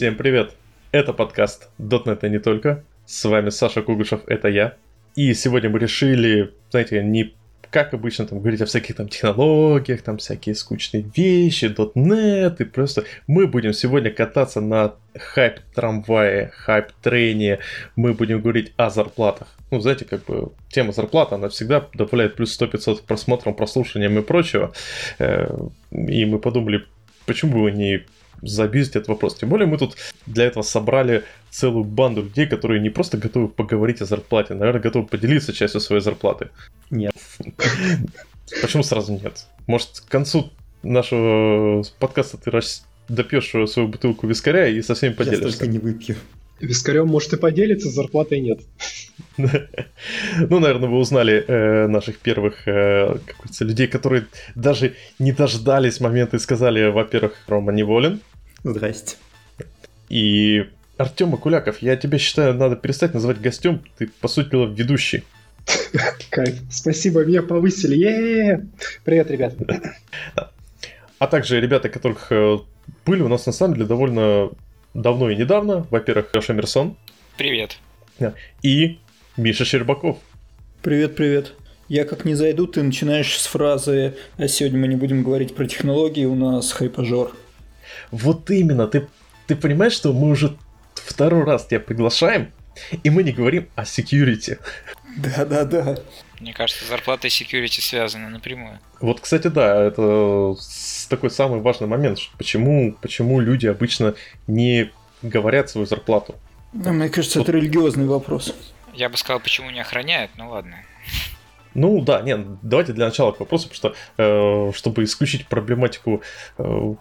Всем привет! Это подкаст .NET и не только. С вами Саша Кугушев, это я. И сегодня мы решили, знаете, не как обычно там говорить о всяких там технологиях, там всякие скучные вещи, .NET, и просто мы будем сегодня кататься на хайп-трамвае, хайп-трене, мы будем говорить о зарплатах. Ну, знаете, как бы тема зарплаты, она всегда добавляет плюс 100-500 просмотрам, прослушаниям и прочего. Э, и мы подумали, почему бы не забить этот вопрос. Тем более мы тут для этого собрали целую банду людей, которые не просто готовы поговорить о зарплате, наверное, готовы поделиться частью своей зарплаты. Нет. Почему сразу нет? Может, к концу нашего подкаста ты допьешь свою бутылку вискаря и со всеми поделишься? Я столько не выпью. Вискарем, может, и поделиться, зарплатой нет. Ну, наверное, вы узнали э, наших первых э, людей, которые даже не дождались момента и сказали, во-первых, Рома неволен. Здрасте. И Артем Акуляков, я тебя считаю, надо перестать называть гостем, ты, по сути дела, ведущий. Кайф. Спасибо, меня повысили. е Привет, ребят. А также ребята, которых э, были у нас на самом деле довольно давно и недавно. Во-первых, Леша Мерсон. Привет. И Миша Щербаков. Привет, привет. Я как не зайду, ты начинаешь с фразы «А сегодня мы не будем говорить про технологии, у нас хайпажор». Вот именно, ты, ты понимаешь, что мы уже второй раз тебя приглашаем, и мы не говорим о security. Да-да-да. Мне кажется, зарплата и security связаны напрямую. Вот, кстати, да, это такой самый важный момент, почему, почему люди обычно не говорят свою зарплату. Да, мне кажется, вот. это религиозный вопрос. Я бы сказал, почему не охраняют, ну ладно. Ну да, нет, давайте для начала к вопросу, потому что э, чтобы исключить проблематику, э,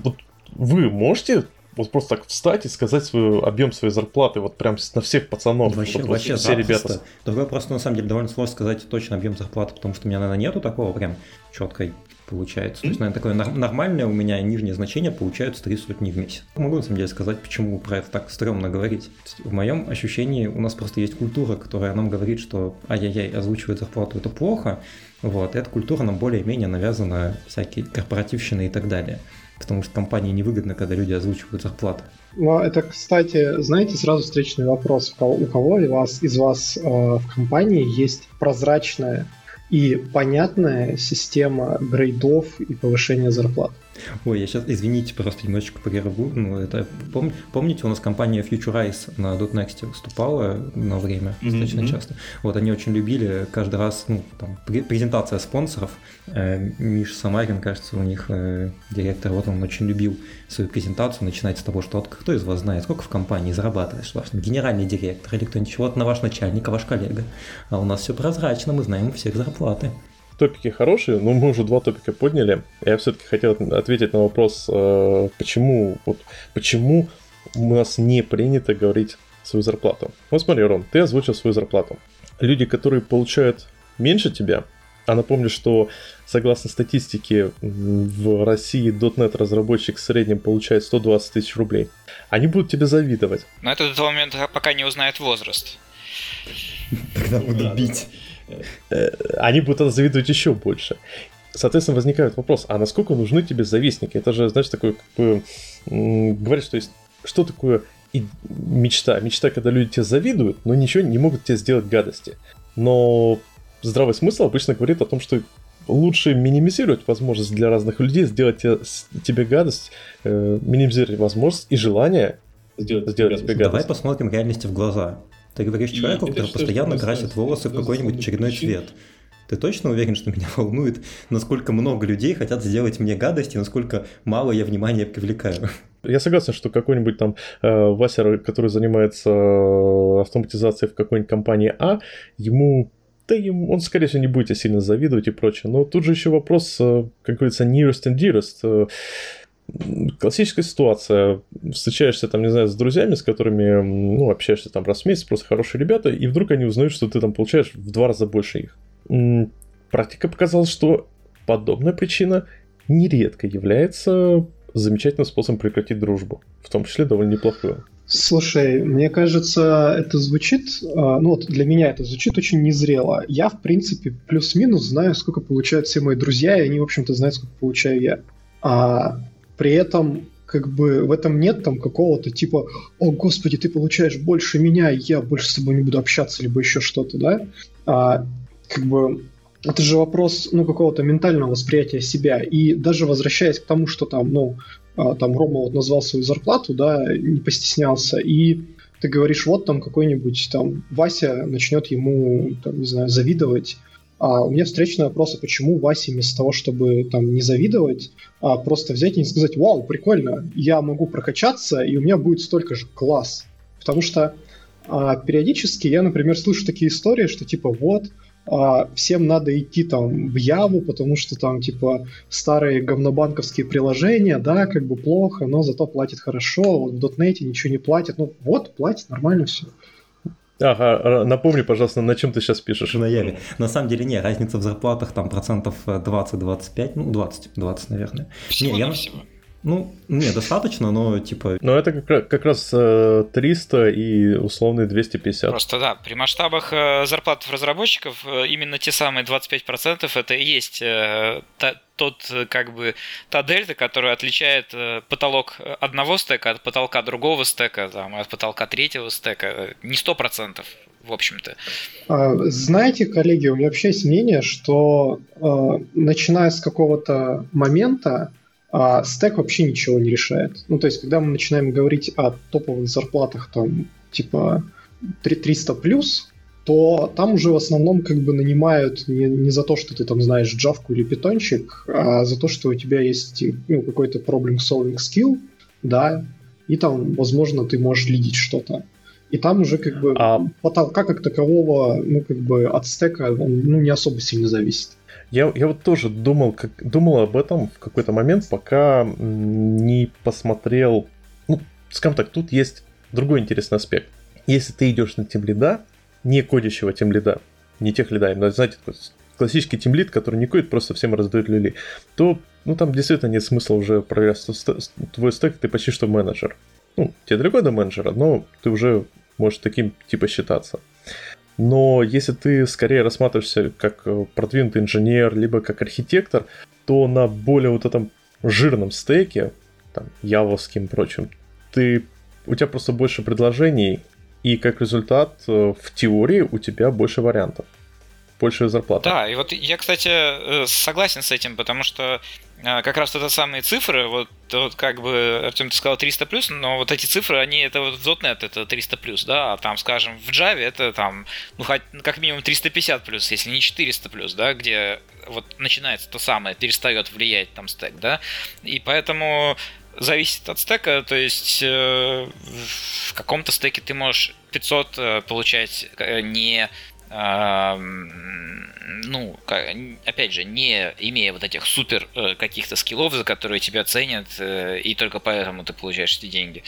вот вы можете вот просто так встать и сказать свой объем своей зарплаты вот прям на всех пацанов. Вообще, вот, вообще все ребята. Другой просто на самом деле довольно сложно сказать точно объем зарплаты, потому что у меня, наверное, нету такого прям четкой получается. То есть, наверное, такое нормальное у меня нижнее значение получается 3 сотни в месяц. Могу на самом деле сказать, почему про это так стрёмно говорить. В моем ощущении у нас просто есть культура, которая нам говорит, что ай-яй-яй, озвучивать зарплату это плохо. Вот, и эта культура нам более-менее навязана всякие корпоративщины и так далее. Потому что компании невыгодно, когда люди озвучивают зарплаты. Ну, это, кстати, знаете, сразу встречный вопрос. У кого из вас, из вас э, в компании есть прозрачная и понятная система грейдов и повышения зарплат. Ой, я сейчас, извините, просто немножечко прерву. Ну, это, пом, помните, у нас компания Futurize на .next выступала на время mm-hmm. достаточно часто. Вот они очень любили каждый раз, ну, там, презентация спонсоров. Э, Миш Самарин, кажется, у них э, директор, вот он очень любил свою презентацию начинать с того, что вот кто из вас знает, сколько в компании зарабатываешь, ваш генеральный директор или кто-нибудь, вот на ваш начальник, а ваш коллега. А у нас все прозрачно, мы знаем у всех зарплаты топики хорошие, но мы уже два топика подняли. Я все-таки хотел ответить на вопрос, э, почему, вот, почему у нас не принято говорить свою зарплату. Вот смотри, Рон, ты озвучил свою зарплату. Люди, которые получают меньше тебя, а напомню, что согласно статистике в России .NET разработчик в среднем получает 120 тысяч рублей. Они будут тебе завидовать. Но это до того момента, пока не узнает возраст. Тогда буду бить. Э, они будут завидовать еще больше. Соответственно, возникает вопрос, а насколько нужны тебе завистники? Это же, знаешь, такое, как бы, говорит, что есть, что такое и мечта? Мечта, когда люди тебе завидуют, но ничего не могут тебе сделать гадости. Но здравый смысл обычно говорит о том, что лучше минимизировать возможность для разных людей сделать тебе гадость, э, минимизировать возможность и желание сделать, сделать тебе гадость. Давай посмотрим реальности в глаза. Ты говоришь человеку, который постоянно красит волосы в какой-нибудь очередной цвет. Ты точно уверен, что меня волнует, насколько много людей хотят сделать мне гадости, насколько мало я внимания привлекаю? Я согласен, что какой-нибудь там э, Васер, который занимается э, автоматизацией в какой-нибудь компании А, ему да ему, он, скорее всего, не будет сильно завидовать и прочее. Но тут же еще вопрос, э, как говорится, nearest and dearest. Э, классическая ситуация. Встречаешься там, не знаю, с друзьями, с которыми, ну, общаешься там раз в месяц, просто хорошие ребята, и вдруг они узнают, что ты там получаешь в два раза больше их. Практика показала, что подобная причина нередко является замечательным способом прекратить дружбу, в том числе довольно неплохую. Слушай, мне кажется, это звучит, а, ну вот для меня это звучит очень незрело. Я, в принципе, плюс-минус знаю, сколько получают все мои друзья, и они, в общем-то, знают, сколько получаю я. А при этом как бы в этом нет там какого-то типа, о, господи, ты получаешь больше меня, я больше с тобой не буду общаться, либо еще что-то, да? А, как бы это же вопрос, ну, какого-то ментального восприятия себя. И даже возвращаясь к тому, что там, ну, а, там Рома вот назвал свою зарплату, да, не постеснялся, и ты говоришь, вот там какой-нибудь там Вася начнет ему, там, не знаю, завидовать, а у меня встречный вопрос, а почему Васе вместо того, чтобы там не завидовать, а просто взять и не сказать, вау, прикольно, я могу прокачаться, и у меня будет столько же класс. Потому что а, периодически я, например, слышу такие истории, что типа вот, а, всем надо идти там в Яву, потому что там типа старые говнобанковские приложения, да, как бы плохо, но зато платит хорошо, вот в дотнете ничего не платит, ну вот, платит, нормально все. Ага, напомни, пожалуйста, на чем ты сейчас пишешь? На Яве. На самом деле, не, разница в зарплатах там процентов 20-25, ну 20, 20, наверное. Всего не, я... всего. Ну, не, достаточно, но типа... Но это как, как раз 300 и условные 250. Просто да, при масштабах э, зарплат разработчиков э, именно те самые 25% это и есть э, та, тот, как бы, та дельта, которая отличает потолок одного стека от потолка другого стека, там, от потолка третьего стека. Не 100%, в общем-то. А, знаете, коллеги, у меня вообще есть мнение, что начиная с какого-то момента а стек вообще ничего не решает. Ну, то есть, когда мы начинаем говорить о топовых зарплатах, там, типа 300 плюс, то там уже в основном как бы нанимают не, не за то, что ты там знаешь джавку или питончик, а за то, что у тебя есть ну, какой-то problem-solving skill, да, и там, возможно, ты можешь лидить что-то. И там уже как бы а... потолка как такового, ну, как бы от стека, он ну, не особо сильно зависит. Я, я вот тоже думал, как, думал об этом в какой-то момент, пока не посмотрел... Ну, скажем так, тут есть другой интересный аспект. Если ты идешь на тем лида, не кодящего тем лида, не тех лида, именно, знаете, классический тимлид, который не кодит, просто всем раздает люли, то ну, там действительно нет смысла уже проверять твой стек, ты почти что менеджер. Ну, тебе далеко до менеджера, но ты уже можешь таким типа считаться. Но если ты скорее рассматриваешься как э, продвинутый инженер, либо как архитектор, то на более вот этом жирном стеке, там, явовским и прочим, ты, у тебя просто больше предложений, и как результат э, в теории у тебя больше вариантов большая зарплата. Да, и вот я, кстати, э, согласен с этим, потому что как раз это самые цифры, вот, вот как бы, Артем, ты сказал 300 плюс, но вот эти цифры, они, это вот в .NET это 300 плюс, да, а там, скажем, в Java это там, ну, хоть, как минимум 350 плюс, если не 400 плюс, да, где вот начинается то самое, перестает влиять там стек, да, и поэтому зависит от стека, то есть э, в каком-то стеке ты можешь 500 э, получать э, не ну, опять же, не имея вот этих супер э, каких-то скиллов, за которые тебя ценят, э, и только поэтому ты получаешь эти деньги.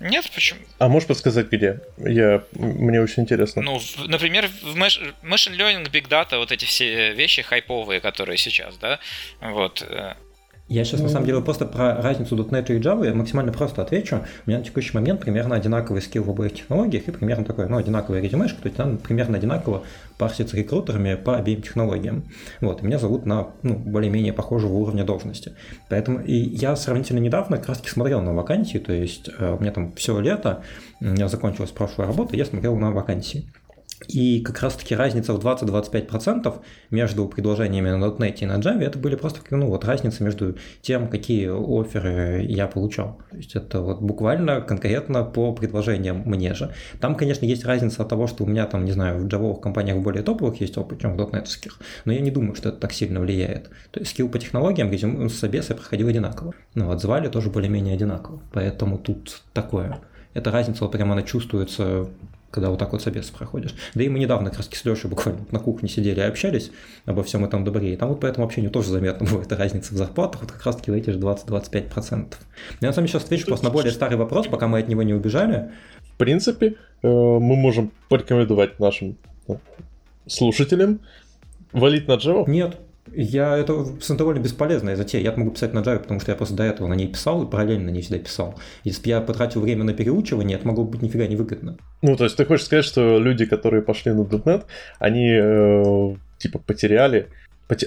Нет, почему? А можешь подсказать, где? Я, мне очень интересно. Ну, например, в Machine Learning, Big Data, вот эти все вещи хайповые, которые сейчас, да, вот, э, я сейчас, на самом деле, просто про разницу .NET и Java я максимально просто отвечу. У меня на текущий момент примерно одинаковый скилл в обоих технологиях и примерно такой, ну, одинаковый резюмешка, то есть там примерно одинаково парсится рекрутерами по обеим технологиям. Вот, и меня зовут на, ну, более-менее похожего уровня должности. Поэтому и я сравнительно недавно как раз таки смотрел на вакансии, то есть э, у меня там все лето, у меня закончилась прошлая работа, я смотрел на вакансии. И как раз-таки разница в 20-25% между предложениями на .NET и на Java, это были просто ну, вот разница между тем, какие оферы я получал. То есть это вот буквально конкретно по предложениям мне же. Там, конечно, есть разница от того, что у меня там, не знаю, в джавовых компаниях более топовых есть опыт, чем в .NET, но я не думаю, что это так сильно влияет. То есть скилл по технологиям, с собеса проходил одинаково. Ну, отзвали тоже более-менее одинаково. Поэтому тут такое. Эта разница вот прямо она чувствуется когда вот так вот собес проходишь. Да и мы недавно как раз с Лешей буквально на кухне сидели и общались обо всем этом добре. И там вот по этому общению тоже заметно бывает разница в зарплатах, вот как раз таки эти же 20-25%. Я на самом деле сейчас отвечу просто на более старый вопрос, пока мы от него не убежали. В принципе, э, мы можем порекомендовать нашим ну, слушателям валить на Java? Нет, я это довольно бесполезная затея. Я могу писать на Java, потому что я просто до этого на ней писал и параллельно на ней всегда писал. Если бы я потратил время на переучивание, это могло быть нифига не выгодно. Ну, то есть ты хочешь сказать, что люди, которые пошли на .NET, они э, типа потеряли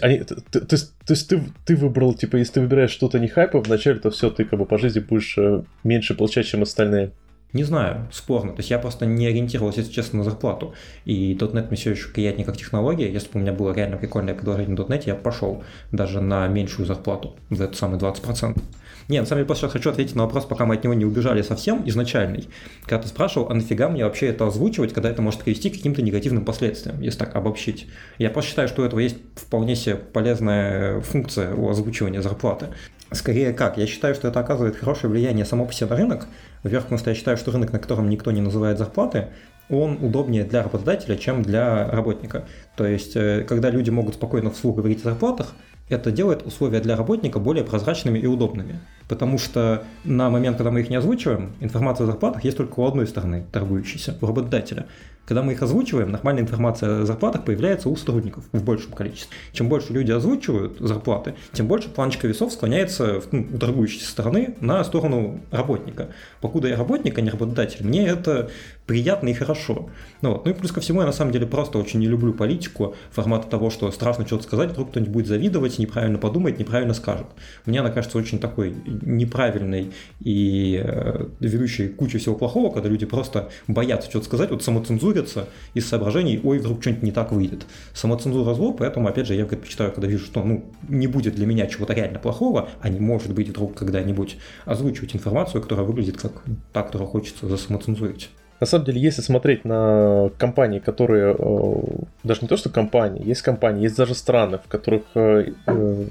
Они, то, то, то, есть ты, ты выбрал, типа, если ты выбираешь что-то не хайповое, вначале, то все, ты как бы по жизни будешь э, меньше получать, чем остальные. Не знаю, спорно. То есть я просто не ориентировался, если честно, на зарплату. И .NET мне все еще приятнее как технология. Если бы у меня было реально прикольное предложение на .NET, я пошел даже на меньшую зарплату, за это самые 20%. Не, на самом деле, просто сейчас хочу ответить на вопрос, пока мы от него не убежали совсем, изначальный. Когда ты спрашивал, а нафига мне вообще это озвучивать, когда это может привести к каким-то негативным последствиям, если так обобщить. Я просто считаю, что у этого есть вполне себе полезная функция у озвучивания зарплаты. Скорее как? Я считаю, что это оказывает хорошее влияние само по себе на рынок. Во-первых, потому что я считаю, что рынок, на котором никто не называет зарплаты, он удобнее для работодателя, чем для работника. То есть, э, когда люди могут спокойно вслух говорить о зарплатах, это делает условия для работника более прозрачными и удобными. Потому что на момент, когда мы их не озвучиваем, информация о зарплатах есть только у одной стороны, торгующейся, у работодателя. Когда мы их озвучиваем, нормальная информация о зарплатах появляется у сотрудников в большем количестве. Чем больше люди озвучивают зарплаты, тем больше планочка весов склоняется ну, у торгующей стороны на сторону работника. Покуда я работник, а не работодатель, мне это приятно и хорошо. Ну, вот. ну и плюс ко всему, я на самом деле просто очень не люблю политику формата того, что страшно что-то сказать, вдруг кто-нибудь будет завидовать, неправильно подумает, неправильно скажет. Мне она кажется очень такой неправильной и э, ведущей кучу всего плохого, когда люди просто боятся что-то сказать, вот самоцензурятся из соображений, ой, вдруг что-нибудь не так выйдет. Самоцензура зло, поэтому, опять же, я предпочитаю, когда вижу, что ну, не будет для меня чего-то реально плохого, а не может быть вдруг когда-нибудь, озвучивать информацию, которая выглядит как та, которую хочется засамоцензурить. На самом деле, если смотреть на компании, которые, э, даже не то что компании, есть компании, есть даже страны, в которых э, э,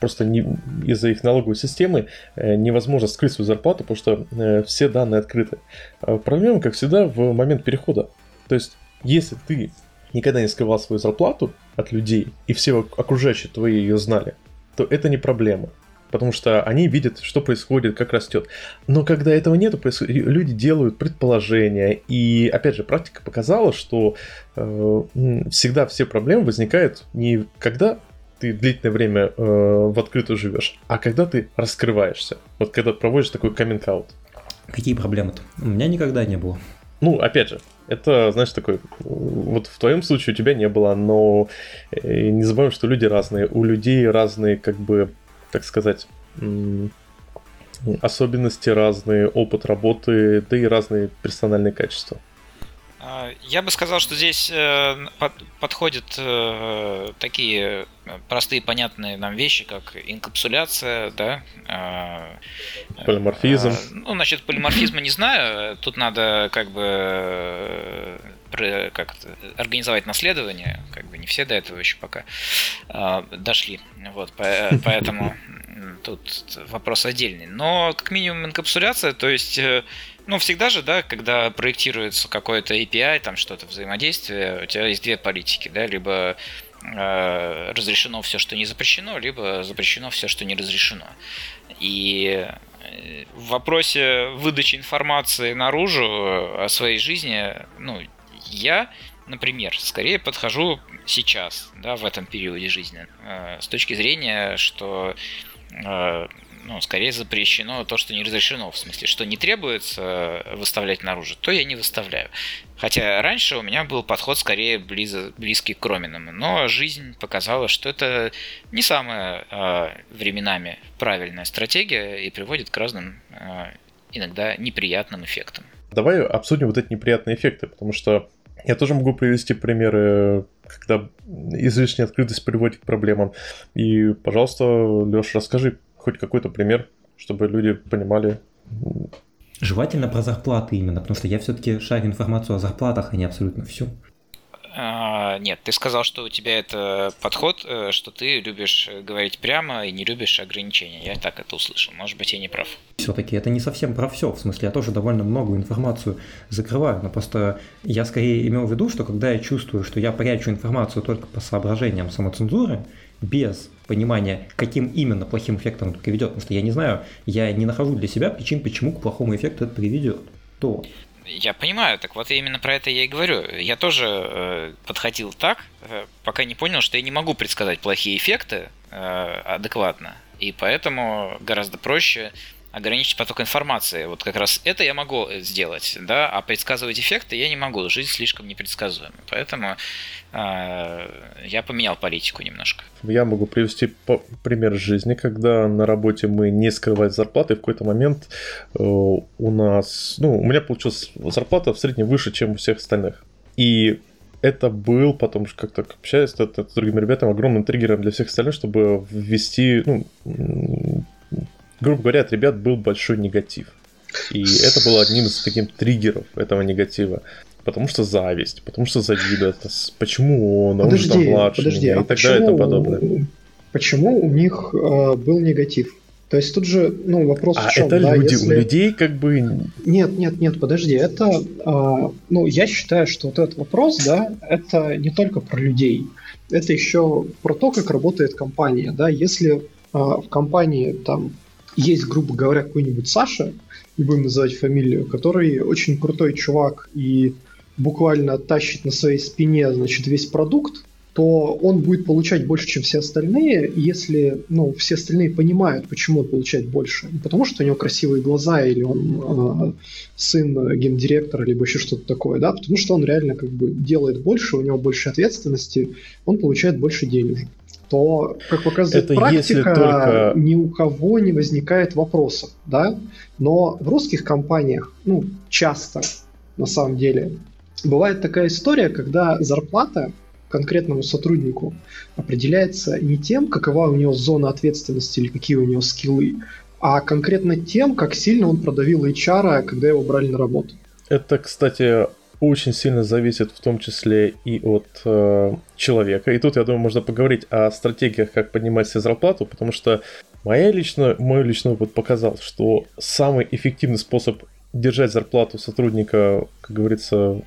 просто не, из-за их налоговой системы невозможно скрыть свою зарплату, потому что все данные открыты. А проблема, как всегда, в момент перехода. То есть, если ты никогда не скрывал свою зарплату от людей, и все окружающие твои ее знали, то это не проблема потому что они видят, что происходит, как растет. Но когда этого нету, люди делают предположения, и опять же, практика показала, что э, всегда все проблемы возникают не когда ты длительное время э, в открытую живешь, а когда ты раскрываешься. Вот когда проводишь такой каминг-аут. Какие проблемы-то? У меня никогда не было. Ну, опять же, это, знаешь, такой, вот в твоем случае у тебя не было, но э, не забываем, что люди разные, у людей разные, как бы, так сказать, особенности разные, опыт работы, да и разные персональные качества. А, я бы сказал, что здесь э, подходят э, такие простые понятные нам вещи, как инкапсуляция, да. А, полиморфизм. А, ну, значит, полиморфизма не знаю. Тут надо как бы как организовать наследование, как бы не все до этого еще пока дошли. Вот, поэтому тут вопрос отдельный. Но как минимум инкапсуляция, то есть, э, ну, всегда же, да, когда проектируется какой-то API, там что-то взаимодействие, у тебя есть две политики, да, либо э, разрешено все, что не запрещено, либо запрещено все, что не разрешено. И э, в вопросе выдачи информации наружу о своей жизни, ну, я, например, скорее подхожу сейчас, да, в этом периоде жизни, э, с точки зрения, что Э, ну, скорее запрещено то, что не разрешено, в смысле, что не требуется выставлять наружу, то я не выставляю. Хотя раньше у меня был подход скорее близо, близкий к Роминам, но жизнь показала, что это не самая э, временами правильная стратегия и приводит к разным э, иногда неприятным эффектам. Давай обсудим вот эти неприятные эффекты, потому что я тоже могу привести примеры, когда излишняя открытость приводит к проблемам. И, пожалуйста, Леш, расскажи хоть какой-то пример, чтобы люди понимали. Желательно про зарплаты именно, потому что я все-таки шарю информацию о зарплатах, а не абсолютно всю. А, нет, ты сказал, что у тебя это подход, э, что ты любишь говорить прямо и не любишь ограничения. Я так это услышал. Может быть, я не прав. Все-таки это не совсем про все. В смысле, я тоже довольно многую информацию закрываю, но просто я скорее имел в виду, что когда я чувствую, что я прячу информацию только по соображениям самоцензуры, без понимания, каким именно плохим эффектом это приведет, потому что я не знаю, я не нахожу для себя причин, почему к плохому эффекту это приведет, то я понимаю, так вот именно про это я и говорю. Я тоже э, подходил так, э, пока не понял, что я не могу предсказать плохие эффекты э, адекватно. И поэтому гораздо проще ограничить поток информации. Вот как раз это я могу сделать, да, а предсказывать эффекты я не могу. Жизнь слишком непредсказуема. Поэтому э, я поменял политику немножко. Я могу привести пример жизни, когда на работе мы не скрывали зарплаты, в какой-то момент э, у нас, ну, у меня получилась зарплата в среднем выше, чем у всех остальных. И это был, потом как-то общаясь с, с другими ребятами, огромным триггером для всех остальных, чтобы ввести, ну, грубо говоря, от ребят был большой негатив. И это было одним из таких триггеров этого негатива. Потому что зависть, потому что завидует. Почему он, подожди, он же младше подожди, меня а и так далее и тому подобное. Почему у них э, был негатив? То есть тут же, ну, вопрос а в чем, это да, люди, если... у людей как бы... Нет, нет, нет, подожди, это, э, ну, я считаю, что вот этот вопрос, да, это не только про людей, это еще про то, как работает компания, да, если э, в компании там есть, грубо говоря, какой-нибудь Саша, не будем называть фамилию, который очень крутой чувак и буквально тащит на своей спине, значит, весь продукт, то он будет получать больше, чем все остальные, если ну, все остальные понимают, почему он получает больше. Не потому, что у него красивые глаза, или он э, сын гендиректора, либо еще что-то такое, да, потому что он реально как бы делает больше, у него больше ответственности, он получает больше денежек то, как показывает Это практика, только... ни у кого не возникает вопросов, да. Но в русских компаниях, ну, часто, на самом деле, бывает такая история, когда зарплата конкретному сотруднику определяется не тем, какова у него зона ответственности или какие у него скиллы, а конкретно тем, как сильно он продавил HR, когда его брали на работу. Это, кстати, очень сильно зависит в том числе и от э, человека. И тут, я думаю, можно поговорить о стратегиях, как поднимать себе зарплату, потому что моя лично, мой личный опыт показал, что самый эффективный способ держать зарплату сотрудника, как говорится,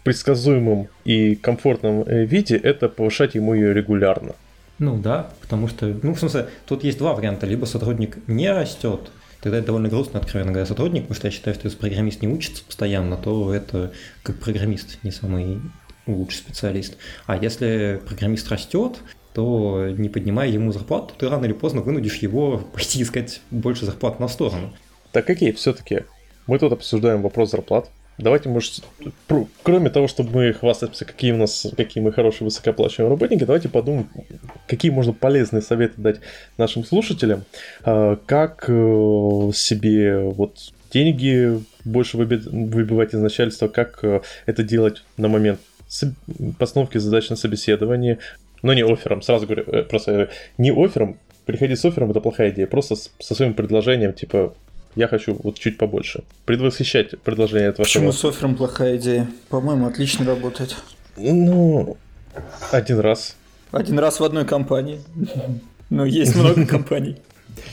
в предсказуемом и комфортном э, виде, это повышать ему ее регулярно. Ну да, потому что, ну в смысле, тут есть два варианта. Либо сотрудник не растет, тогда это довольно грустно, откровенно говоря, сотрудник, потому что я считаю, что если программист не учится постоянно, то это как программист не самый лучший специалист. А если программист растет, то не поднимая ему зарплату, ты рано или поздно вынудишь его пойти искать больше зарплат на сторону. Так какие все-таки? Мы тут обсуждаем вопрос зарплат. Давайте, может, кроме того, чтобы мы хвастаемся, какие у нас, какие мы хорошие высокооплачиваемые работники, давайте подумаем, какие можно полезные советы дать нашим слушателям, а, как э, себе вот деньги больше выбивать из начальства, как э, это делать на момент постановки задач на собеседовании, но не оффером, сразу говорю, э, просто не оффером, приходить с оффером это плохая идея, просто со своим предложением, типа, я хочу вот чуть побольше. Предвосхищать предложение этого. Почему с оффером плохая идея? По-моему, отлично работает. Ну, один раз. Один раз в одной компании. Но есть много компаний.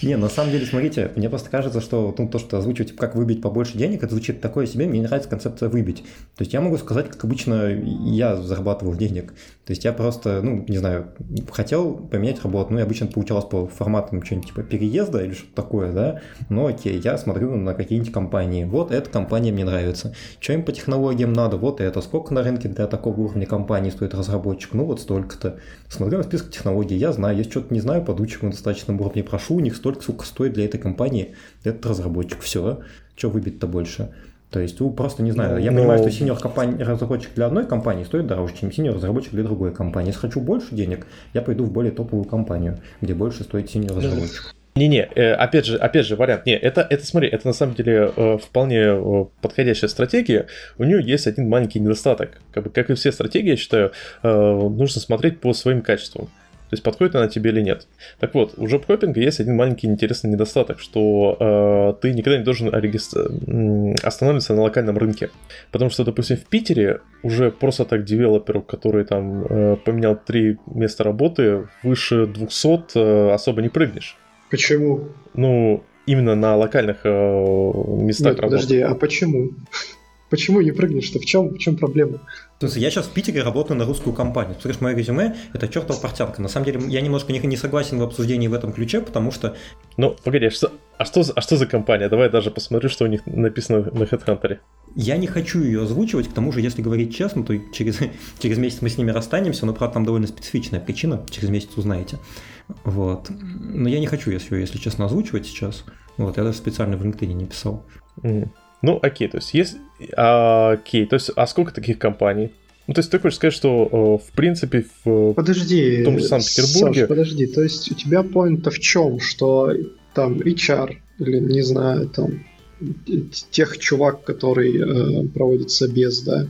Не, на самом деле, смотрите, мне просто кажется, что ну, то, что озвучивать, как выбить побольше денег, это звучит такое себе, мне не нравится концепция выбить. То есть я могу сказать, как обычно я зарабатывал денег. То есть я просто, ну, не знаю, хотел поменять работу, ну, и обычно получалось по форматам что-нибудь типа переезда или что-то такое, да, но окей, я смотрю на какие-нибудь компании, вот эта компания мне нравится, что им по технологиям надо, вот это, сколько на рынке для такого уровня компании стоит разработчик, ну, вот столько-то. Смотрю на список технологий, я знаю, если что-то не знаю, подучиваю на достаточном уровне, прошу у них столько, сколько стоит для этой компании этот разработчик, все, что выбить-то больше. То есть, ну, просто не знаю, я Но... понимаю, что синьор компания, разработчик для одной компании стоит дороже, чем синьор разработчик для другой компании. Если хочу больше денег, я пойду в более топовую компанию, где больше стоит синьор разработчик. Не-не, э, опять же, опять же, вариант. Не, это, это смотри, это на самом деле э, вполне э, подходящая стратегия. У нее есть один маленький недостаток. Как, бы, как и все стратегии, я считаю, нужно смотреть по своим качествам. То есть подходит она тебе или нет. Так вот, у джоб-хоппинга есть один маленький интересный недостаток, что э, ты никогда не должен останавливаться на локальном рынке. Потому что, допустим, в Питере уже просто так девелоперу, который там э, поменял три места работы, выше 200 э, особо не прыгнешь. Почему? Ну, именно на локальных э, местах Нет, работы. подожди, а почему? Почему не прыгнешь-то? В чем, в чем проблема? То есть я сейчас в Питере работаю на русскую компанию. Смотришь, мое резюме – это чертова портянка. На самом деле, я немножко не, не согласен в обсуждении в этом ключе, потому что... Ну, погоди, а что, а, что, а что за компания? Давай даже посмотрю, что у них написано на HeadHunter. Я не хочу ее озвучивать, к тому же, если говорить честно, то через, через месяц мы с ними расстанемся, но, правда, там довольно специфичная причина, через месяц узнаете. Вот. Но я не хочу ее, если честно, озвучивать сейчас. Вот, я даже специально в LinkedIn не писал. Mm. Ну, окей, то есть есть... А, окей, то есть, а сколько таких компаний? Ну, то есть ты хочешь сказать, что в принципе в подожди, том же Санкт-Петербурге... Саш, подожди, то есть у тебя поинт в чем? Что там HR или, не знаю, там тех чувак, который э, проводит собес, да,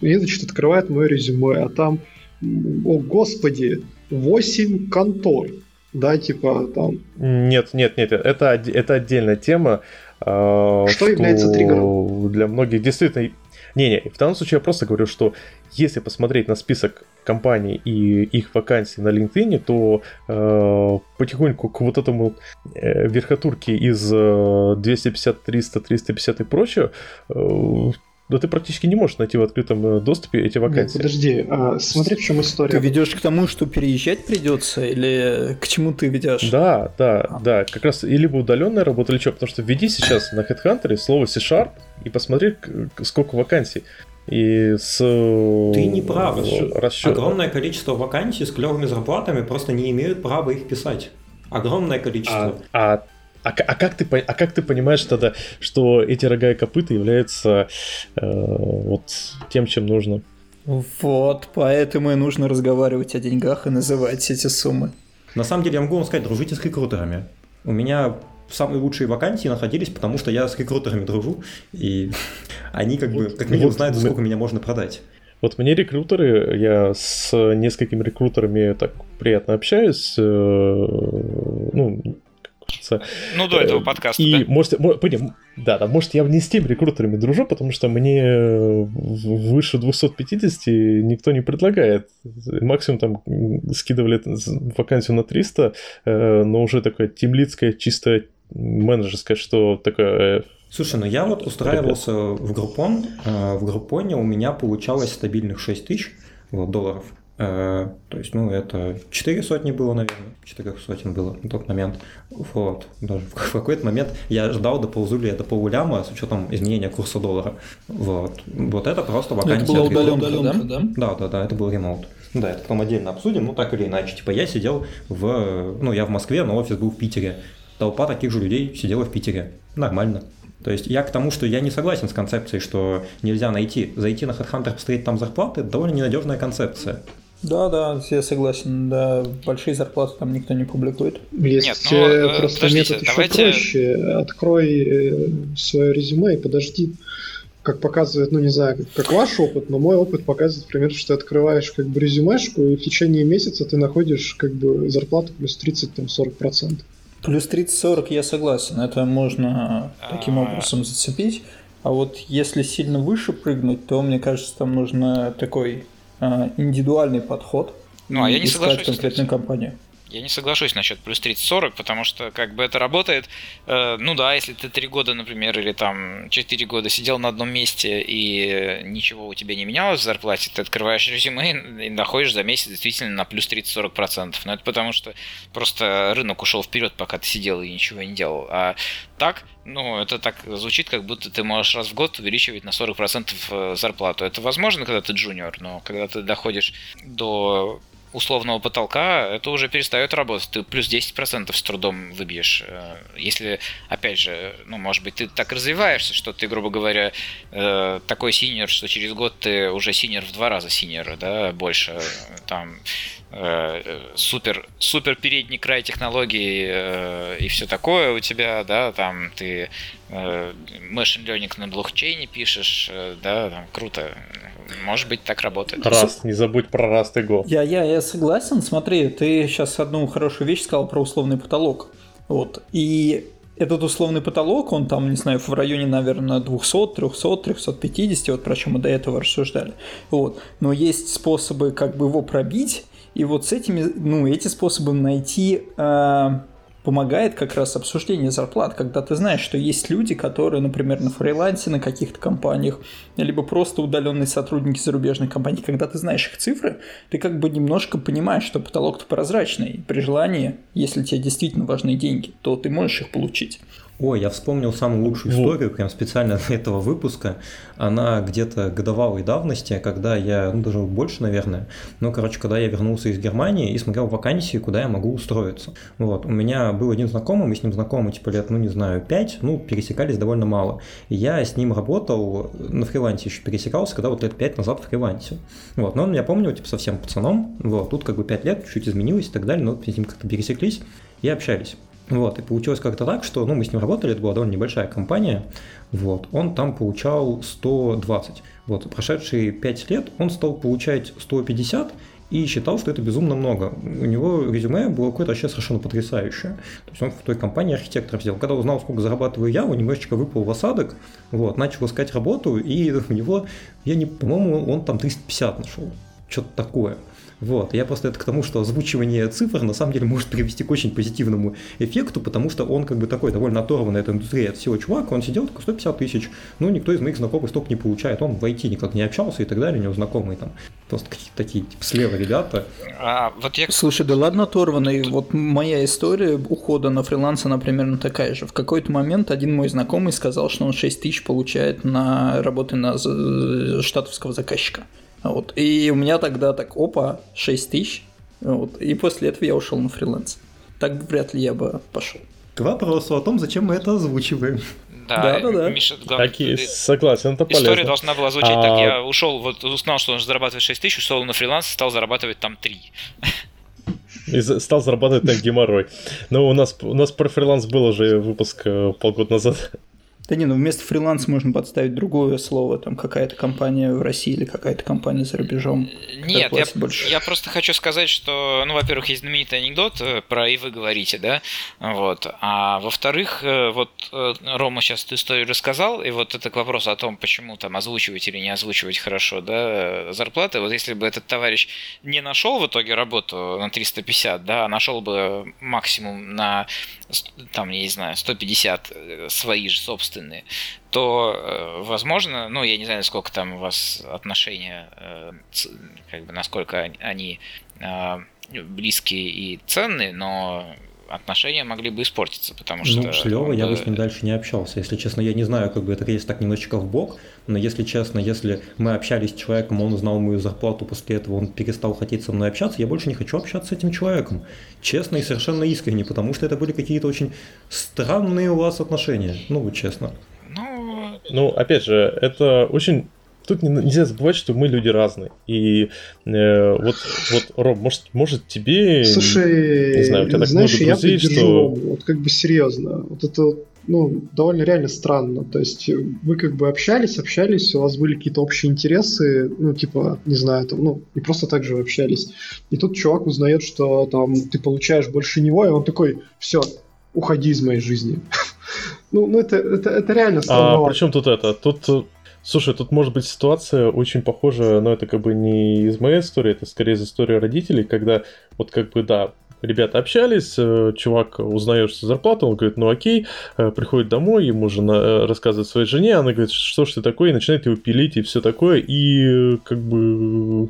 и, значит, открывает мое резюме, а там, о господи, 8 контор, да, типа там... Нет, нет, нет, это, это отдельная тема. Что, что является триггером? Для многих действительно не-не, в данном случае я просто говорю, что если посмотреть на список компаний и их вакансий на LinkedIn, то э, потихоньку к вот этому э, верхотурке из э, 250, 300, 350 и прочее, э, да ты практически не можешь найти в открытом э, доступе эти вакансии. Нет, подожди, а, смотри, в чем история. Ты ведешь к тому, что переезжать придется, или к чему ты ведешь? Да, да, а. да, как раз и либо удаленная работа, или что, потому что введи сейчас на HeadHunter слово C-Sharp и посмотри, сколько вакансий. И с... Ты не прав. Расчет... Огромное количество вакансий с клевыми зарплатами просто не имеют права их писать. Огромное количество. А, а а, а, как ты, а как ты понимаешь тогда, что эти рога и копыта являются э, вот тем, чем нужно? Вот, поэтому и нужно разговаривать о деньгах и называть эти суммы. На самом деле, я могу вам сказать, дружите с рекрутерами. У меня самые лучшие вакансии находились, потому что я с рекрутерами дружу, и они как бы, как минимум, знают, сколько меня можно продать. Вот мне рекрутеры, я с несколькими рекрутерами так приятно общаюсь, э, ну, кажется. Ну, до этого э, подкаста, И, да? может, поним, да, да, может, я не с теми рекрутерами дружу, потому что мне выше 250 никто не предлагает. Максимум там скидывали вакансию на 300, э, но уже такая темлицкая, чисто менеджерская, что такое... Э, Слушай, ну я вот устраивался в Группон, в Группоне у меня получалось стабильных 6 тысяч долларов. Э, то есть, ну, это 4 сотни было, наверное, 4 сотен было на тот момент. Вот, даже в какой-то момент я ждал, доползу ли я до полуляма с учетом изменения курса доллара. Вот, вот это просто вакансия. Это была удаленка, да? да? Да, да, да, это был ремоут. Да, это потом отдельно обсудим, ну так или иначе. Типа я сидел в, ну я в Москве, но офис был в Питере. Толпа таких же людей сидела в Питере. Нормально. То есть я к тому, что я не согласен с концепцией, что нельзя найти, зайти на HeadHunter, посмотреть там зарплаты, это довольно ненадежная концепция. Да, да, я согласен. Да, большие зарплаты там никто не публикует. Есть Нет, ну, э, просто метод еще давайте... проще. Открой э, свое резюме и подожди. Как показывает, ну не знаю, как, как ваш опыт, но мой опыт показывает, например, что ты открываешь как бы резюмешку, и в течение месяца ты находишь как бы зарплату плюс 30-40%. Плюс 30-40 я согласен, это можно таким образом зацепить. А вот если сильно выше прыгнуть, то мне кажется, там нужно такой а, индивидуальный подход. Ну, а я не соглашусь. конкретную компанию. Я не соглашусь насчет плюс 30-40, потому что как бы это работает. Э, ну да, если ты 3 года, например, или там 4 года сидел на одном месте и ничего у тебя не менялось в зарплате, ты открываешь резюме и находишь за месяц действительно на плюс 30-40%. Но это потому что просто рынок ушел вперед, пока ты сидел и ничего не делал. А так, ну, это так звучит, как будто ты можешь раз в год увеличивать на 40% э, зарплату. Это возможно, когда ты джуниор, но когда ты доходишь до условного потолка, это уже перестает работать. Ты плюс 10% с трудом выбьешь. Э, если, опять же, ну, может быть, ты так развиваешься, что ты, грубо говоря, э, такой senior, что через год ты уже senior в два раза синер, да, больше. Там э, супер, супер передний край технологий и все такое у тебя, да, там ты machine learning на блокчейне пишешь, да, там круто. Может быть, так работает. Раз, не забудь про Rust и Go. Я, я, я согласен. Смотри, ты сейчас одну хорошую вещь сказал про условный потолок. Вот. И этот условный потолок, он там, не знаю, в районе, наверное, 200, 300, 350, вот про чем мы до этого рассуждали. Вот. Но есть способы как бы его пробить, и вот с этими, ну, эти способы найти э, помогает как раз обсуждение зарплат, когда ты знаешь, что есть люди, которые, например, на фрилансе, на каких-то компаниях, либо просто удаленные сотрудники зарубежных компаний, когда ты знаешь их цифры, ты как бы немножко понимаешь, что потолок-то прозрачный. При желании, если тебе действительно важны деньги, то ты можешь их получить. Ой, я вспомнил самую лучшую историю, прям специально для этого выпуска. Она где-то годовалой давности, когда я, ну даже больше, наверное, ну, короче, когда я вернулся из Германии и смотрел вакансии, куда я могу устроиться. Вот, у меня был один знакомый, мы с ним знакомы, типа, лет, ну, не знаю, пять, ну, пересекались довольно мало. И я с ним работал, на фрилансе еще пересекался, когда вот лет пять назад в фрилансе. Вот, но он меня помнил, типа, совсем пацаном, вот, тут как бы пять лет, чуть изменилось и так далее, но с ним как-то пересеклись и общались. Вот, и получилось как-то так, что, ну, мы с ним работали, это была довольно небольшая компания, вот, он там получал 120. Вот, прошедшие 5 лет он стал получать 150, и считал, что это безумно много. У него резюме было какое-то вообще совершенно потрясающее. То есть он в той компании архитектором сделал. Когда узнал, сколько зарабатываю я, он немножечко выпал в осадок, вот, начал искать работу, и у него, я не, по-моему, он там 350 нашел. Что-то такое. Вот. Я просто это к тому, что озвучивание цифр на самом деле может привести к очень позитивному эффекту, потому что он как бы такой довольно оторванный от индустрии, от всего чувак, он сидел такой 150 тысяч, ну никто из моих знакомых столько не получает, он в IT никак не общался и так далее, у него знакомые там просто какие-то такие типа слева ребята. А, вот я... Слушай, да ладно оторванный, вот моя история ухода на фриланса, она примерно такая же. В какой-то момент один мой знакомый сказал, что он 6 тысяч получает на работы на штатовского заказчика. Вот. И у меня тогда так, опа, 6 тысяч. Вот. И после этого я ушел на фриланс. Так бы вряд ли я бы пошел. К вопросу о том, зачем мы это озвучиваем. Да, да, да, да. Миша, главное, так и согласен, это полезно. История должна была звучать а... так. Я ушел, вот узнал, что он зарабатывает 6 тысяч, ушел на фриланс, стал зарабатывать там 3. И стал зарабатывать так геморрой. Но у нас, у нас про фриланс был уже выпуск э, полгода назад. Да не, ну вместо фриланс можно подставить другое слово, там какая-то компания в России или какая-то компания за рубежом. Нет, я, больше. я просто хочу сказать, что, ну, во-первых, есть знаменитый анекдот э, про «и вы говорите», да, вот, а во-вторых, э, вот э, Рома сейчас эту историю рассказал, и вот это к вопросу о том, почему там озвучивать или не озвучивать хорошо, да, зарплаты, вот если бы этот товарищ не нашел в итоге работу на 350, да, а нашел бы максимум на, там, я не знаю, 150 свои же собственные собственные, то, э, возможно, ну, я не знаю, сколько там у вас отношения, э, как бы, насколько они э, близкие и ценные, но отношения могли бы испортиться, потому что... Ну, Лёвой я бы с ним дальше не общался. Если честно, я не знаю, как бы это есть так немножечко в бок, но если честно, если мы общались с человеком, он узнал мою зарплату, после этого он перестал хотеть со мной общаться, я больше не хочу общаться с этим человеком. Честно и совершенно искренне, потому что это были какие-то очень странные у вас отношения. Ну, честно. Ну, ну опять же, это очень тут нельзя забывать, что мы люди разные. И э, вот, вот, Роб, может, может тебе... Слушай, не знаю, у тебя так знаешь, много друзей, я что... Вот как бы серьезно. Вот это ну, довольно реально странно. То есть вы как бы общались, общались, у вас были какие-то общие интересы, ну, типа, не знаю, там, ну, и просто так же общались. И тут чувак узнает, что там ты получаешь больше него, и он такой, все, уходи из моей жизни. ну, ну это, это, это реально странно. А при чем тут это? Тут Слушай, тут может быть ситуация очень похожая, но это как бы не из моей истории, это скорее из истории родителей, когда вот как бы, да, ребята общались, э, чувак узнает, что зарплату, он говорит, ну окей, э, приходит домой, ему жена э, рассказывает своей жене, она говорит, что ж ты такое, и начинает его пилить и все такое, и как бы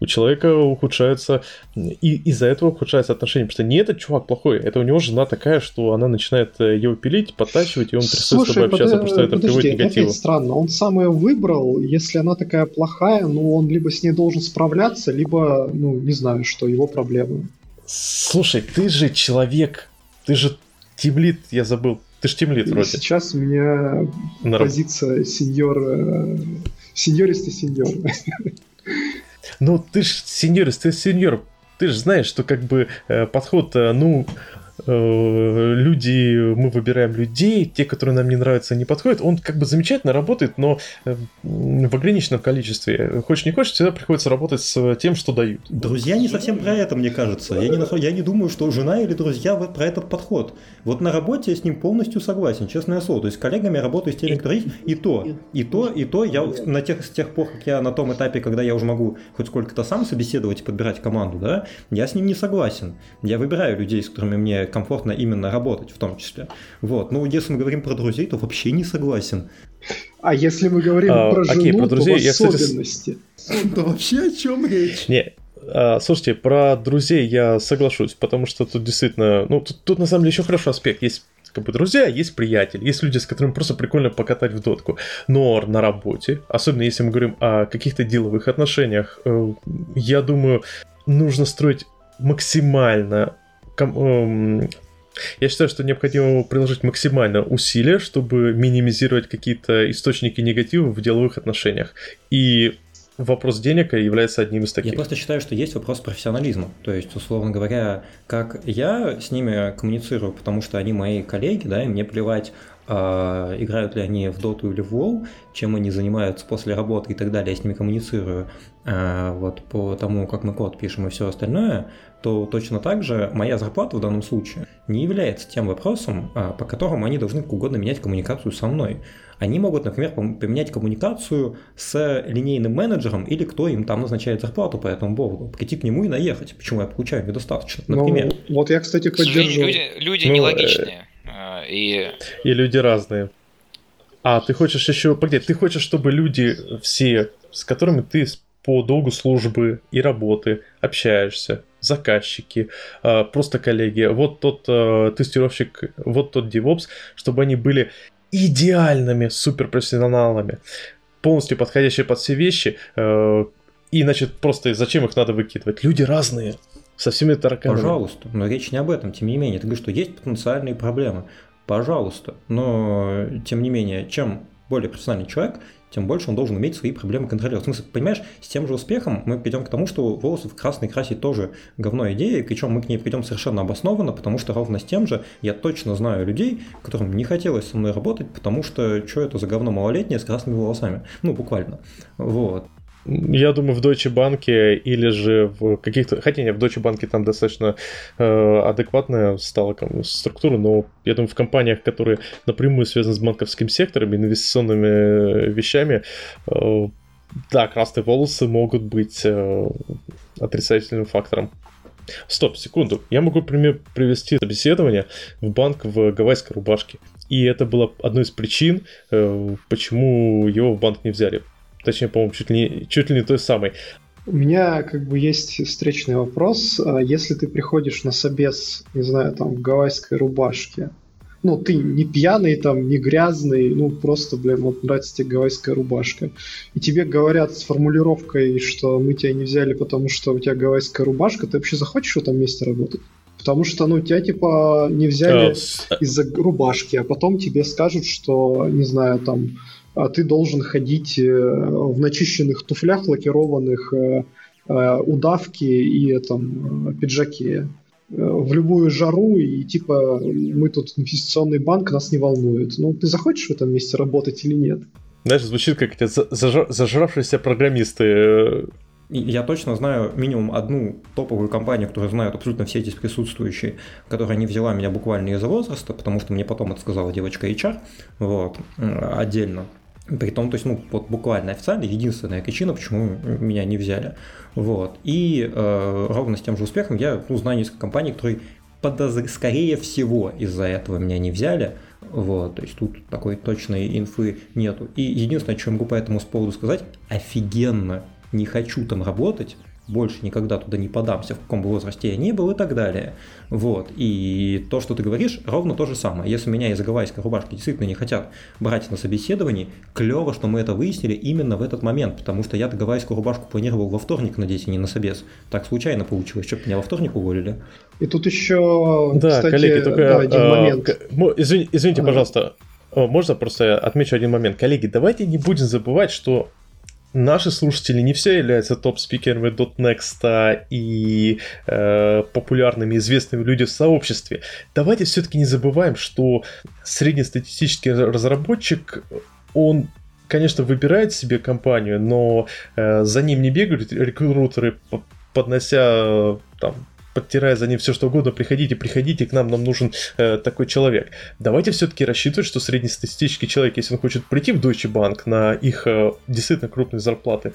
у человека ухудшается, и из-за этого ухудшается отношение, потому что не этот чувак плохой, это у него жена такая, что она начинает его пилить, подтачивать, и он перестает с тобой общаться, потому что это приводит к негативу. странно, он сам ее выбрал, если она такая плохая, ну он либо с ней должен справляться, либо, ну не знаю, что его проблемы. Слушай, ты же человек, ты же тимлит, я забыл. Ты же тимлит вроде. Сейчас у меня На... позиция сеньор, э, сеньористый сеньор. Ну, ты же сеньорист, ты сеньор. Ты же знаешь, что как бы э, подход, э, ну, люди, мы выбираем людей, те, которые нам не нравятся, не подходят. Он как бы замечательно работает, но э, в ограниченном количестве. Хочешь не хочешь, всегда приходится работать с тем, что дают. Друзья не совсем про это, мне кажется. Я не, я не думаю, что жена или друзья про этот подход. Вот на работе я с ним полностью согласен, честное слово. То есть с коллегами работаю с теми, кто есть, и то, и то, и то. Я на тех, с тех пор, как я на том этапе, когда я уже могу хоть сколько-то сам собеседовать и подбирать команду, да, я с ним не согласен. Я выбираю людей, с которыми мне комфортно именно работать в том числе. Вот. Ну, если мы говорим про друзей, то вообще не согласен. А если мы говорим а, про жену, окей, про друзей, то в я, особенности. Кстати... Да вообще о чем речь? Не, а, слушайте, про друзей я соглашусь, потому что тут действительно, ну, тут, тут на самом деле еще хороший аспект. Есть как бы друзья, есть приятели, есть люди, с которыми просто прикольно покатать в дотку. Но на работе, особенно если мы говорим о каких-то деловых отношениях, э, я думаю, нужно строить максимально я считаю, что необходимо приложить максимально усилия, чтобы минимизировать какие-то источники негатива в деловых отношениях. И вопрос денег является одним из таких. Я просто считаю, что есть вопрос профессионализма. То есть, условно говоря, как я с ними коммуницирую, потому что они мои коллеги, да, и мне плевать, а, играют ли они в доту или в WoW, чем они занимаются после работы и так далее, я с ними коммуницирую а, вот по тому, как мы код пишем и все остальное, то точно так же моя зарплата в данном случае не является тем вопросом, а, по которому они должны как угодно менять коммуникацию со мной. Они могут, например, поменять коммуникацию с линейным менеджером или кто им там назначает зарплату по этому поводу. Прийти к нему и наехать. Почему я получаю недостаточно, ну, например. Ну, вот я, кстати, поддерживаю. Люди, люди ну, нелогичные. Э, и... и люди разные. А ты хочешь еще... Погоди, ты хочешь, чтобы люди все, с которыми ты по долгу службы и работы общаешься, заказчики, э, просто коллеги, вот тот э, тестировщик, вот тот DevOps, чтобы они были идеальными суперпрофессионалами, полностью подходящие под все вещи, и, значит, просто зачем их надо выкидывать? Люди разные, со всеми тараканами. Пожалуйста, но речь не об этом, тем не менее. Ты говоришь, что есть потенциальные проблемы. Пожалуйста, но тем не менее, чем более профессиональный человек, тем больше он должен уметь свои проблемы контролировать. В смысле, понимаешь, с тем же успехом мы придем к тому, что волосы в красный красить тоже говно идея, причем мы к ней придем совершенно обоснованно, потому что ровно с тем же я точно знаю людей, которым не хотелось со мной работать, потому что что это за говно малолетнее с красными волосами. Ну, буквально. Вот. Я думаю, в Deutsche Bank или же в каких-то... Хотя нет, в Deutsche Bank там достаточно э, адекватная стала структура, но я думаю, в компаниях, которые напрямую связаны с банковским сектором, инвестиционными э, вещами, э, да, красные волосы могут быть э, отрицательным фактором. Стоп, секунду. Я могу пример привести собеседование в банк в гавайской рубашке. И это было одной из причин, э, почему его в банк не взяли. Точнее, по-моему, чуть ли, не, чуть ли не той самой. У меня как бы есть встречный вопрос. А если ты приходишь на собес, не знаю, там, в гавайской рубашке, ну, ты не пьяный, там, не грязный, ну, просто, блин, вот нравится тебе гавайская рубашка. И тебе говорят с формулировкой, что мы тебя не взяли, потому что у тебя гавайская рубашка, ты вообще захочешь в этом месте работать? Потому что, ну, тебя, типа, не взяли uh, из-за рубашки, а потом тебе скажут, что, не знаю, там, а ты должен ходить э, в начищенных туфлях лакированных, э, э, удавки и там пиджаке в любую жару, и типа мы тут инвестиционный банк, нас не волнует. Ну, ты захочешь в этом месте работать или нет? Знаешь, звучит как эти зажравшиеся программисты. Я точно знаю минимум одну топовую компанию, которую знают абсолютно все здесь присутствующие, которая не взяла меня буквально из-за возраста, потому что мне потом это сказала девочка HR, вот, отдельно. При том, то есть, ну, вот буквально официально единственная причина, почему меня не взяли. Вот. И э, ровно с тем же успехом я ну, знаю несколько компаний, которые подозр... скорее всего из-за этого меня не взяли. Вот, то есть тут такой точной инфы нету. И единственное, что я могу по этому поводу сказать, офигенно не хочу там работать, больше никогда туда не подамся, в каком бы возрасте я ни был и так далее. Вот. И то, что ты говоришь, ровно то же самое. Если меня из гавайской рубашки действительно не хотят брать на собеседовании, клево, что мы это выяснили именно в этот момент, потому что я-то гавайскую рубашку планировал во вторник надеть, а не на собес. Так случайно получилось, чтобы меня во вторник уволили. И тут еще, да, кстати, коллеги, только, да, один а, момент. Извини, извините, пожалуйста, можно просто отмечу один момент. Коллеги, давайте не будем забывать, что наши слушатели не все являются топ-спикерами .next и э, популярными, известными людьми в сообществе. Давайте все-таки не забываем, что среднестатистический разработчик, он конечно, выбирает себе компанию, но э, за ним не бегают рекрутеры, поднося там подтирая за ним все что угодно, приходите, приходите к нам, нам нужен э, такой человек. Давайте все-таки рассчитывать, что среднестатистический человек, если он хочет прийти в Deutsche Bank на их э, действительно крупные зарплаты,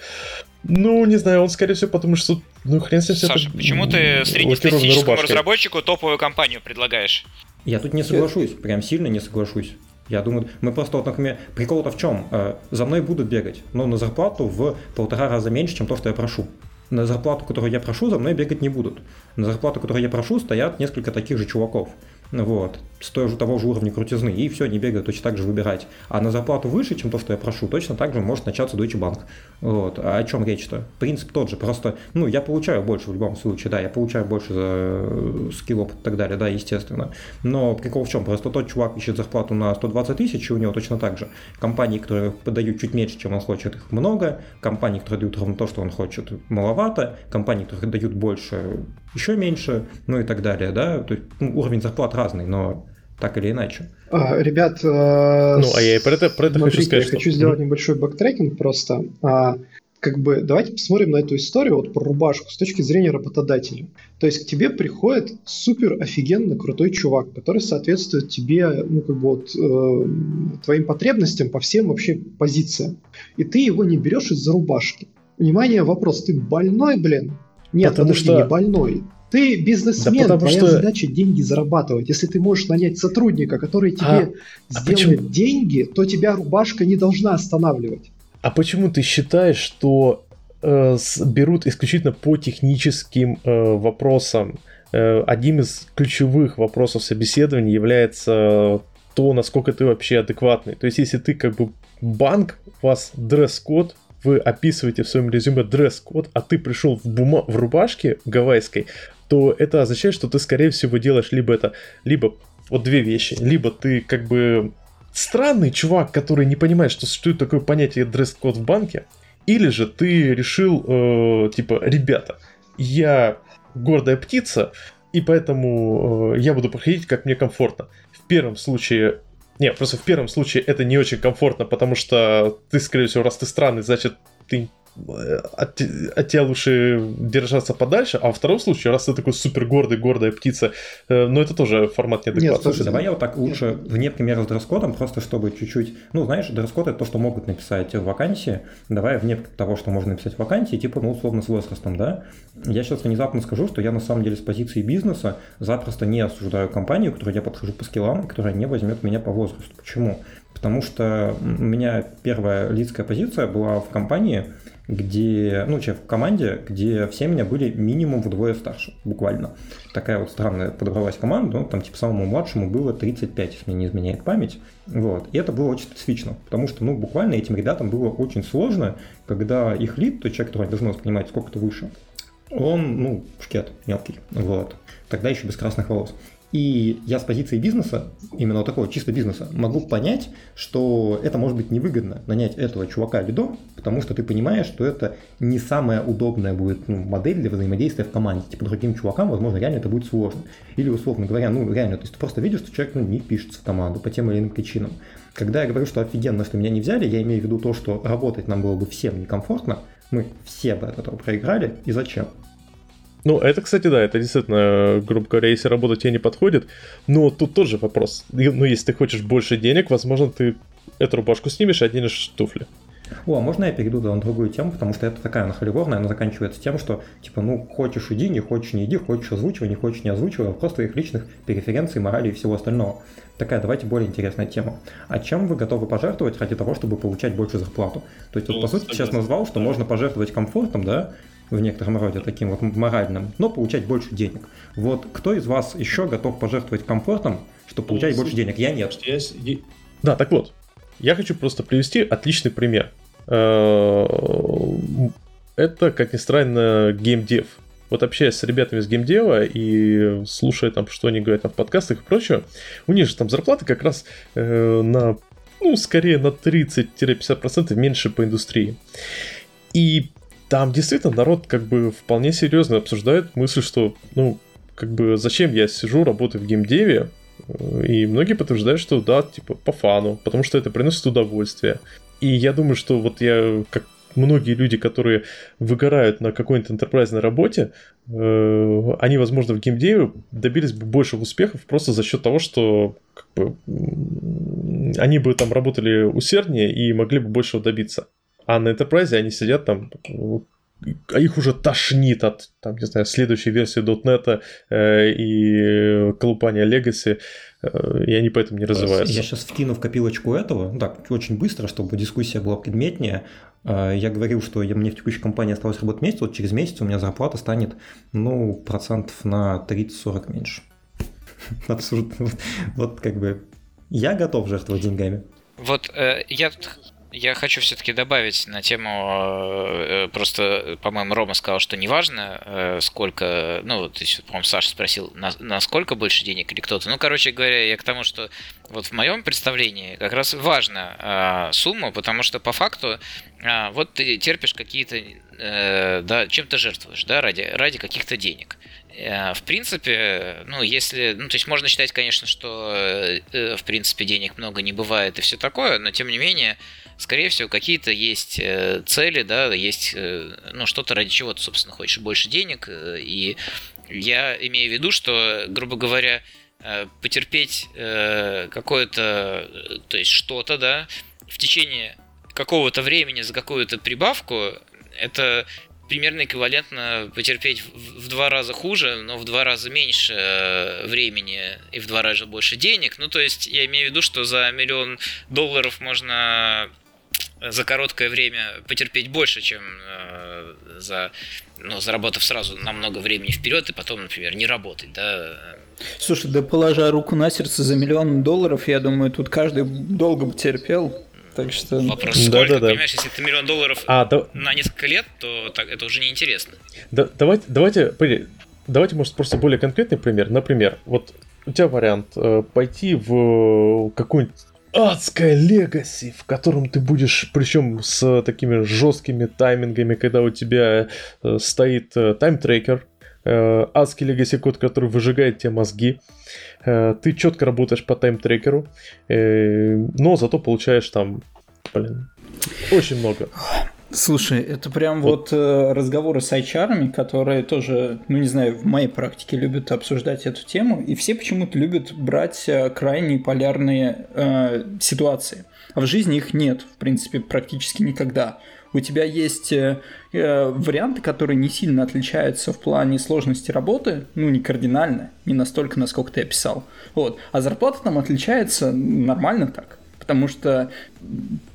ну, не знаю, он, скорее всего, потому что, ну, хрен с ним Саша, это, почему ты среднестатистическому разработчику топовую компанию предлагаешь? Я тут не соглашусь, прям сильно не соглашусь. Я думаю, мы просто, вот, например, прикол-то в чем? Э, за мной будут бегать, но на зарплату в полтора раза меньше, чем то, что я прошу на зарплату, которую я прошу, за мной бегать не будут. На зарплату, которую я прошу, стоят несколько таких же чуваков. Вот, с той же того же уровня крутизны, и все, не бегают точно так же выбирать. А на зарплату выше, чем то, что я прошу, точно так же может начаться Deutsche Bank. Вот. А о чем речь-то? Принцип тот же, просто, ну, я получаю больше в любом случае, да, я получаю больше за э, скилл, опыт и так далее, да, естественно. Но прикол в чем? Просто тот чувак ищет зарплату на 120 тысяч, и у него точно так же. Компании, которые подают чуть меньше, чем он хочет, их много. Компании, которые дают ровно то, что он хочет, маловато. Компании, которые дают больше, еще меньше, ну и так далее, да. То есть ну, уровень зарплат разный, но так или иначе. А, ребят, э, ну, а я и про это, про это смотрите, хочу сказать, я что... хочу сделать небольшой backtracking просто. А, как бы давайте посмотрим на эту историю вот про рубашку с точки зрения работодателя. То есть к тебе приходит супер офигенно крутой чувак, который соответствует тебе, ну как бы вот э, твоим потребностям по всем вообще позициям. И ты его не берешь из-за рубашки. Внимание, вопрос, ты больной, блин? Нет, Потому подожди, что... не больной. Ты бизнесмен, да твоя что... задача деньги зарабатывать. Если ты можешь нанять сотрудника, который тебе а, а сделает а деньги, то тебя рубашка не должна останавливать. А почему ты считаешь, что э, берут исключительно по техническим э, вопросам? Э, одним из ключевых вопросов собеседования является то, насколько ты вообще адекватный. То есть, если ты как бы банк, у вас дресс-код, вы описываете в своем резюме дресс-код, а ты пришел в, бума... в рубашке гавайской, то это означает, что ты, скорее всего, делаешь либо это, либо вот две вещи, либо ты как бы странный чувак, который не понимает, что существует такое понятие дресс-код в банке, или же ты решил, э, типа, ребята, я гордая птица, и поэтому э, я буду проходить, как мне комфортно. В первом случае не, просто в первом случае это не очень комфортно, потому что ты, скорее всего, раз ты странный, значит, ты от, от тебя лучше держаться подальше, а во втором случае, раз ты такой супер гордый, гордая птица, э, ну это тоже формат неадекватный. Нет, слушай, давай я вот так лучше вне примера с дресс-кодом, просто чтобы чуть-чуть, ну знаешь, дресс-код это то, что могут написать в вакансии, давай вне того, что можно написать в вакансии, типа, ну условно с возрастом, да. Я сейчас внезапно скажу, что я на самом деле с позиции бизнеса запросто не осуждаю компанию, которой я подхожу по скиллам, которая не возьмет меня по возрасту. Почему? Потому что у меня первая лидская позиция была в компании, где, ну, в команде, где все меня были минимум вдвое старше, буквально. Такая вот странная подобралась команда, ну, там, типа, самому младшему было 35, если мне не изменяет память. Вот. И это было очень специфично, потому что, ну, буквально этим ребятам было очень сложно, когда их лид, то человек, который должен воспринимать сколько-то выше, он, ну, шкет мелкий, вот. Тогда еще без красных волос. И я с позиции бизнеса, именно вот такого чисто бизнеса, могу понять, что это может быть невыгодно нанять этого чувака лидом, потому что ты понимаешь, что это не самая удобная будет ну, модель для взаимодействия в команде. Типа другим чувакам, возможно, реально это будет сложно. Или, условно говоря, ну реально, то есть ты просто видишь, что человек ну, не впишется в команду по тем или иным причинам. Когда я говорю, что офигенно, что меня не взяли, я имею в виду то, что работать нам было бы всем некомфортно, мы все бы от этого проиграли, и зачем? Ну, это, кстати, да, это действительно, грубо говоря, если работа тебе не подходит. Но тут тоже вопрос. Ну, если ты хочешь больше денег, возможно, ты эту рубашку снимешь и оденешь туфли. О, а можно я перейду на другую тему, потому что это такая нахалеворная, она заканчивается тем, что, типа, ну, хочешь иди, не хочешь не иди, хочешь озвучивай, не хочешь не озвучивай, вопрос твоих личных преференций, морали и всего остального. Такая, давайте, более интересная тема. А чем вы готовы пожертвовать ради того, чтобы получать больше зарплату? То есть, вот, ну, по сути, сейчас назвал, что можно пожертвовать комфортом, да, в некотором роде таким вот моральным, но получать больше денег. Вот кто из вас еще готов пожертвовать комфортом, чтобы получать больше денег? Я нет. Да, так вот, я хочу просто привести отличный пример. Э, это, как ни странно, геймдев. Вот общаясь с ребятами из геймдева и слушая там, что они говорят там в подкастах и прочее, у них же там зарплаты как раз э, на, ну, скорее на 30-50% меньше по индустрии. И там действительно народ как бы вполне серьезно обсуждает мысль, что, ну, как бы зачем я сижу, работаю в геймдеве, и многие подтверждают, что да, типа по фану, потому что это приносит удовольствие. И я думаю, что вот я, как многие люди, которые выгорают на какой-нибудь интерпрайзной работе, э, они, возможно, в геймдеве добились бы больших успехов просто за счет того, что как бы, они бы там работали усерднее и могли бы большего добиться. А на Enterprise они сидят там, а их уже тошнит от, там, не знаю, следующей версии .NET э, и колупания Legacy, э, и они поэтому не развиваются. Я сейчас вкину в копилочку этого, ну так, очень быстро, чтобы дискуссия была предметнее. Э, я говорил, что я, мне в текущей компании осталось работать месяц, вот через месяц у меня зарплата станет, ну, процентов на 30-40 меньше. обсуждать. Вот как бы я готов жертвовать деньгами. Вот э, я я хочу все-таки добавить на тему, э, просто, по-моему, Рома сказал, что неважно, э, сколько, ну, вот, по-моему, Саша спросил, на, на больше денег или кто-то. Ну, короче говоря, я к тому, что вот в моем представлении как раз важна э, сумма, потому что по факту э, вот ты терпишь какие-то, э, да, чем-то жертвуешь, да, ради, ради каких-то денег. Э, в принципе, ну, если, ну, то есть можно считать, конечно, что, в принципе, денег много не бывает и все такое, но тем не менее, скорее всего, какие-то есть э, цели, да, есть, э, ну, что-то ради чего ты, собственно, хочешь больше денег, э, и я имею в виду, что, грубо говоря, потерпеть какое-то, то есть что-то, да, в течение какого-то времени за какую-то прибавку, это примерно эквивалентно потерпеть в два раза хуже, но в два раза меньше времени и в два раза больше денег. Ну, то есть я имею в виду, что за миллион долларов можно за короткое время потерпеть больше, чем э, за, ну, заработав сразу намного времени вперед и потом, например, не работать, да. Слушай, да положа руку на сердце за миллион долларов, я думаю, тут каждый долго бы терпел. Так что... Вопрос, сколько, да, да, понимаешь, если это миллион долларов а, да... на несколько лет, то так, это уже неинтересно. Да, давайте, давайте, давайте, может, просто более конкретный пример. Например, вот у тебя вариант э, пойти в какую-нибудь адское легаси, в котором ты будешь, причем с такими жесткими таймингами, когда у тебя э, стоит э, таймтрекер, э, адский легаси код, который выжигает тебе мозги. Э, ты четко работаешь по таймтрекеру, но зато получаешь там, блин, очень много. Слушай, это прям вот, вот э, разговоры с HR, которые тоже, ну не знаю, в моей практике любят обсуждать эту тему, и все почему-то любят брать э, крайне полярные э, ситуации. А в жизни их нет, в принципе, практически никогда. У тебя есть э, э, варианты, которые не сильно отличаются в плане сложности работы, ну не кардинально, не настолько, насколько ты описал. Вот. А зарплата там отличается нормально так потому что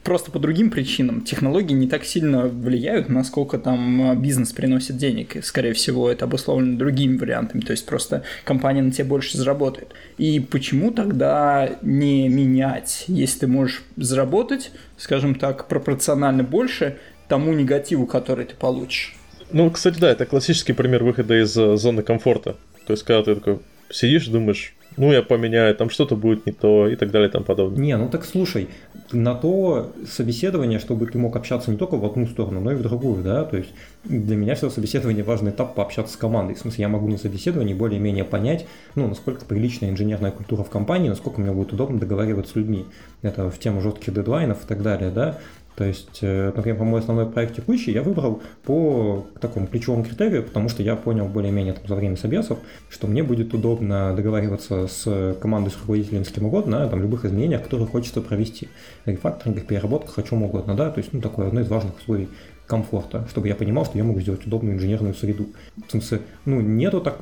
просто по другим причинам технологии не так сильно влияют, насколько там а, бизнес приносит денег. И, скорее всего, это обусловлено другими вариантами, то есть просто компания на тебе больше заработает. И почему тогда не менять, если ты можешь заработать, скажем так, пропорционально больше тому негативу, который ты получишь? Ну, кстати, да, это классический пример выхода из э, зоны комфорта. То есть, когда ты такой сидишь, думаешь, ну я поменяю, там что-то будет не то и так далее и тому подобное. Не, ну так слушай, на то собеседование, чтобы ты мог общаться не только в одну сторону, но и в другую, да, то есть для меня все собеседование важный этап пообщаться с командой, в смысле я могу на собеседовании более-менее понять, ну, насколько приличная инженерная культура в компании, насколько мне будет удобно договариваться с людьми, это в тему жестких дедлайнов и так далее, да, то есть, э, например, по мой основной проект текущий я выбрал по такому ключевому критерию, потому что я понял более-менее там, за время собесов, что мне будет удобно договариваться с командой, с руководителем, с кем угодно, там, любых изменениях, которые хочется провести. Рефакторинг, переработках, о чем угодно, да, то есть, ну, такое одно из важных условий комфорта, чтобы я понимал, что я могу сделать удобную инженерную среду. В смысле, ну, нету так...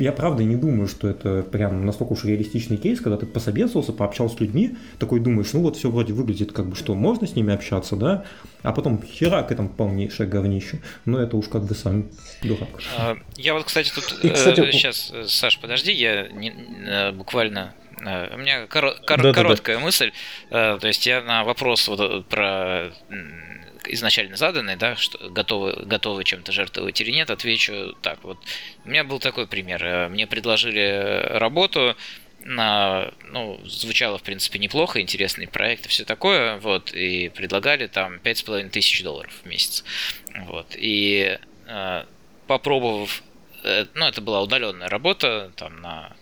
Я правда не думаю, что это прям настолько уж реалистичный кейс, когда ты посоветовался, пообщался с людьми, такой думаешь, ну вот все вроде выглядит как бы, что можно с ними общаться, да, а потом херак этом полнейшее говнище. Но это уж как бы сам дурак. А, я вот, кстати, тут... И, кстати, э, сейчас, э, Саш, подожди, я не, э, буквально у меня коро- кор- да, короткая да, да. мысль. То есть я на вопрос вот про изначально заданный, да, что готовы, готовы чем-то жертвовать или нет, отвечу так. Вот у меня был такой пример. Э, мне предложили работу, на, ну, звучало, в принципе, неплохо, интересный проект и все такое, вот, и предлагали там пять с половиной тысяч долларов в месяц, вот, и э, попробовав, э, ну, это была удаленная работа, там, на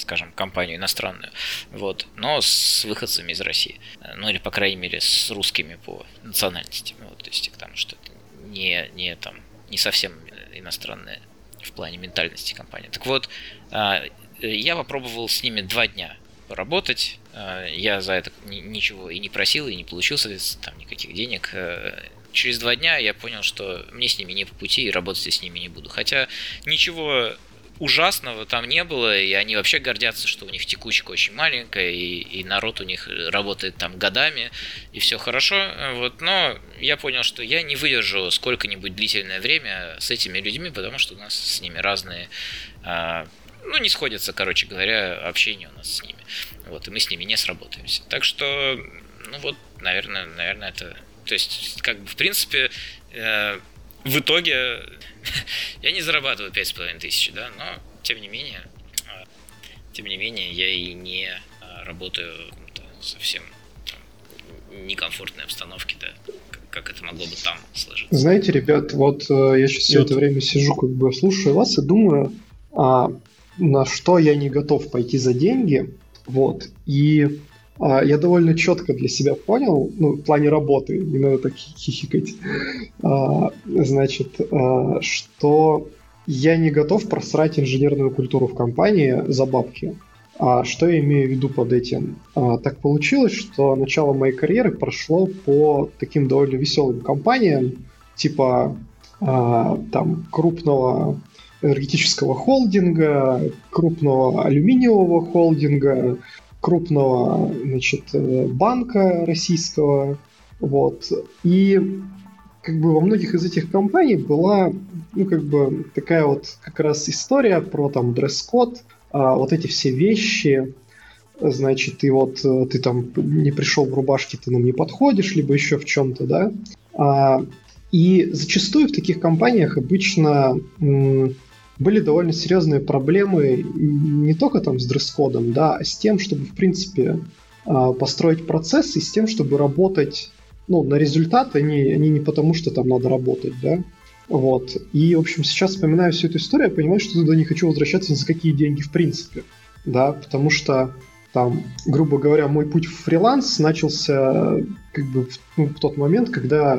скажем, компанию иностранную, вот, но с выходцами из России, ну или, по крайней мере, с русскими по национальности, вот, то есть, потому что это не, не, там, не совсем иностранная в плане ментальности компания. Так вот, а, я попробовал с ними два дня поработать, а, я за это ничего и не просил, и не получил, соответственно, там никаких денег, э, через два дня я понял, что мне с ними не по пути и работать я с ними не буду. Хотя ничего ужасного там не было, и они вообще гордятся, что у них текучка очень маленькая, и, и народ у них работает там годами, и все хорошо, вот, но я понял, что я не выдержу сколько-нибудь длительное время с этими людьми, потому что у нас с ними разные а, ну, не сходится, короче говоря, общение у нас с ними. Вот, и мы с ними не сработаемся. Так что, ну вот, наверное, наверное, это... То есть, как бы, в принципе, э, в итоге я не зарабатываю 5,5 тысяч, да, но, тем не менее, э, тем не менее, я и не э, работаю в каком-то совсем там, некомфортной обстановке, да, как это могло бы там сложиться. Знаете, ребят, вот э, я сейчас все это время сижу, как бы слушаю вас и думаю, а, на что я не готов пойти за деньги, вот, и а, я довольно четко для себя понял, ну, в плане работы, не надо так хихикать, а, значит, а, что я не готов просрать инженерную культуру в компании за бабки. А что я имею в виду под этим? А, так получилось, что начало моей карьеры прошло по таким довольно веселым компаниям, типа а, там крупного энергетического холдинга, крупного алюминиевого холдинга, крупного значит, э, банка российского. Вот. И как бы во многих из этих компаний была ну, как бы такая вот как раз история про там дресс-код, а, вот эти все вещи, значит, и вот э, ты там не пришел в рубашке, ты нам не подходишь, либо еще в чем-то, да. А, и зачастую в таких компаниях обычно м, были довольно серьезные проблемы не только там с дресс-кодом, да, а с тем, чтобы, в принципе, а, построить процесс и с тем, чтобы работать ну, на результат, они, они не потому, что там надо работать, да. Вот. И, в общем, сейчас вспоминаю всю эту историю, я понимаю, что туда не хочу возвращаться ни за какие деньги в принципе. Да, потому что там, грубо говоря, мой путь в фриланс начался как бы в, ну, в тот момент, когда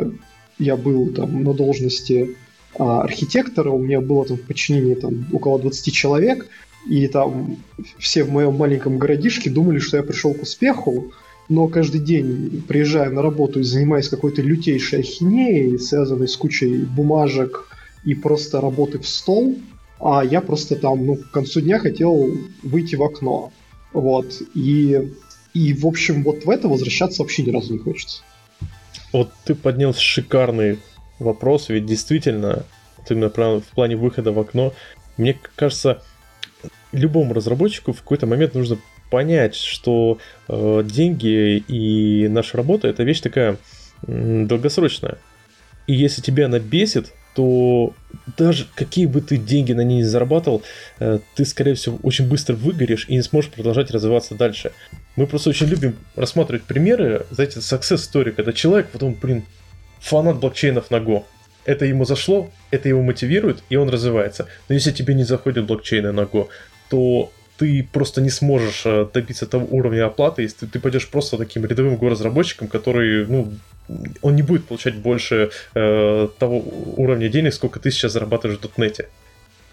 я был там на должности а, архитектора, у меня было там в подчинении там около 20 человек, и там все в моем маленьком городишке думали, что я пришел к успеху, но каждый день, приезжая на работу и занимаясь какой-то лютейшей ахинеей, связанной с кучей бумажек и просто работы в стол, а я просто там, ну, к концу дня хотел выйти в окно. Вот. И, и в общем, вот в это возвращаться вообще ни разу не хочется. Вот ты поднял шикарный вопрос, ведь действительно, вот именно в плане выхода в окно, мне кажется, любому разработчику в какой-то момент нужно понять, что э, деньги и наша работа это вещь такая э, долгосрочная. И если тебя она бесит, то даже какие бы ты деньги на ней не зарабатывал, э, ты, скорее всего, очень быстро выгоришь и не сможешь продолжать развиваться дальше. Мы просто очень любим рассматривать примеры, знаете, success story, когда человек потом, блин, фанат блокчейнов на Go. Это ему зашло, это его мотивирует, и он развивается. Но если тебе не заходят блокчейны на Go, то ты просто не сможешь э, добиться того уровня оплаты, если ты пойдешь просто таким рядовым горазработчиком, который, ну, он не будет получать больше э, того уровня денег, сколько ты сейчас зарабатываешь в дотнете.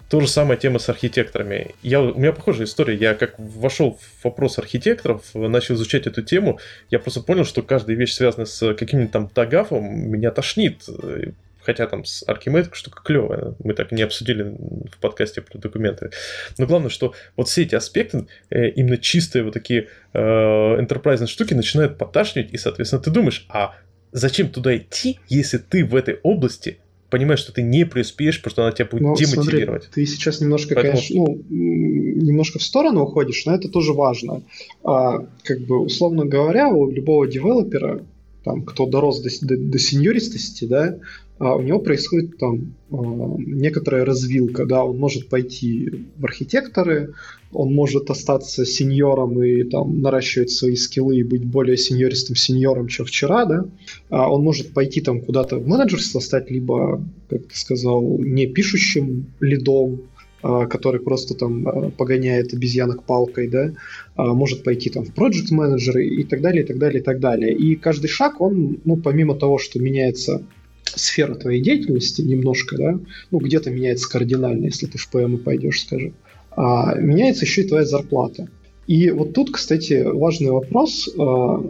То же самое тема с архитекторами. Я, у меня похожая история. Я как вошел в вопрос архитекторов, начал изучать эту тему, я просто понял, что каждая вещь, связанная с каким-нибудь там тагафом, меня тошнит хотя там с Archimate штука клевая, мы так не обсудили в подкасте про документы. Но главное, что вот все эти аспекты, э, именно чистые вот такие э, enterprise штуки начинают поташнивать, и, соответственно, ты думаешь, а зачем туда идти, если ты в этой области понимаешь, что ты не преуспеешь, потому что она тебя будет ну, демотивировать. Смотри, ты сейчас немножко, Поэтому... конечно, ну, немножко в сторону уходишь, но это тоже важно. А, как бы, условно говоря, у любого девелопера, там, кто дорос до, до, до сеньористости, да, у него происходит там а, некоторая развилка, да, он может пойти в архитекторы, он может остаться сеньором и там наращивать свои скиллы и быть более сеньористым сеньором, чем вчера, да, а он может пойти там куда-то в менеджерство стать, либо, как ты сказал, не пишущим лидом, а, который просто там погоняет обезьянок палкой, да, может пойти там в проект менеджеры и так далее, и так далее, и так далее. И каждый шаг, он, ну, помимо того, что меняется сфера твоей деятельности немножко, да, ну, где-то меняется кардинально, если ты в ПМ пойдешь, скажем, а, меняется еще и твоя зарплата. И вот тут, кстати, важный вопрос а,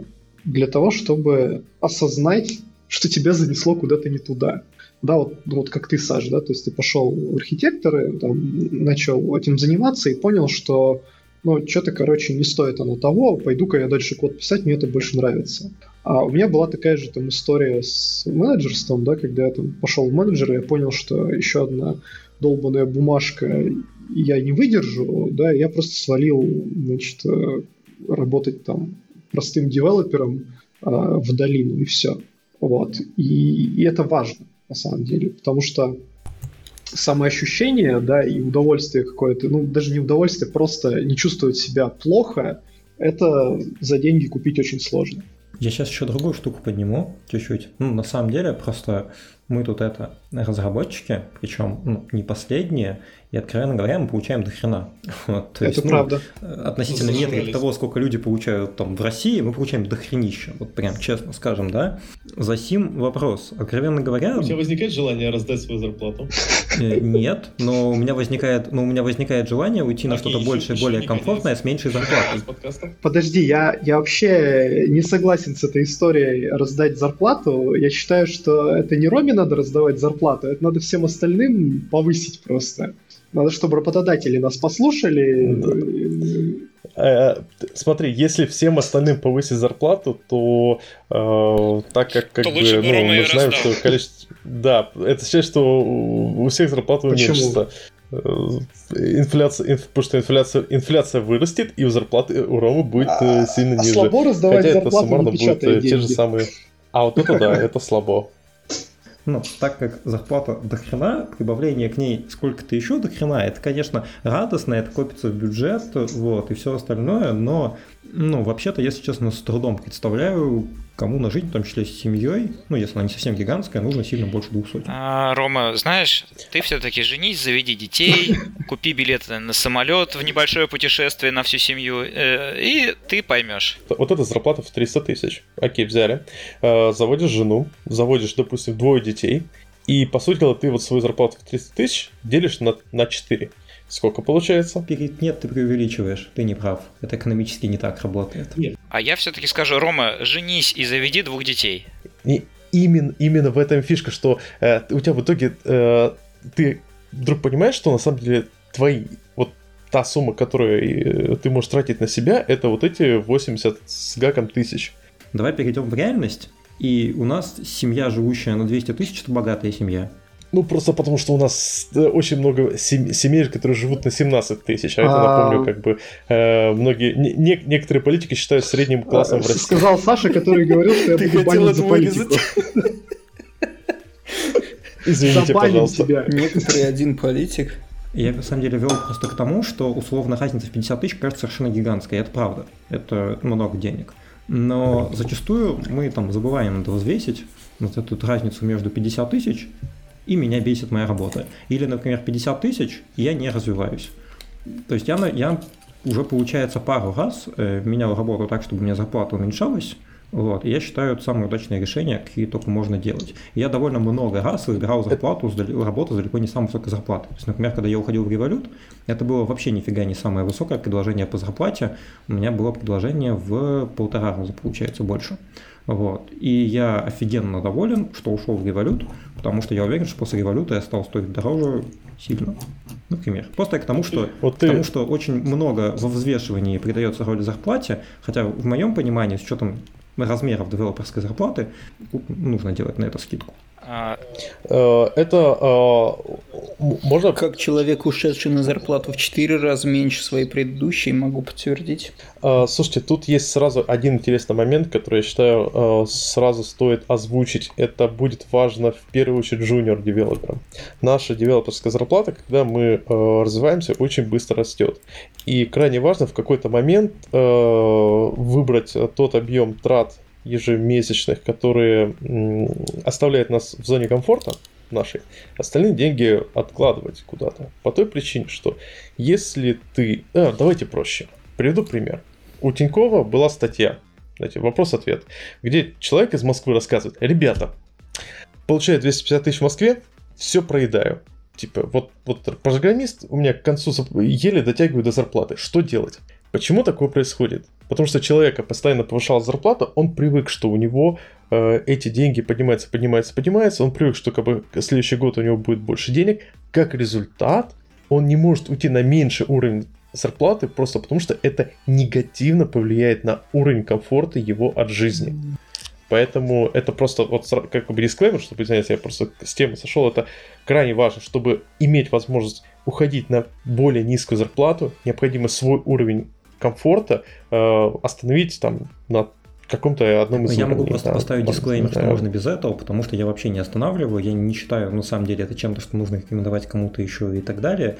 для того, чтобы осознать, что тебя занесло куда-то не туда. Да, вот, ну, вот как ты, Саш, да, то есть ты пошел в архитекторы, там, начал этим заниматься и понял, что ну, что-то, короче, не стоит оно того, пойду-ка я дальше код писать, мне это больше нравится. А у меня была такая же там история с менеджерством, да, когда я там пошел в менеджер, я понял, что еще одна долбанная бумажка я не выдержу, да, я просто свалил, значит, э, работать там простым девелопером э, в долину и все. Вот. И, и это важно, на самом деле, потому что самоощущение, да, и удовольствие какое-то, ну, даже не удовольствие, просто не чувствовать себя плохо, это за деньги купить очень сложно. Я сейчас еще другую штуку подниму чуть-чуть. Ну, на самом деле, просто мы тут это разработчики, причем ну, не последние, и, откровенно говоря, мы получаем до хрена. Вот, то Это есть, ну, правда. относительно метрик того, сколько люди получают там в России, мы получаем до хренища. Вот прям честно скажем, да. За сим вопрос. Откровенно говоря... У тебя возникает желание раздать свою зарплату? Э, нет, но у меня возникает, но у меня возникает желание уйти на что-то большее, более комфортное, с меньшей зарплатой. Подожди, я, я вообще не согласен с этой историей раздать зарплату. Я считаю, что это не Роме надо раздавать зарплату, это надо всем остальным повысить просто. Надо, чтобы работодатели нас послушали. Э, смотри, если всем остальным повысить зарплату, то э, так как, как то бы, ну, мы знаем, что количество... Да, это означает, что у всех зарплаты уменьшится. Э, инфляция, инф, потому что инфляция, инфляция вырастет, и у зарплаты у Ромы будет а, сильно а ниже. слабо раздавать Хотя зарплату, это суммарно будет деньги. те же самые... А вот это да, это слабо. Ну, так как зарплата до хрена, прибавление к ней сколько-то еще до хрена, это, конечно, радостно, это копится в бюджет, вот, и все остальное, но, ну, вообще-то, если честно, с трудом представляю, кому на жизнь, в том числе с семьей, ну, если она не совсем гигантская, нужно сильно больше двух сотен. А, Рома, знаешь, ты все-таки женись, заведи детей, купи билеты на самолет в небольшое путешествие на всю семью, э, и ты поймешь. Вот эта зарплата в 300 тысяч. Окей, взяли. Э, заводишь жену, заводишь, допустим, двое детей, и, по сути дела, ты вот свою зарплату в 300 тысяч делишь на, на 4. Сколько получается? Нет, ты преувеличиваешь, ты не прав. Это экономически не так работает. Нет. А я все-таки скажу, Рома, женись и заведи двух детей. И именно, именно в этом фишка, что э, у тебя в итоге э, ты вдруг понимаешь, что на самом деле твои вот та сумма, которую э, ты можешь тратить на себя, это вот эти 80 с гаком тысяч. Давай перейдем в реальность. И у нас семья, живущая на 200 тысяч, это богатая семья. Ну, просто потому что у нас э, очень много семей, которые живут на 17 тысяч. А это, напомню, как бы э, многие... Не, некоторые политики считают средним классом в России. Сказал Саша, который говорил, что я буду банить за политику. Извините, пожалуйста. Некоторый один политик. Я, на самом деле, вел просто к тому, что условно разница в 50 тысяч кажется совершенно гигантской. Это правда. Это много денег. Но зачастую мы там забываем надо взвесить вот эту разницу между 50 тысяч и меня бесит моя работа. Или, например, 50 тысяч, и я не развиваюсь. То есть я, я уже, получается, пару раз э, менял работу так, чтобы у меня зарплата уменьшалась, вот, и я считаю, это самое удачное решение, какие только можно делать. я довольно много раз выбирал зарплату, работу с далеко не самой высокой зарплатой. То есть, например, когда я уходил в Револют, это было вообще нифига не самое высокое предложение по зарплате. У меня было предложение в полтора раза, получается, больше. Вот. И я офигенно доволен, что ушел в револют, потому что я уверен, что после революта я стал стоить дороже сильно. Например. Просто к тому, что, вот ты... к тому, что очень много во взвешивании придается роли зарплате, хотя в моем понимании, с учетом размеров девелоперской зарплаты, нужно делать на это скидку. Э, это э, можно... Как человек, ушедший на зарплату в 4 раза меньше своей предыдущей, могу подтвердить. Э, слушайте, тут есть сразу один интересный момент, который я считаю сразу стоит озвучить. Это будет важно в первую очередь джуниор-девелоперам. Наша девелоперская зарплата, когда мы развиваемся, очень быстро растет. И крайне важно в какой-то момент выбрать тот объем трат ежемесячных, которые оставляют нас в зоне комфорта нашей, остальные деньги откладывать куда-то. По той причине, что если ты... А, давайте проще. Приведу пример. У Тинькова была статья, знаете, вопрос-ответ, где человек из Москвы рассказывает, ребята, получаю 250 тысяч в Москве, все проедаю. Типа, вот, вот программист у меня к концу еле дотягиваю до зарплаты. Что делать? Почему такое происходит? Потому что человека постоянно повышала зарплата, он привык, что у него э, эти деньги поднимаются, поднимаются, поднимаются, он привык, что как бы следующий год у него будет больше денег. Как результат, он не может уйти на меньший уровень зарплаты, просто потому что это негативно повлияет на уровень комфорта его от жизни. Поэтому это просто вот как бы дисклеймер, чтобы, извиняюсь, я просто с темы сошел, это крайне важно, чтобы иметь возможность уходить на более низкую зарплату, необходимо свой уровень комфорта э, остановить там на каком-то одном из Я уровней, могу просто да, поставить дисклеймер, что можно без этого, потому что я вообще не останавливаю, я не считаю, на самом деле, это чем-то, что нужно рекомендовать кому-то еще и так далее.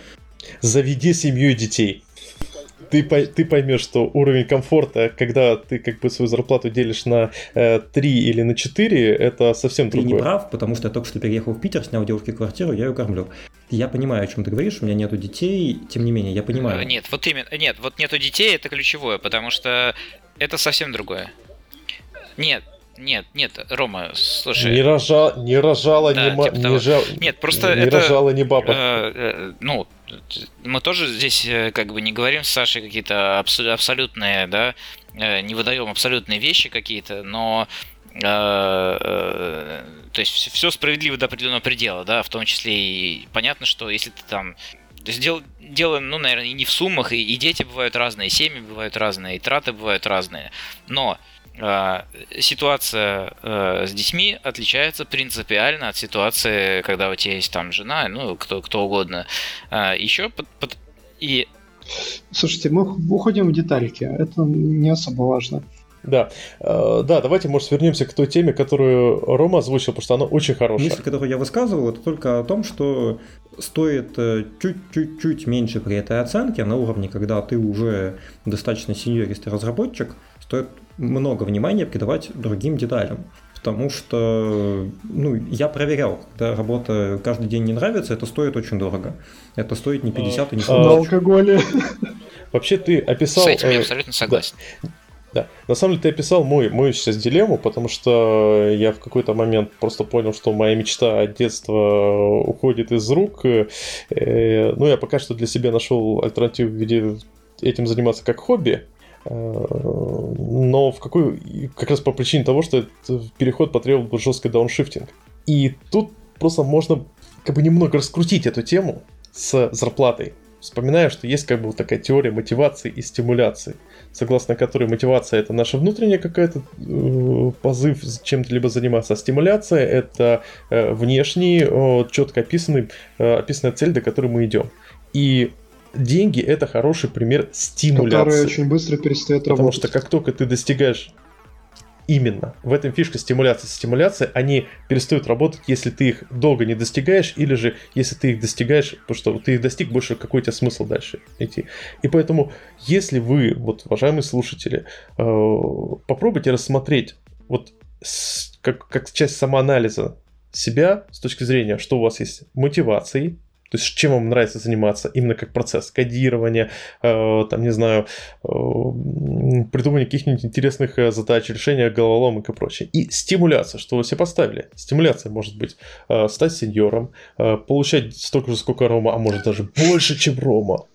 Заведи семью и детей ты, ты поймешь, что уровень комфорта, когда ты как бы свою зарплату делишь на э, 3 или на 4, это совсем ты другое. Ты не прав, потому что я только что переехал в Питер, снял девушке квартиру, я ее кормлю. Я понимаю, о чем ты говоришь, у меня нету детей, тем не менее, я понимаю. Нет, вот именно, нет, вот нету детей, это ключевое, потому что это совсем другое. Нет, нет, нет, Рома, слушай. Не, рожа, не рожала, да, не, типа не, жал, нет, просто не это, рожала не баба. Э, э, ну, мы тоже здесь э, как бы не говорим с Сашей какие-то абсолютные, да, э, не выдаем абсолютные вещи какие-то, но э, то есть все справедливо до определенного предела, да, в том числе и понятно, что если ты там то есть дело, дело, ну, наверное, не в суммах, и, и дети бывают разные, и семьи бывают разные, и траты бывают разные. Но а, ситуация э, с детьми отличается принципиально от ситуации, когда у тебя есть там жена, ну, кто, кто угодно. А, еще под, под, и... Слушайте, мы уходим в детальки, это не особо важно. Да, э, да, давайте, может, вернемся к той теме, которую Рома озвучил, потому что она очень хорошая. Мысль, которую я высказывал, это только о том, что стоит э, чуть-чуть меньше при этой оценке на уровне, когда ты уже достаточно сеньористый разработчик, стоит много внимания придавать другим деталям. Потому что, ну, я проверял, когда работа каждый день не нравится, это стоит очень дорого. Это стоит не 50 и не 40 На алкоголе. Вообще ты описал... С этим я э, абсолютно согласен. Да. Да. На самом деле ты описал мой, мою сейчас дилемму, потому что я в какой-то момент просто понял, что моя мечта детства уходит из рук. Э, ну, я пока что для себя нашел альтернативу в виде этим заниматься как хобби. Э, но в какой, как раз по причине того, что этот переход потребовал бы жесткий дауншифтинг. И тут просто можно как бы немного раскрутить эту тему с зарплатой. Вспоминаю, что есть как бы вот такая теория мотивации и стимуляции, согласно которой мотивация это наша внутренняя какая-то э, позыв чем-то либо заниматься, а стимуляция это э, внешний, э, четко описанный, э, описанная цель, до которой мы идем. И деньги это хороший пример стимуляции. Который очень быстро перестает Потому работать. Потому что как только ты достигаешь Именно. В этом фишка стимуляции. Стимуляции, они перестают работать, если ты их долго не достигаешь, или же если ты их достигаешь, потому что ты их достиг, больше какой у тебя смысл дальше идти. И поэтому, если вы, вот, уважаемые слушатели, э, попробуйте рассмотреть вот как, как часть самоанализа себя с точки зрения, что у вас есть мотивации, то есть чем вам нравится заниматься именно как процесс кодирования, э, там, не знаю, э, придумывания каких-нибудь интересных э, задач, решения головоломок и прочее. И стимуляция, что вы себе поставили. Стимуляция может быть э, стать сеньором, э, получать столько же, сколько Рома, а может даже больше, чем Рома.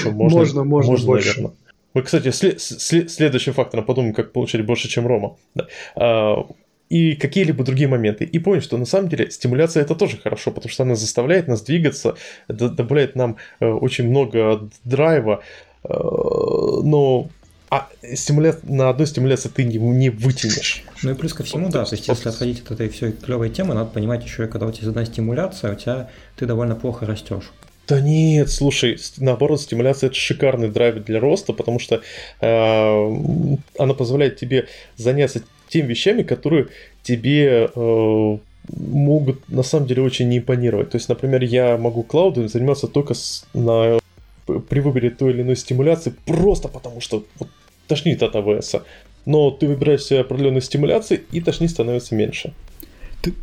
Что можно, можно, можно, можно больше. наверное. Мы, кстати, след, след, следующим фактором подумаем, как получать больше, чем Рома. Да. А, и какие-либо другие моменты. И понял, что на самом деле стимуляция это тоже хорошо, потому что она заставляет нас двигаться, добавляет нам э, очень много драйва, э, но а стимуля... на одной стимуляции ты не, не вытянешь. Ну и плюс ко всему, да, то есть если отходить от этой всей клевой темы, надо понимать еще, когда у тебя одна стимуляция, у тебя ты довольно плохо растешь. Да нет, слушай, наоборот, стимуляция это шикарный драйв для роста, потому что э, она позволяет тебе заняться теми вещами, которые тебе э, могут на самом деле очень не импонировать. То есть, например, я могу клаудом заниматься только с, на, при выборе той или иной стимуляции просто потому, что вот, тошнит от АВС. Но ты выбираешь себе определенные стимуляции, и тошнить становится меньше. Ты,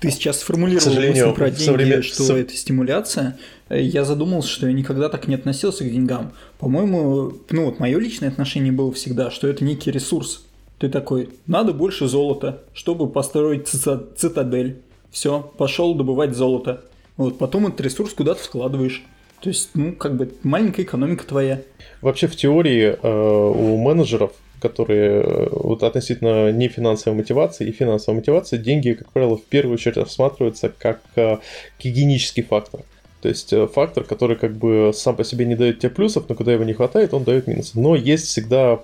ты сейчас сформулировал мысль про деньги, современ... что Со... это стимуляция. Я задумался, что я никогда так не относился к деньгам. По-моему, ну вот мое личное отношение было всегда, что это некий ресурс. Ты такой, надо больше золота, чтобы построить цитадель. Все, пошел добывать золото. Вот, потом этот ресурс куда-то вкладываешь. То есть, ну, как бы маленькая экономика твоя. Вообще, в теории э, у менеджеров, которые э, вот относительно не финансовой мотивации и финансовой мотивации, деньги, как правило, в первую очередь рассматриваются как э, гигиенический фактор. То есть э, фактор, который как бы сам по себе не дает тебе плюсов, но когда его не хватает, он дает минусы. Но есть всегда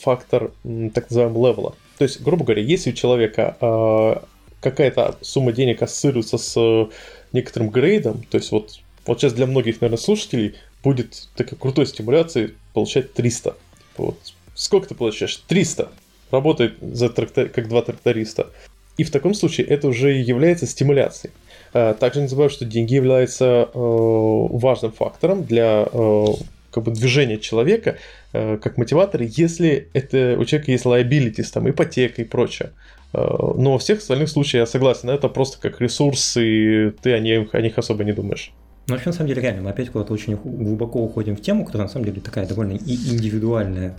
фактор так называемого левела. То есть, грубо говоря, если у человека э, какая-то сумма денег ассоциируется с некоторым грейдом, то есть вот, вот сейчас для многих, наверное, слушателей будет такой крутой стимуляции получать 300. Вот. Сколько ты получаешь? 300. Работает за трактор, как два тракториста. И в таком случае это уже является стимуляцией. Э, также не забываю, что деньги являются э, важным фактором для э, как бы движения человека как мотиватор, если это у человека есть liabilities, там ипотека и прочее. Но во всех остальных случаях я согласен, это просто как ресурс, и ты о них, о них особо не думаешь. Ну, вообще, на самом деле, реально, мы опять куда-то очень глубоко уходим в тему, которая, на самом деле, такая довольно индивидуальная.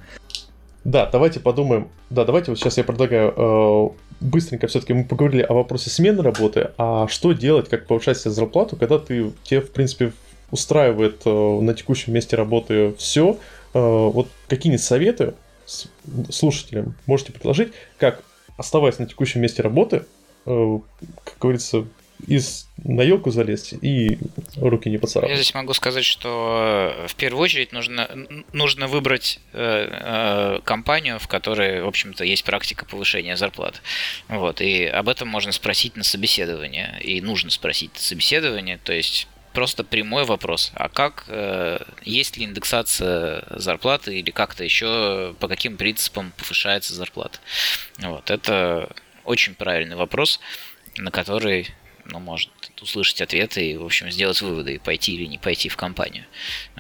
Да, давайте подумаем. Да, давайте вот сейчас я предлагаю э, быстренько все-таки мы поговорили о вопросе смены работы, а что делать, как повышать себе зарплату, когда ты тебе, в принципе, устраивает э, на текущем месте работы все. Э, вот какие-нибудь советы слушателям можете предложить, как оставаясь на текущем месте работы, э, как говорится, из на елку залезть и руки не поцарапать. Я здесь могу сказать, что э, в первую очередь нужно, нужно выбрать э, э, компанию, в которой, в общем-то, есть практика повышения зарплат. Вот, и об этом можно спросить на собеседовании, и нужно спросить на собеседовании, то есть просто прямой вопрос. А как, э, есть ли индексация зарплаты или как-то еще, по каким принципам повышается зарплата? Вот, это очень правильный вопрос, на который ну, может услышать ответы и, в общем, сделать выводы, и пойти или не пойти в компанию.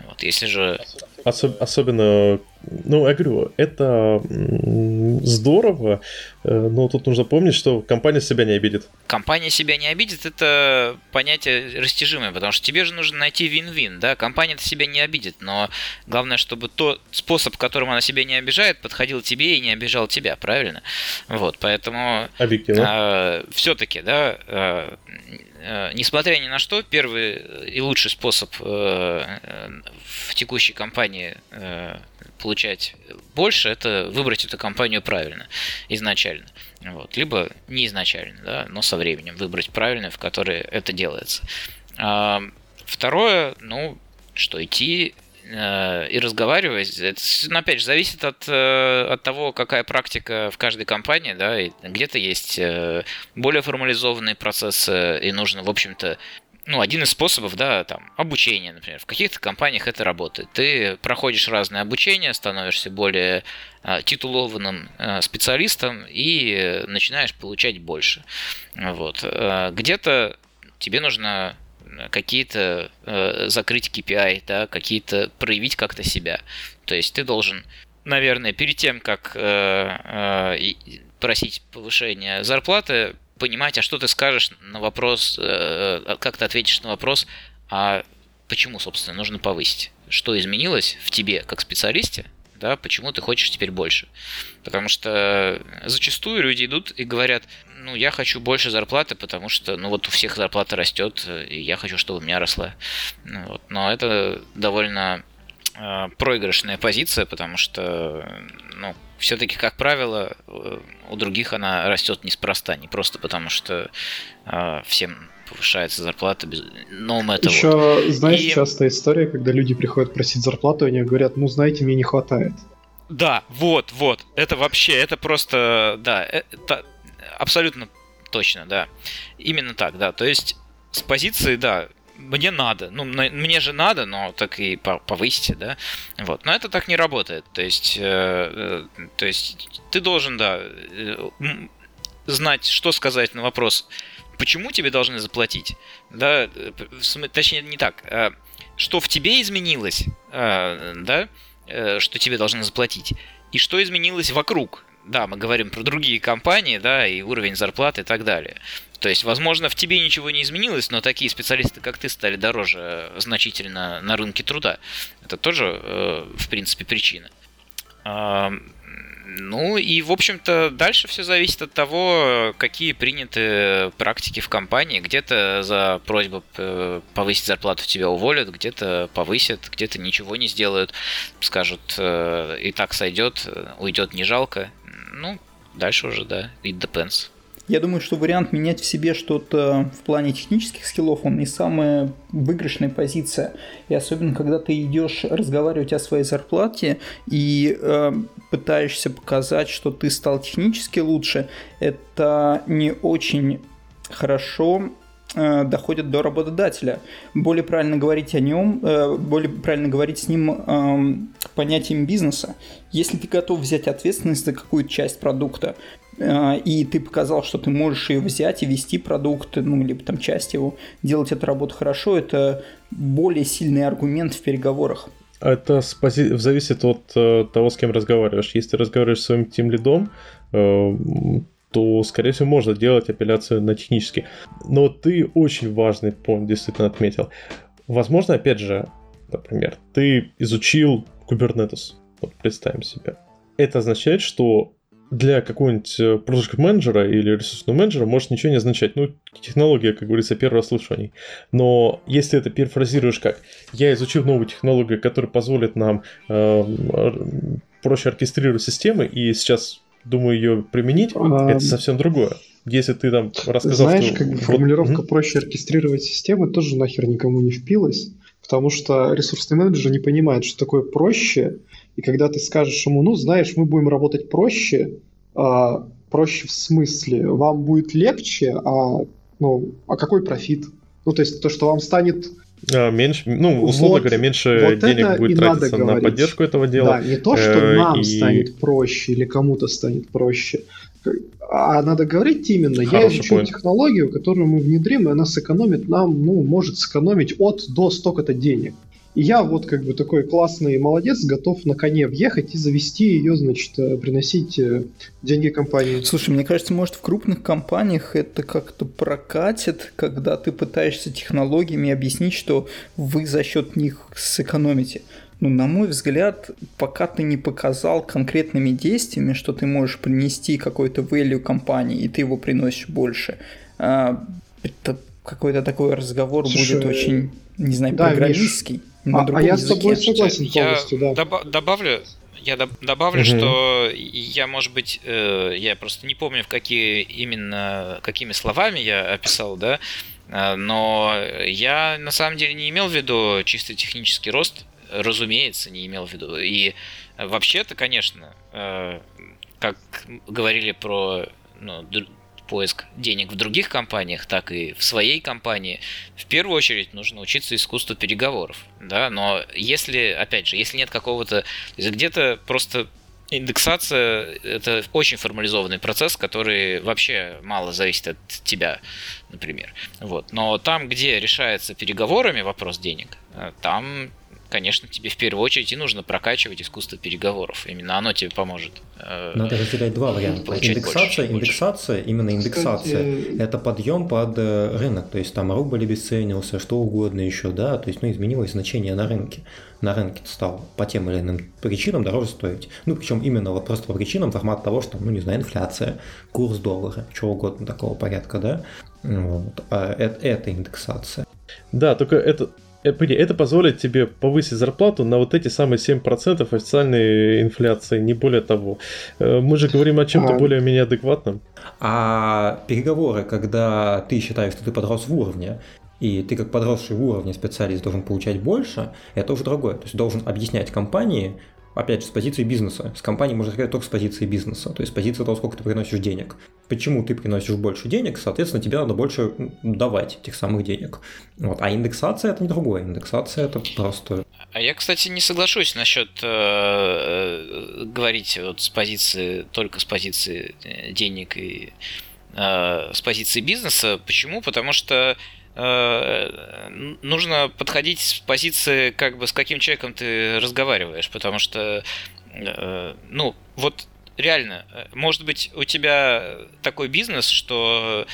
Вот. Если же... Особ- особенно ну, я говорю, это здорово, э, но тут нужно помнить, что компания себя не обидит. Компания себя не обидит, это понятие растяжимое, потому что тебе же нужно найти вин-вин, да, компания-то себя не обидит, но главное, чтобы тот способ, которым она себя не обижает, подходил тебе и не обижал тебя, правильно? Вот, поэтому... А, все-таки, да, а, несмотря ни на что, первый и лучший способ э, в текущей компании получать больше, это выбрать эту компанию правильно, изначально. Вот. Либо не изначально, да, но со временем выбрать правильную, в которой это делается. А, второе, ну, что идти э, и разговаривать, это, ну, опять же, зависит от, э, от того, какая практика в каждой компании, да, где-то есть э, более формализованные процессы, и нужно, в общем-то, ну, один из способов, да, там, обучение, например. В каких-то компаниях это работает. Ты проходишь разное обучение, становишься более э, титулованным э, специалистом и начинаешь получать больше. Вот. Э, где-то тебе нужно какие-то э, закрыть KPI, да, какие-то проявить как-то себя. То есть ты должен, наверное, перед тем, как э, э, просить повышения зарплаты, понимать, а что ты скажешь на вопрос, э, как ты ответишь на вопрос, а почему, собственно, нужно повысить? Что изменилось в тебе как специалисте, да, почему ты хочешь теперь больше? Потому что зачастую люди идут и говорят, ну, я хочу больше зарплаты, потому что, ну, вот у всех зарплата растет, и я хочу, чтобы у меня росла. Ну вот. Но это довольно э, проигрышная позиция, потому что, ну, все-таки, как правило, у других она растет неспроста, не просто потому, что э, всем повышается зарплата без no matter Еще, what. знаешь, и... частая история, когда люди приходят просить зарплату, и они говорят, ну, знаете, мне не хватает. Да, вот, вот, это вообще, это просто, да, это абсолютно точно, да. Именно так, да. То есть с позиции, да, мне надо, ну, мне же надо, но так и повысите, да, вот, но это так не работает, то есть, э, э, то есть ты должен, да, э, знать, что сказать на вопрос, почему тебе должны заплатить, да, э, точнее не так, а что в тебе изменилось, а, да, э, что тебе должны заплатить, и что изменилось вокруг, да, мы говорим про другие компании, да, и уровень зарплаты и так далее. То есть, возможно, в тебе ничего не изменилось, но такие специалисты, как ты, стали дороже э, значительно на рынке труда. Это тоже, э, в принципе, причина. Ну и, в общем-то, дальше все зависит от того, какие приняты практики в компании. Где-то за просьбу э, повысить зарплату тебя уволят, где-то повысят, где-то ничего не сделают. Скажут, и так сойдет, уйдет не жалко. Ну, дальше уже, да, it depends. Я думаю, что вариант менять в себе что-то в плане технических скиллов, он не самая выигрышная позиция. И особенно, когда ты идешь разговаривать о своей зарплате и э, пытаешься показать, что ты стал технически лучше, это не очень хорошо доходят до работодателя. Более правильно говорить о нем, э, более правильно говорить с ним эм, понятием бизнеса. Если ты готов взять ответственность за какую-то часть продукта, э, и ты показал, что ты можешь ее взять и вести продукт, ну, либо там часть его, делать эту работу хорошо, это более сильный аргумент в переговорах. Это зависит от того, с кем разговариваешь. Если ты разговариваешь с своим тим лидом, то, скорее всего, можно делать апелляцию на технический. Но ты очень важный point действительно отметил. Возможно, опять же, например, ты изучил Kubernetes. Вот представим себе. Это означает, что для какого-нибудь э, project менеджера или ресурсного менеджера может ничего не означать. Ну, технология, как говорится, первое слышание. Но если это перефразируешь как «я изучил новую технологию, которая позволит нам э, проще оркестрировать системы, и сейчас думаю, ее применить, а, это совсем другое. Если ты там рассказал, Знаешь, что... как бы формулировка вот... проще оркестрировать системы тоже нахер никому не впилась, потому что ресурсный менеджер не понимает, что такое проще, и когда ты скажешь ему, ну, знаешь, мы будем работать проще, а, проще в смысле, вам будет легче, а, ну, а какой профит? Ну, то есть то, что вам станет меньше, ну, условно вот, говоря, меньше вот денег будет тратиться на поддержку этого дела. Да, не то, что э, нам и... станет проще или кому-то станет проще, а надо говорить именно, Хороший я изучу point. технологию, которую мы внедрим, и она сэкономит нам, ну, может сэкономить от до столько-то денег. И я вот как бы такой классный молодец, готов на коне въехать и завести ее, значит, э, приносить э, деньги компании. Слушай, мне кажется, может в крупных компаниях это как-то прокатит, когда ты пытаешься технологиями объяснить, что вы за счет них сэкономите. Ну, на мой взгляд, пока ты не показал конкретными действиями, что ты можешь принести какой-то value компании, и ты его приносишь больше, а, это какой-то такой разговор Слушай, будет очень, не знаю, да, программистский. Миш, на а, а я языке. с тобой согласен полностью, я да. Доб- добавлю, я доб- добавлю, угу. что я, может быть, э, я просто не помню, в какие именно какими словами я описал, да, э, но я на самом деле не имел в виду чисто технический рост, разумеется, не имел в виду. И вообще-то, конечно, э, как говорили про ну, поиск денег в других компаниях, так и в своей компании, в первую очередь нужно учиться искусству переговоров. Да? Но если, опять же, если нет какого-то... Где-то просто индексация – это очень формализованный процесс, который вообще мало зависит от тебя, например. Вот. Но там, где решается переговорами вопрос денег, э, там конечно, тебе в первую очередь и нужно прокачивать искусство переговоров. Именно оно тебе поможет. Э, Надо разделять два варианта. Индексация, больше, индексация, больше. именно индексация, Кстати... это подъем под э, рынок. То есть там рубль обесценился, что угодно еще, да, то есть, ну, изменилось значение на рынке. На рынке стал по тем или иным причинам дороже стоить. Ну, причем именно вот просто по причинам формат того, что, ну, не знаю, инфляция, курс доллара, чего угодно такого порядка, да. Вот. А это, это индексация. Да, только это Э, это позволит тебе повысить зарплату на вот эти самые 7% официальной инфляции, не более того. Э, мы же говорим о чем-то более-менее адекватном. А переговоры, когда ты считаешь, что ты подрос в уровне, и ты как подросший в уровне специалист должен получать больше, это уже другое. То есть должен объяснять компании, опять же, с позиции бизнеса. С компанией можно сказать только с позиции бизнеса, то есть с позиции того, сколько ты приносишь денег. Почему ты приносишь больше денег, соответственно, тебе надо больше давать этих самых денег. Вот. А индексация это не другое. Индексация это просто... А я, кстати, не соглашусь насчет э, э, говорить вот с позиции, только с позиции э, денег и э, с позиции бизнеса. Почему? Потому что нужно подходить с позиции, как бы с каким человеком ты разговариваешь, потому что, э, ну, вот реально, э, может быть, у тебя такой бизнес, что Э,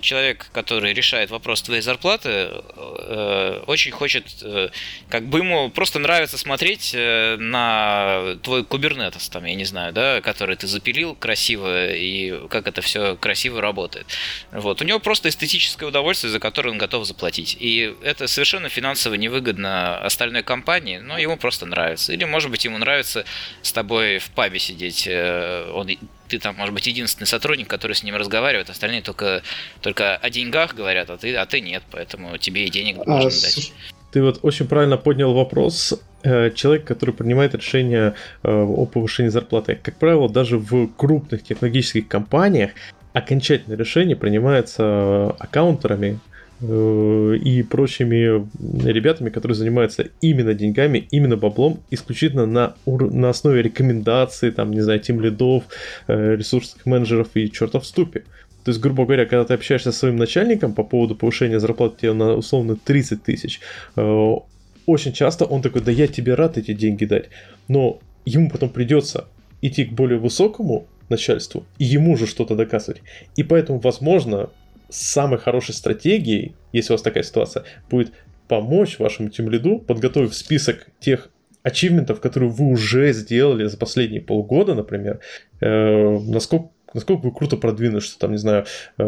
человек, который решает вопрос твоей зарплаты, э, очень хочет, э, как бы ему просто нравится смотреть на твой Kubernetes, там, я не знаю, да, который ты запилил красиво и как это все красиво работает. Вот. У него просто эстетическое удовольствие, за которое он готов заплатить. И это совершенно финансово невыгодно остальной компании, но ему просто нравится. Или, может быть, ему нравится с тобой в пабе сидеть. Он ты там, может быть, единственный сотрудник, который с ним разговаривает, остальные только, только о деньгах говорят, а ты, а ты нет, поэтому тебе и денег а, можно дать. Ты вот очень правильно поднял вопрос. Э, человек, который принимает решение э, о повышении зарплаты, как правило, даже в крупных технологических компаниях окончательное решение принимается аккаунтерами, Э, и прочими ребятами, которые занимаются именно деньгами, именно баблом, исключительно на, на основе рекомендаций, там, не знаю, тем лидов, э, ресурсных менеджеров и чертов ступе. То есть, грубо говоря, когда ты общаешься со своим начальником по поводу повышения зарплаты на условно 30 тысяч, э, очень часто он такой, да я тебе рад эти деньги дать, но ему потом придется идти к более высокому начальству и ему же что-то доказывать. И поэтому, возможно, самой хорошей стратегией, если у вас такая ситуация, будет помочь вашему тимлиду, подготовив список тех ачивментов, которые вы уже сделали за последние полгода, например, э, насколько насколько вы круто продвинулись, что там, не знаю, э,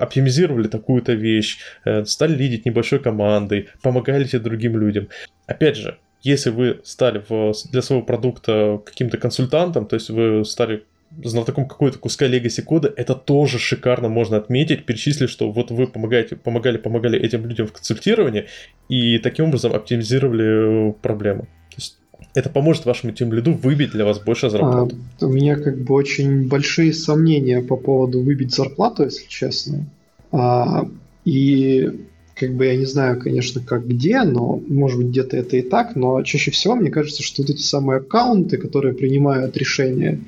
оптимизировали такую-то вещь, э, стали лидить небольшой командой, помогали другим людям. Опять же, если вы стали в, для своего продукта каким-то консультантом, то есть вы стали знатоком какой-то куска легаси кода, это тоже шикарно можно отметить, перечислив, что вот вы помогаете, помогали, помогали этим людям в консультировании и таким образом оптимизировали э, проблему. То есть это поможет вашему тем лиду выбить для вас больше зарплату. А, у меня как бы очень большие сомнения по поводу выбить зарплату, если честно. А, и как бы я не знаю, конечно, как где, но может быть где-то это и так, но чаще всего мне кажется, что вот эти самые аккаунты, которые принимают решения,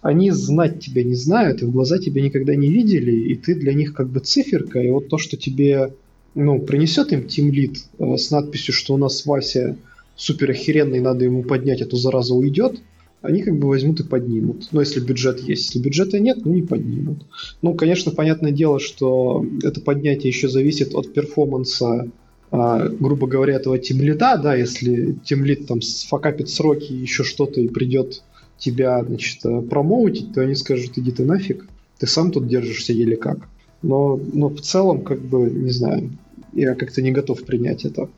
они знать тебя не знают и в глаза тебя никогда не видели, и ты для них как бы циферка, и вот то, что тебе ну, принесет им тимлит э, с надписью, что у нас Вася супер охеренный, надо ему поднять, эту заразу уйдет – они как бы возьмут и поднимут. Ну, если бюджет есть. Если бюджета нет, ну, не поднимут. Ну, конечно, понятное дело, что это поднятие еще зависит от перформанса, а, грубо говоря, этого тимлита, да, если тимлит там сфакапит сроки, еще что-то и придет тебя, значит, промоутить, то они скажут, иди ты нафиг, ты сам тут держишься еле как. Но, но в целом, как бы, не знаю, я как-то не готов принять это.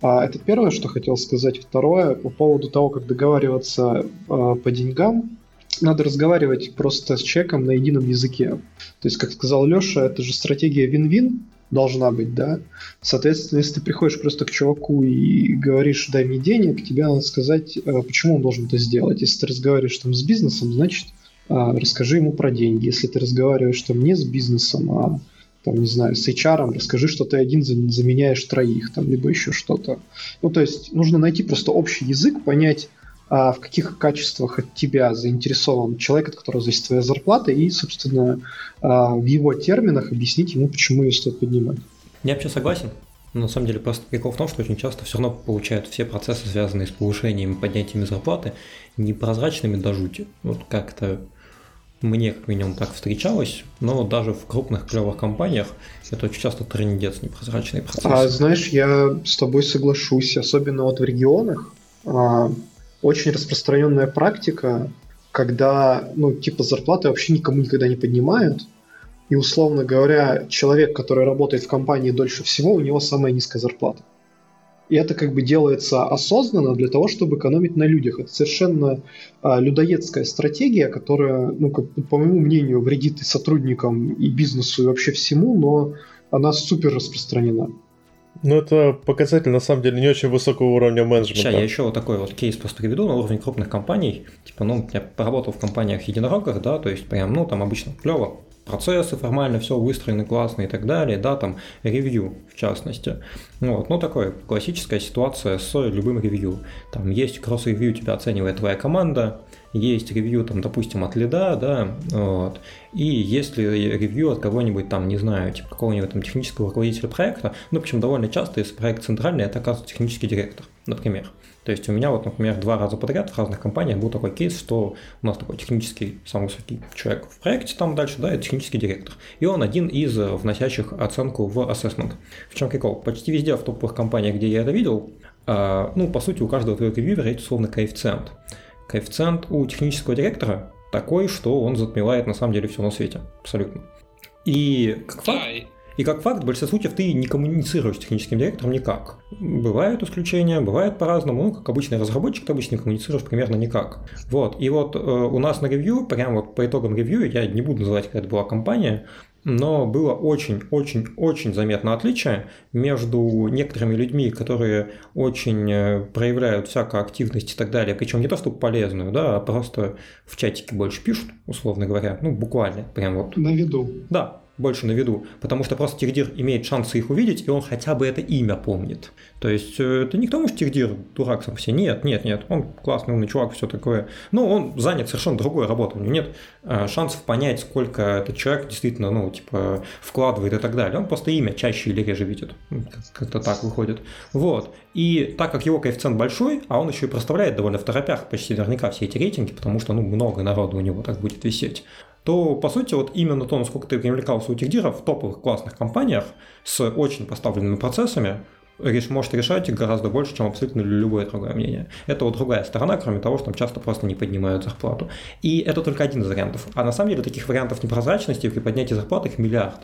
А, это первое, что хотел сказать. Второе, по поводу того, как договариваться а, по деньгам, надо разговаривать просто с человеком на едином языке. То есть, как сказал Леша, это же стратегия вин-вин должна быть, да. Соответственно, если ты приходишь просто к чуваку и говоришь, дай мне денег, тебе надо сказать, а, почему он должен это сделать. Если ты разговариваешь там с бизнесом, значит, расскажи ему про деньги. Если ты разговариваешь там не с бизнесом, а там, не знаю, с HR, расскажи, что ты один заменяешь троих, там, либо еще что-то. Ну, то есть нужно найти просто общий язык, понять, а в каких качествах от тебя заинтересован человек, от которого зависит твоя зарплата, и, собственно, а, в его терминах объяснить ему, почему ее стоит поднимать. Я вообще согласен. На самом деле просто прикол в том, что очень часто все равно получают все процессы, связанные с повышением и поднятием зарплаты, непрозрачными до жути. Вот как-то мне как минимум так встречалось, но даже в крупных клевых компаниях это очень часто трендец, непрозрачный процесс. А знаешь, я с тобой соглашусь, особенно вот в регионах. А, очень распространенная практика, когда, ну, типа зарплаты вообще никому никогда не поднимают, и, условно говоря, человек, который работает в компании дольше всего, у него самая низкая зарплата. И это как бы делается осознанно для того, чтобы экономить на людях. Это совершенно а, людоедская стратегия, которая, ну, как, по моему мнению, вредит и сотрудникам, и бизнесу, и вообще всему, но она супер распространена. Ну, это показатель, на самом деле, не очень высокого уровня менеджмента. Сейчас я еще вот такой вот кейс просто приведу на уровне крупных компаний. Типа, ну, я поработал в компаниях единорогах, да, то есть прям, ну, там обычно клево, процессы формально все выстроены классно и так далее, да, там ревью в частности. Вот, ну такое классическая ситуация с любым ревью. Там есть кросс-ревью, тебя оценивает твоя команда, есть ревью, там, допустим, от лида, да, вот, и если ревью от кого-нибудь там, не знаю, типа какого-нибудь там технического руководителя проекта, ну, причем довольно часто, если проект центральный, это оказывается технический директор, например. То есть у меня вот, например, два раза подряд в разных компаниях был такой кейс, что у нас такой технический, самый высокий человек в проекте там дальше, да, это технический директор. И он один из вносящих оценку в assessment. В чем прикол? Почти везде в топовых компаниях, где я это видел, а, ну, по сути, у каждого твоего ревьюера есть условно коэффициент. Коэффициент у технического директора такой, что он затмевает на самом деле все на свете. Абсолютно. И как факт, И как факт, в большинстве случаев ты не коммуницируешь с техническим директором никак. Бывают исключения, бывает по-разному. Ну, как обычный разработчик, ты обычно коммуницируешь примерно никак. Вот. И вот э, у нас на ревью, прямо вот по итогам ревью, я не буду называть, какая это была компания, но было очень-очень-очень заметно отличие между некоторыми людьми, которые очень э, проявляют всякую активность и так далее, причем не то чтобы полезную, да, а просто в чатике больше пишут, условно говоря, ну, буквально, прям вот. На виду. Да, больше на виду, потому что просто Тирдир имеет шансы их увидеть, и он хотя бы это имя помнит. То есть э, это не к тому, что Тирдир дурак сам все. Нет, нет, нет, он классный, умный чувак, все такое. Но он занят совершенно другой работой, у него нет э, шансов понять, сколько этот человек действительно, ну, типа, вкладывает и так далее. Он просто имя чаще или реже видит. Как-то так выходит. Вот. И так как его коэффициент большой, а он еще и проставляет довольно в торопях почти наверняка все эти рейтинги, потому что, ну, много народу у него так будет висеть то, по сути, вот именно то, насколько ты привлекался у техдира в топовых классных компаниях с очень поставленными процессами, может решать гораздо больше, чем абсолютно любое другое мнение. Это вот другая сторона, кроме того, что там часто просто не поднимают зарплату. И это только один из вариантов. А на самом деле таких вариантов непрозрачности при поднятии зарплаты их миллиард.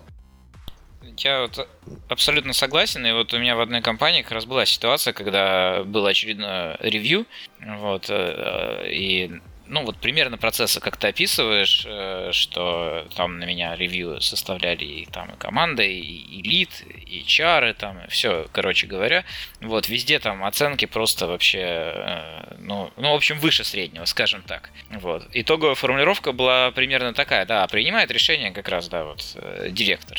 Я вот абсолютно согласен, и вот у меня в одной компании как раз была ситуация, когда было очередное ревью, вот, э, и ну вот примерно процессы как ты описываешь, э, что там на меня ревью составляли и там и команда, и элит, и чары, там, и все, короче говоря. Вот, везде там оценки просто вообще, э, ну, ну, в общем, выше среднего, скажем так. Вот. Итоговая формулировка была примерно такая, да, принимает решение как раз, да, вот, э, директор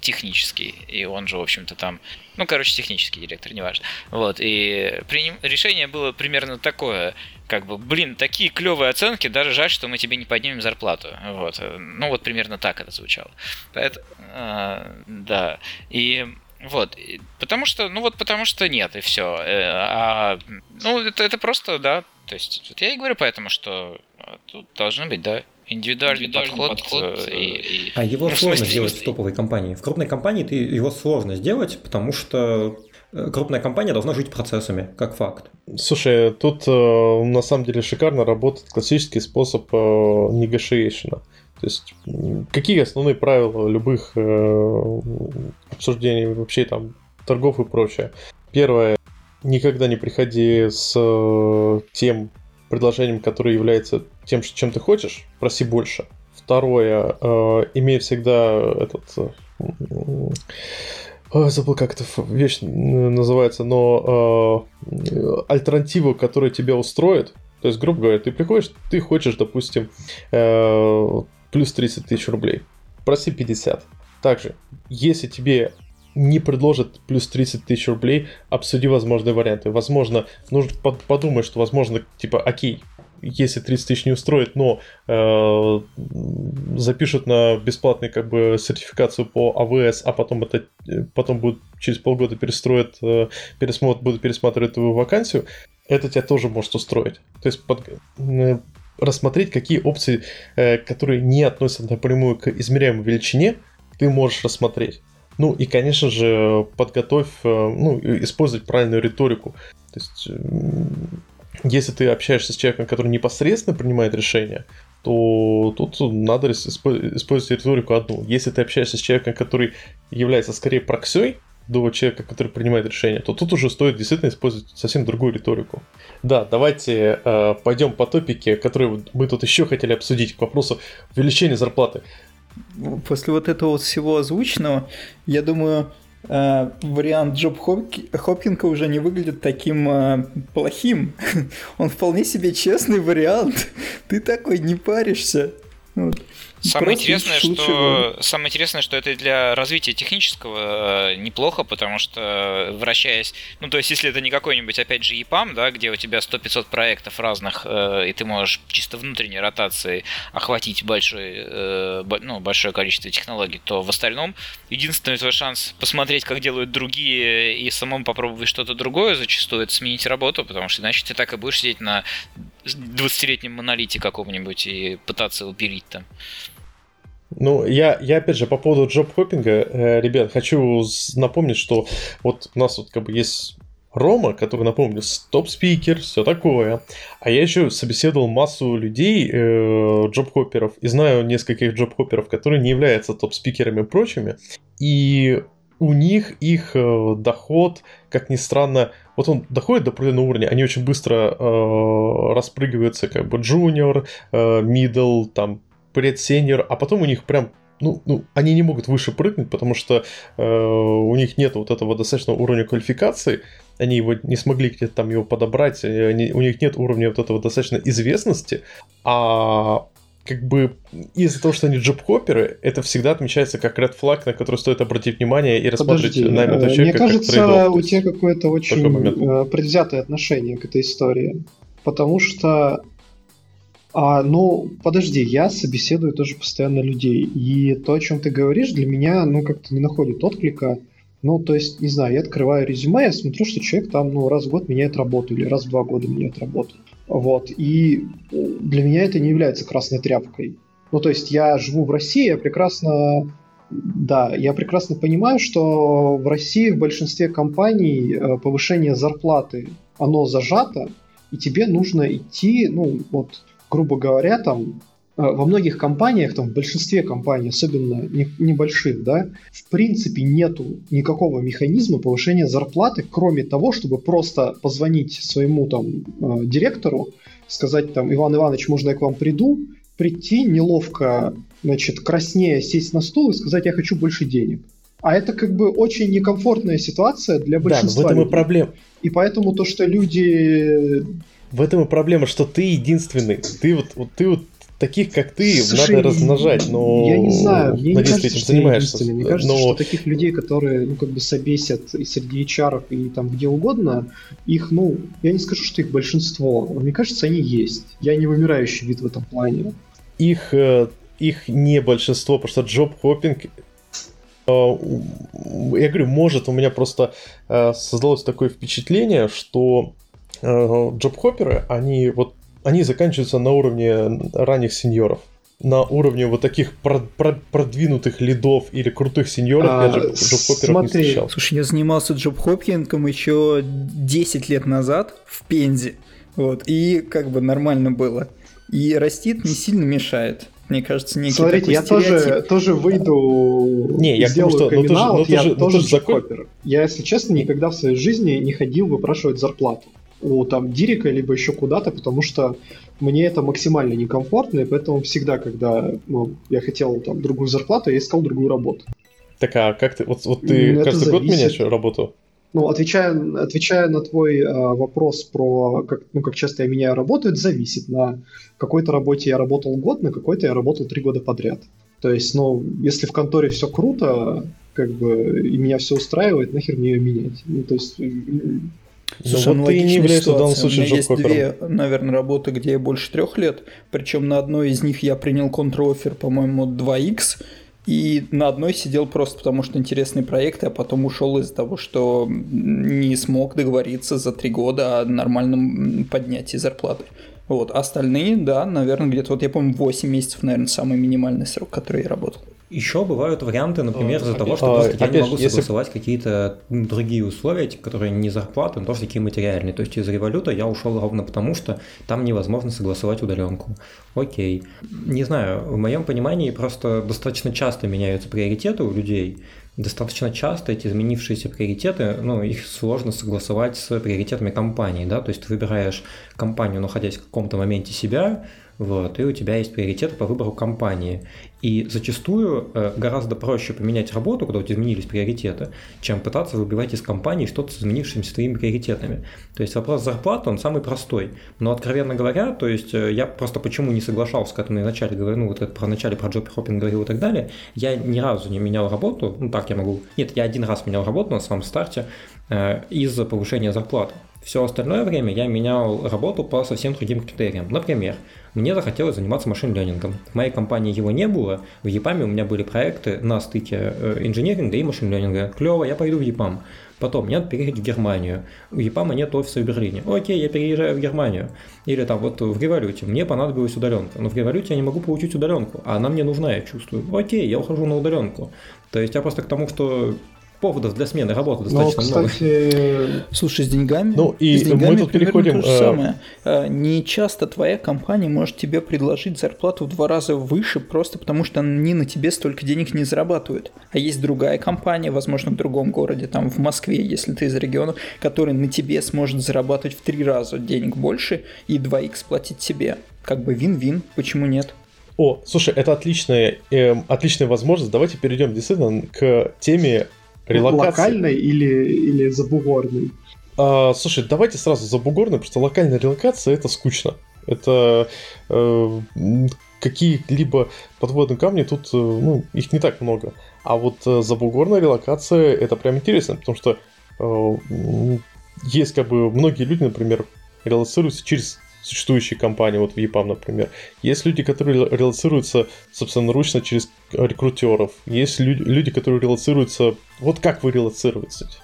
технический, и он же, в общем-то, там, ну, короче, технический директор, неважно. Вот, и приним... решение было примерно такое, как бы, блин, такие клевые оценки, даже жаль, что мы тебе не поднимем зарплату. Вот. Ну, вот примерно так это звучало. Поэтому, а, да. И вот, потому что, ну вот потому что нет, и все. Э, а, ну, это, это просто, да, то есть, вот я и говорю поэтому, что тут должны быть, да, индивидуальный, индивидуальный подход. подход и, и... А его ну, сложно сделать в топовой компании. В крупной компании ты его сложно сделать, потому что Э, крупная компания должна жить процессами, как факт. Слушай, тут э, на самом деле шикарно работает классический способ э, negotiation. То есть, какие основные правила любых э, обсуждений вообще там торгов и прочее? Первое, никогда не приходи с э, тем предложением, которое является тем, чем ты хочешь, проси больше. Второе, э, имей всегда этот... Ой, забыл, как эта вещь называется, но э, альтернативу, которая тебя устроит, то есть, грубо говоря, ты приходишь, ты хочешь, допустим, э, плюс 30 тысяч рублей, проси 50. Также, если тебе не предложат плюс 30 тысяч рублей, обсуди возможные варианты. Возможно, нужно подумать, что, возможно, типа, окей, если 30 тысяч не устроит, но э, запишут на бесплатную как бы сертификацию по АВС, а потом это потом будут через полгода перестроят, э, пересмотрят, будут пересматривать твою вакансию, это тебя тоже может устроить. То есть под, э, рассмотреть, какие опции, э, которые не относятся напрямую к измеряемой величине, ты можешь рассмотреть. Ну и, конечно же, подготовь, э, ну, использовать правильную риторику. То есть если ты общаешься с человеком, который непосредственно принимает решение, то тут надо использовать риторику одну. Если ты общаешься с человеком, который является скорее проксей до человека, который принимает решение, то тут уже стоит действительно использовать совсем другую риторику. Да, давайте э, пойдем по топике, которые мы тут еще хотели обсудить, к вопросу увеличения зарплаты. После вот этого вот всего озвученного, я думаю, вариант Джоб Хопкинга уже не выглядит таким э, плохим. Он вполне себе честный вариант. Ты такой не паришься. Вот. Самое интересное, что, самое интересное, что это для развития технического э, неплохо, потому что э, вращаясь, ну то есть если это не какой-нибудь, опять же, EPAM, да, где у тебя 100-500 проектов разных, э, и ты можешь чисто внутренней ротацией охватить большой, ну, большое количество технологий, то в остальном единственный твой шанс посмотреть, как делают другие, и самому попробовать что-то другое, зачастую это сменить работу, потому что иначе ты так и будешь сидеть на 20-летнем монолите каком-нибудь и пытаться его там. Ну, я, я опять же по поводу джоб-хоппинга, э, ребят, хочу напомнить, что вот у нас вот как бы есть Рома, который, напомню, топ-спикер, все такое. А я еще собеседовал массу людей, э, джоб-хопперов, и знаю нескольких джоб-хопперов, которые не являются топ-спикерами и прочими. И у них их э, доход, как ни странно, вот он доходит до определенного уровня, они очень быстро э, распрыгиваются, как бы junior, э, middle, там, предсеньор, а потом у них прям ну, ну, они не могут выше прыгнуть, потому что э, у них нет вот этого достаточного уровня квалификации, они его не смогли где-то там его подобрать, они, у них нет уровня вот этого достаточно известности, а как бы из-за того, что они джоб-хопперы, это всегда отмечается как red flag, на который стоит обратить внимание и рассмотреть Подожди, на этого человека Мне кажется, как у тебя какое-то очень э, предвзятое отношение к этой истории. Потому что а, ну, подожди, я собеседую тоже постоянно людей. И то, о чем ты говоришь, для меня, ну, как-то не находит отклика. Ну, то есть, не знаю, я открываю резюме, я смотрю, что человек там, ну, раз в год меняет работу или раз в два года меняет работу. Вот. И для меня это не является красной тряпкой. Ну, то есть, я живу в России, я прекрасно да, я прекрасно понимаю, что в России в большинстве компаний э, повышение зарплаты, оно зажато, и тебе нужно идти, ну, вот, грубо говоря, там э, во многих компаниях, там в большинстве компаний, особенно небольших, да, в принципе нету никакого механизма повышения зарплаты, кроме того, чтобы просто позвонить своему там э, директору, сказать там, Иван Иванович, можно я к вам приду, прийти неловко, значит, краснее сесть на стул и сказать, я хочу больше денег. А это как бы очень некомфортная ситуация для большинства. Да, в этом и проблема. И поэтому то, что люди в этом и проблема, что ты единственный. Ты вот, вот ты вот таких, как ты, Слушай, надо размножать, но... Я не знаю, мне надеюсь, не кажется, этим занимаешься. Мне кажется, но... что таких людей, которые, ну, как бы собесят и среди HR, и там где угодно, их, ну, я не скажу, что их большинство, но мне кажется, они есть. Я не вымирающий вид в этом плане. Их, э, их не большинство, потому что джоб-хоппинг э, я говорю, может, у меня просто э, создалось такое впечатление, что Э, джоб-хопперы, они вот они заканчиваются на уровне ранних сеньоров. На уровне вот таких продвинутых лидов или крутых сеньоров а, я джоб-хопперов не встречал. Слушай, я занимался джоб-хоппингом еще 10 лет назад в Пензе. Вот, и как бы нормально было. И растит не сильно мешает. Мне кажется, некий Смотрите, я тоже, тоже выйду не, я сделаю что, ну, тоже, ну, я тоже, тоже закон... Я, если честно, никогда в своей жизни не ходил выпрашивать зарплату у там Дирика, либо еще куда-то, потому что мне это максимально некомфортно, и поэтому всегда, когда ну, я хотел там другую зарплату, я искал другую работу. Так, а как ты, вот, вот ты это каждый год меняешь работу? Ну, отвечая, отвечая на твой э, вопрос про как, ну, как часто я меняю работу, это зависит. На какой-то работе я работал год, на какой-то я работал три года подряд. То есть, ну, если в конторе все круто, как бы, и меня все устраивает, нахер мне ее менять. Ну, то есть, Слушай, ну, вот ты не являешься в данном случае У меня есть две, наверное, работы, где я больше трех лет. Причем на одной из них я принял контр-оффер, по-моему, 2x. И на одной сидел просто потому, что интересный проект, а потом ушел из-за того, что не смог договориться за три года о нормальном поднятии зарплаты. Вот. Остальные, да, наверное, где-то, вот я помню, 8 месяцев, наверное, самый минимальный срок, который я работал. Еще бывают варианты, например, из-за того, что просто я не могу согласовать какие-то другие условия, которые не зарплаты, но тоже такие материальные. То есть из революта я ушел ровно потому, что там невозможно согласовать удаленку. Окей. Не знаю, в моем понимании просто достаточно часто меняются приоритеты у людей. Достаточно часто эти изменившиеся приоритеты, ну, их сложно согласовать с приоритетами компании, да, то есть ты выбираешь компанию, находясь в каком-то моменте себя, вот, и у тебя есть приоритеты по выбору компании. И зачастую э, гораздо проще поменять работу, когда у тебя изменились приоритеты, чем пытаться выбивать из компании что-то с изменившимися твоими приоритетами. То есть вопрос зарплаты, он самый простой. Но, откровенно говоря, то есть э, я просто почему не соглашался, когда я вначале говорил, ну, вот это про начале про джоб хоппинг говорил и так далее, я ни разу не менял работу, ну, так я могу, нет, я один раз менял работу на самом старте э, из-за повышения зарплаты. Все остальное время я менял работу по совсем другим критериям. Например, мне захотелось заниматься машин-ленингом. В моей компании его не было. В EPAM у меня были проекты на стыке э, инженеринга и машин-ленинга. Клево, я пойду в EPAM. Потом, мне надо переехать в Германию. У EPAM нет офиса в Берлине. Окей, я переезжаю в Германию. Или там вот в Революте. Мне понадобилась удаленка. Но в Революте я не могу получить удаленку. А она мне нужна, я чувствую. Окей, я ухожу на удаленку. То есть я просто к тому, что поводов для смены работы достаточно ну, кстати... много. Слушай, с деньгами, ну, и с деньгами мы тут переходим... то же самое. А, не часто твоя компания может тебе предложить зарплату в два раза выше, просто потому что они на тебе столько денег не зарабатывают. А есть другая компания, возможно, в другом городе, там в Москве, если ты из региона, которая на тебе сможет зарабатывать в три раза денег больше и 2х платить тебе. Как бы вин-вин, почему нет? О, слушай, это отличная, эм, отличная возможность. Давайте перейдем действительно к теме релокации. Локальной или, или забугорной? А, слушай, давайте сразу забугорной, потому что локальная релокация это скучно. Это э, какие-либо подводные камни, тут э, ну, их не так много. А вот э, забугорная релокация это прям интересно, потому что э, есть как бы многие люди, например, релацируются через существующие компании, вот в EPAM, например. Есть люди, которые релацируются собственноручно через рекрутеров. Есть люди, люди которые релацируются... Вот как вы релацируетесь?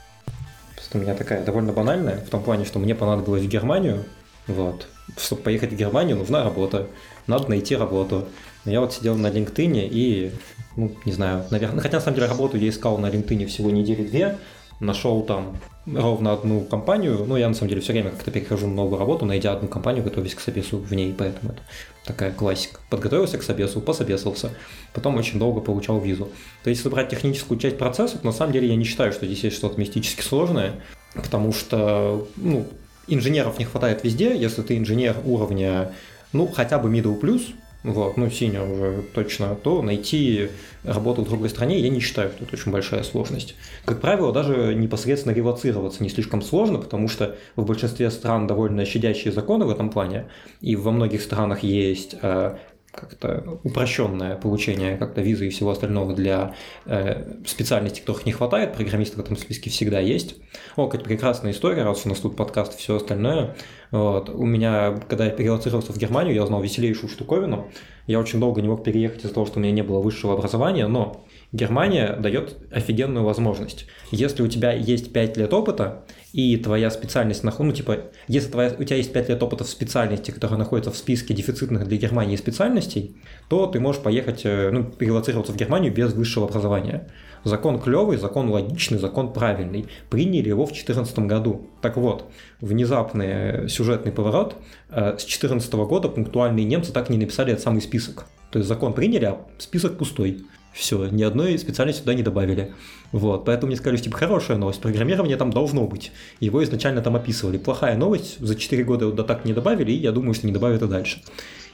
У меня такая довольно банальная, в том плане, что мне понадобилось в Германию, вот. Чтобы поехать в Германию, нужна работа. Надо найти работу. Я вот сидел на LinkedIn и, ну, не знаю, наверное, хотя на самом деле работу я искал на LinkedIn всего недели-две, нашел там ровно одну компанию, ну, я на самом деле все время как-то перехожу новую работу, найдя одну компанию, готовясь к собесу в ней, поэтому это такая классика. Подготовился к собесу, пособесился, потом очень долго получал визу. То есть, если брать техническую часть процесса, то на самом деле я не считаю, что здесь есть что-то мистически сложное, потому что, ну, инженеров не хватает везде, если ты инженер уровня, ну, хотя бы middle plus, вот, ну, senior уже точно, то найти работу в другой стране я не считаю, что это очень большая сложность. Как правило, даже непосредственно релацироваться не слишком сложно, потому что в большинстве стран довольно щадящие законы в этом плане, и во многих странах есть э, как-то упрощенное получение как-то визы и всего остального для э, специальностей, которых не хватает, программисты в этом списке всегда есть. О, какая прекрасная история, раз у нас тут подкаст и все остальное. Вот. У меня, когда я перелоцировался в Германию, я узнал веселейшую штуковину. Я очень долго не мог переехать из-за того, что у меня не было высшего образования, но Германия дает офигенную возможность. Если у тебя есть 5 лет опыта, и твоя специальность, ну, типа, если твоя, у тебя есть 5 лет опыта в специальности, которая находится в списке дефицитных для Германии специальностей, то ты можешь поехать, э, ну, перелоцироваться в Германию без высшего образования. Закон клевый, закон логичный, закон правильный. Приняли его в 2014 году. Так вот, внезапный сюжетный поворот. Э, с 2014 года пунктуальные немцы так и не написали этот самый список. То есть закон приняли, а список пустой. Все, ни одной специальности сюда не добавили. Вот, поэтому мне сказали, типа, хорошая новость, программирование там должно быть. Его изначально там описывали. Плохая новость, за 4 года до так не добавили, и я думаю, что не добавят и дальше.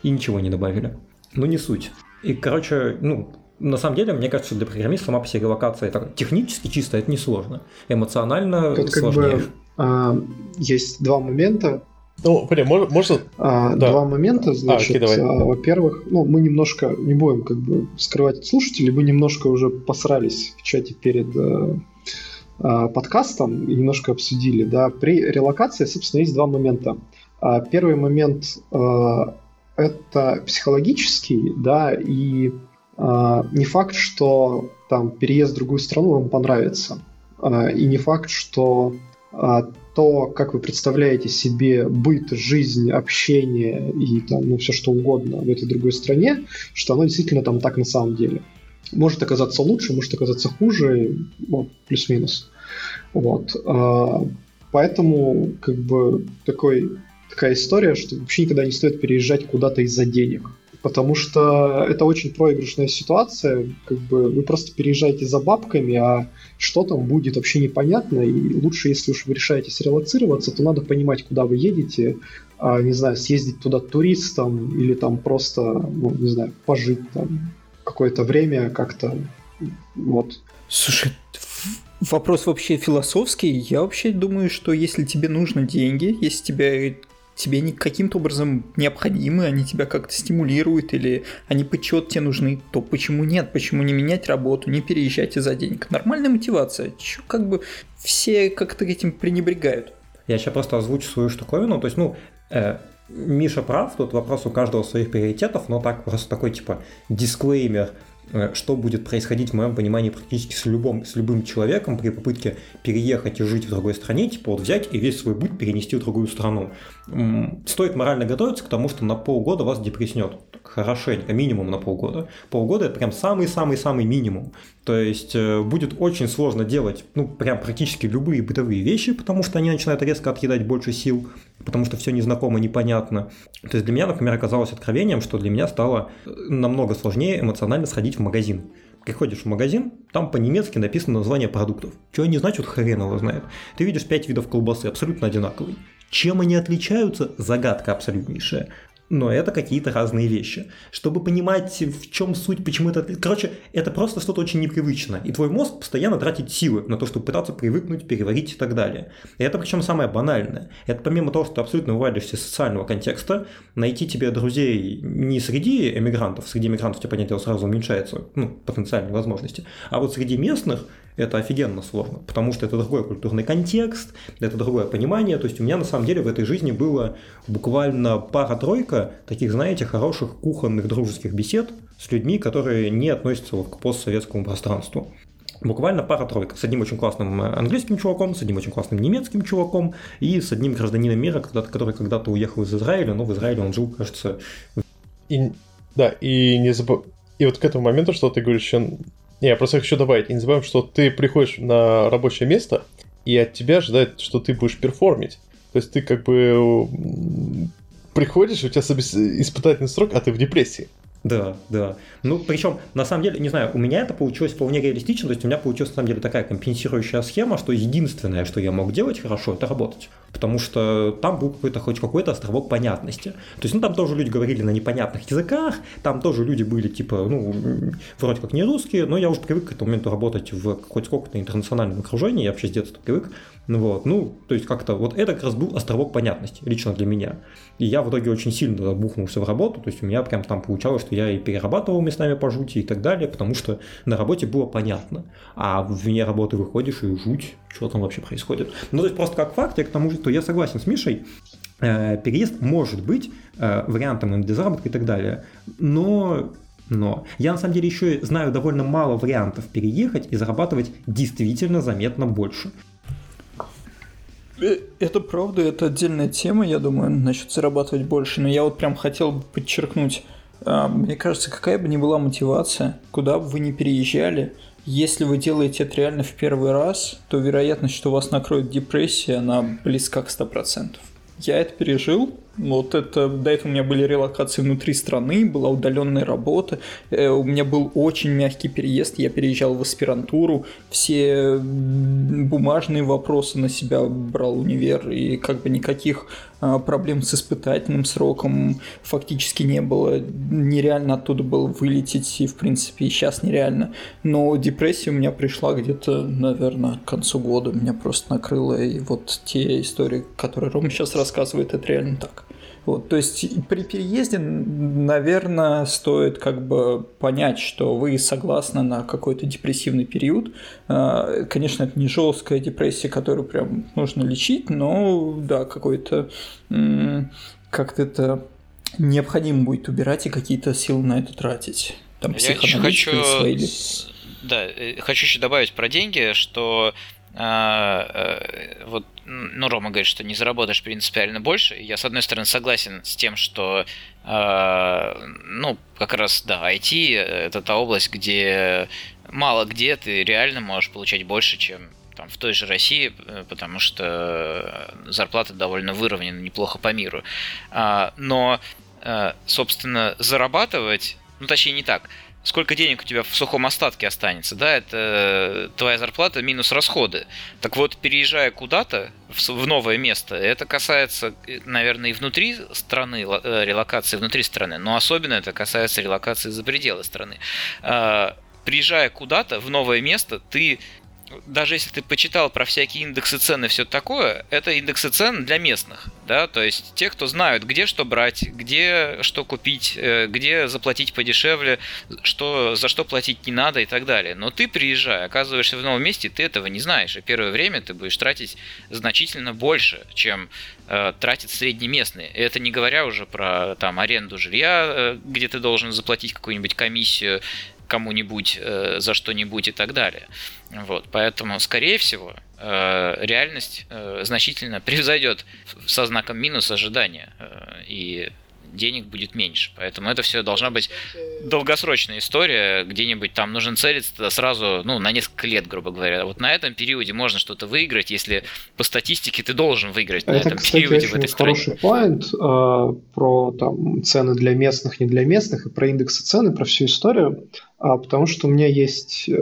И ничего не добавили. Ну, не суть. И, короче, ну, на самом деле, мне кажется, для программиста сама по себе локация это технически чисто это несложно. Эмоционально Тут сложнее. Как бы, а, есть два момента. Ну, блин, можно... можно... А, да. Два момента, а, значит. А, окей, а, во-первых, ну, мы немножко, не будем как бы скрывать от слушателей, мы немножко уже посрались в чате перед э, э, подкастом и немножко обсудили, да. При релокации, собственно, есть два момента. А, первый момент э, это психологический, да, и э, не факт, что там переезд в другую страну вам понравится. Э, и не факт, что то, как вы представляете себе быт, жизнь, общение и там, ну, все что угодно в этой другой стране, что оно действительно там так на самом деле. Может оказаться лучше, может оказаться хуже, ну, плюс-минус. Вот. А, поэтому, как бы, такой, такая история, что вообще никогда не стоит переезжать куда-то из-за денег потому что это очень проигрышная ситуация, как бы вы просто переезжаете за бабками, а что там будет вообще непонятно, и лучше, если уж вы решаете релацироваться, то надо понимать, куда вы едете, а, не знаю, съездить туда туристом или там просто, ну, не знаю, пожить там какое-то время как-то, вот. Слушай, вопрос вообще философский. Я вообще думаю, что если тебе нужны деньги, если тебе тебе они каким-то образом необходимы, они тебя как-то стимулируют или они почет тебе нужны, то почему нет? Почему не менять работу, не переезжать из-за денег? Нормальная мотивация. Чё, как бы все как-то этим пренебрегают. Я сейчас просто озвучу свою штуковину. То есть, ну, э, Миша прав, тут вопрос у каждого своих приоритетов, но так просто такой типа дисклеймер что будет происходить, в моем понимании, практически с, любым, с любым человеком при попытке переехать и жить в другой стране, типа вот взять и весь свой быт перенести в другую страну. Стоит морально готовиться к тому, что на полгода вас депресснет. Хорошенько, минимум на полгода. Полгода это прям самый-самый-самый минимум. То есть э, будет очень сложно делать, ну, прям практически любые бытовые вещи, потому что они начинают резко отъедать больше сил, потому что все незнакомо, непонятно. То есть для меня, например, оказалось откровением, что для меня стало э, намного сложнее эмоционально сходить в магазин. Приходишь в магазин, там по-немецки написано название продуктов. Что они значат, хрен его знает. Ты видишь пять видов колбасы, абсолютно одинаковые. Чем они отличаются? Загадка абсолютнейшая но это какие-то разные вещи. Чтобы понимать, в чем суть, почему это... Короче, это просто что-то очень непривычно. И твой мозг постоянно тратит силы на то, чтобы пытаться привыкнуть, переварить и так далее. И это причем самое банальное. Это помимо того, что ты абсолютно вывалишься из социального контекста, найти тебе друзей не среди эмигрантов, среди эмигрантов, тебе, понятие сразу уменьшается, ну, потенциальные возможности, а вот среди местных, это офигенно сложно, потому что это другой культурный контекст, это другое понимание. То есть у меня на самом деле в этой жизни было буквально пара-тройка таких, знаете, хороших кухонных дружеских бесед с людьми, которые не относятся вот к постсоветскому пространству. Буквально пара-тройка. С одним очень классным английским чуваком, с одним очень классным немецким чуваком и с одним гражданином мира, который когда-то уехал из Израиля, но в Израиле он жил, кажется... И, да, и не забывай... И вот к этому моменту, что ты говоришь, не, я просто хочу добавить. Не забываем, что ты приходишь на рабочее место, и от тебя ожидают, что ты будешь перформить. То есть ты как бы приходишь, у тебя испытательный срок, а ты в депрессии. Да, да. Ну, причем, на самом деле, не знаю, у меня это получилось вполне реалистично, то есть у меня получилась, на самом деле, такая компенсирующая схема, что единственное, что я мог делать хорошо, это работать. Потому что там был какой-то хоть какой-то островок понятности. То есть, ну, там тоже люди говорили на непонятных языках, там тоже люди были, типа, ну, вроде как не русские, но я уже привык к этому моменту работать в хоть сколько-то интернациональном окружении, я вообще с детства привык. Ну вот, ну, то есть как-то вот это как раз был островок понятности, лично для меня. И я в итоге очень сильно бухнулся в работу, то есть у меня прям там получалось, что я и перерабатывал местами по жути и так далее, потому что на работе было понятно. А вне работы выходишь и жуть, что там вообще происходит. Ну, то есть просто как факт, я к тому же, что я согласен с Мишей, э, переезд может быть э, вариантом для заработка и так далее, но но я на самом деле еще знаю довольно мало вариантов переехать и зарабатывать действительно заметно больше. Э, это правда, это отдельная тема, я думаю, насчет зарабатывать больше. Но я вот прям хотел бы подчеркнуть, а, мне кажется, какая бы ни была мотивация, куда бы вы ни переезжали, если вы делаете это реально в первый раз, то вероятность, что вас накроет депрессия, она близка к 100%. Я это пережил, вот это, до этого у меня были релокации внутри страны, была удаленная работа, э, у меня был очень мягкий переезд, я переезжал в аспирантуру, все бумажные вопросы на себя брал универ, и как бы никаких проблем с испытательным сроком фактически не было, нереально оттуда было вылететь, и в принципе и сейчас нереально, но депрессия у меня пришла где-то, наверное, к концу года, меня просто накрыло, и вот те истории, которые Рома сейчас рассказывает, это реально так. Вот, то есть при переезде, наверное, стоит как бы понять, что вы согласны на какой-то депрессивный период. А, конечно, это не жесткая депрессия, которую прям нужно лечить, но да, какой-то как-то это необходимо будет убирать и какие-то силы на это тратить. Там Я еще хочу, свои... да, э, хочу еще добавить про деньги, что а, э, вот, ну, Рома говорит, что не заработаешь принципиально больше. Я, с одной стороны, согласен с тем, что, э, ну, как раз, да, IT – это та область, где мало где ты реально можешь получать больше, чем там, в той же России, э, потому что зарплаты довольно выровнены неплохо по миру. А, но, собственно, зарабатывать, ну, точнее, не так – сколько денег у тебя в сухом остатке останется, да, это э, твоя зарплата минус расходы. Так вот, переезжая куда-то в новое место, это касается, э, наверное, и внутри страны, э, релокации внутри страны, но особенно это касается релокации за пределы страны. А, приезжая куда-то в новое место, ты даже если ты почитал про всякие индексы цен и все такое, это индексы цен для местных, да, то есть те, кто знают, где что брать, где что купить, э, где заплатить подешевле, что, за что платить не надо и так далее. Но ты, приезжая, оказываешься в новом месте, ты этого не знаешь, и первое время ты будешь тратить значительно больше, чем э, тратит среднеместный. И это не говоря уже про там аренду жилья, э, где ты должен заплатить какую-нибудь комиссию, кому-нибудь э, за что-нибудь и так далее. Вот, поэтому, скорее всего, э, реальность э, значительно превзойдет со знаком минус ожидания. Э, и денег будет меньше. Поэтому это все должна быть долгосрочная история, где-нибудь там нужен целиться сразу, ну, на несколько лет, грубо говоря. Вот на этом периоде можно что-то выиграть, если по статистике ты должен выиграть это, на этом кстати, периоде очень в этой хороший стране. поинт э, про там цены для местных, не для местных, и про индексы цены, про всю историю, э, потому что у меня есть э,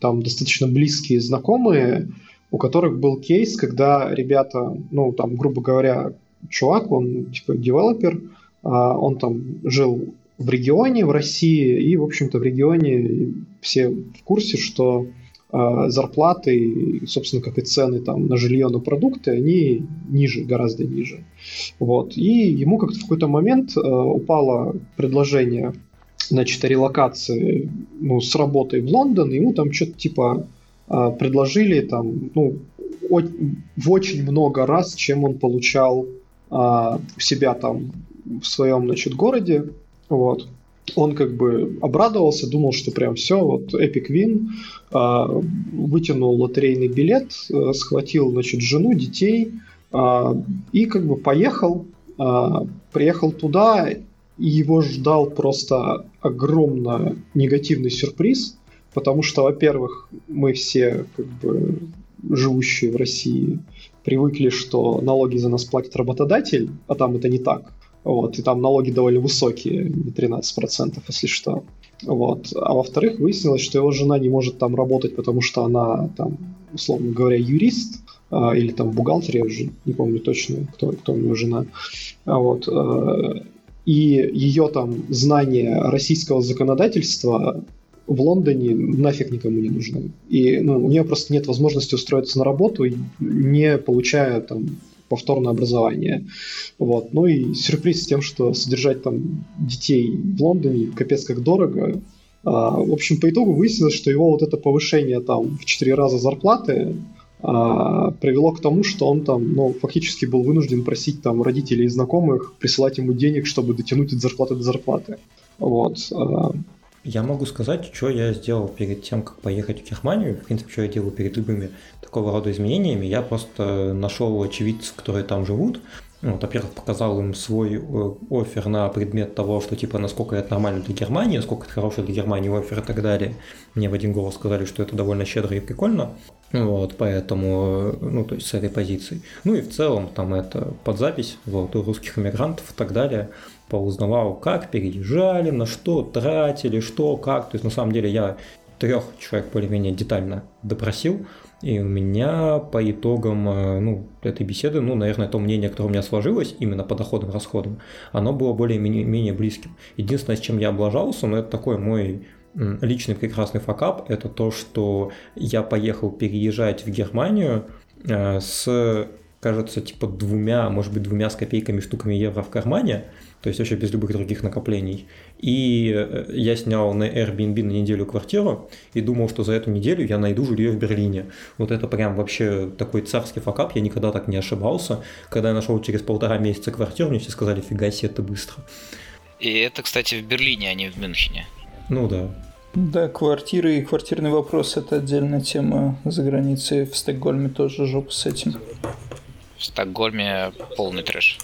там достаточно близкие знакомые, у которых был кейс, когда ребята, ну, там, грубо говоря, чувак, он типа девелопер, а, он там жил в регионе, в России, и, в общем-то, в регионе все в курсе, что а, зарплаты, собственно, как и цены там на жилье, на продукты, они ниже, гораздо ниже. Вот. И ему как-то в какой-то момент а, упало предложение значит, о релокации ну, с работой в Лондон, ему там что-то типа предложили там, ну, в очень много раз, чем он получал а, себя там в своем, значит, городе, вот, он как бы обрадовался, думал, что прям все, вот Epic Win, а, вытянул лотерейный билет, а, схватил, значит, жену, детей а, и как бы поехал, а, приехал туда, и его ждал просто огромно негативный сюрприз, потому что, во-первых, мы все как бы живущие в России привыкли, что налоги за нас платит работодатель, а там это не так. Вот, и там налоги довольно высокие, не 13%, если что. Вот. А во-вторых, выяснилось, что его жена не может там работать, потому что она там, условно говоря, юрист, а, или там бухгалтер, я уже не помню точно, кто, кто у него жена. А вот. А, и ее там знание российского законодательства в Лондоне нафиг никому не нужны. И ну, у нее просто нет возможности устроиться на работу, не получая там повторное образование. Вот. Ну и сюрприз с тем, что содержать там детей в Лондоне капец как дорого. А, в общем, по итогу выяснилось, что его вот это повышение там в 4 раза зарплаты а, привело к тому, что он там, ну, фактически был вынужден просить там родителей и знакомых присылать ему денег, чтобы дотянуть от зарплаты до зарплаты. Вот. А, я могу сказать, что я сделал перед тем, как поехать в Германию. В принципе, что я делаю перед любыми такого рода изменениями. Я просто нашел очевидцев, которые там живут. Ну, вот, во-первых, показал им свой э, офер на предмет того, что типа насколько это нормально для Германии, насколько это хороший для Германии офер и так далее. Мне в один голос сказали, что это довольно щедро и прикольно. Вот, поэтому, э, ну, то есть с этой позиции. Ну и в целом там это под запись, вот, у русских иммигрантов и так далее поузнавал, как переезжали, на что тратили, что, как. То есть, на самом деле, я трех человек более-менее детально допросил, и у меня по итогам э, ну, этой беседы, ну, наверное, то мнение, которое у меня сложилось именно по доходам расходам, оно было более-менее близким. Единственное, с чем я облажался, ну, это такой мой личный прекрасный факап, это то, что я поехал переезжать в Германию э, с, кажется, типа двумя, может быть, двумя с копейками штуками евро в кармане, то есть вообще без любых других накоплений. И э, я снял на Airbnb на неделю квартиру и думал, что за эту неделю я найду жилье в Берлине. Вот это прям вообще такой царский факап, я никогда так не ошибался. Когда я нашел через полтора месяца квартиру, мне все сказали, фига себе, это быстро. И это, кстати, в Берлине, а не в Мюнхене. Ну да. Да, квартиры и квартирный вопрос – это отдельная тема за границей. В Стокгольме тоже жопа с этим. В Стокгольме полный трэш.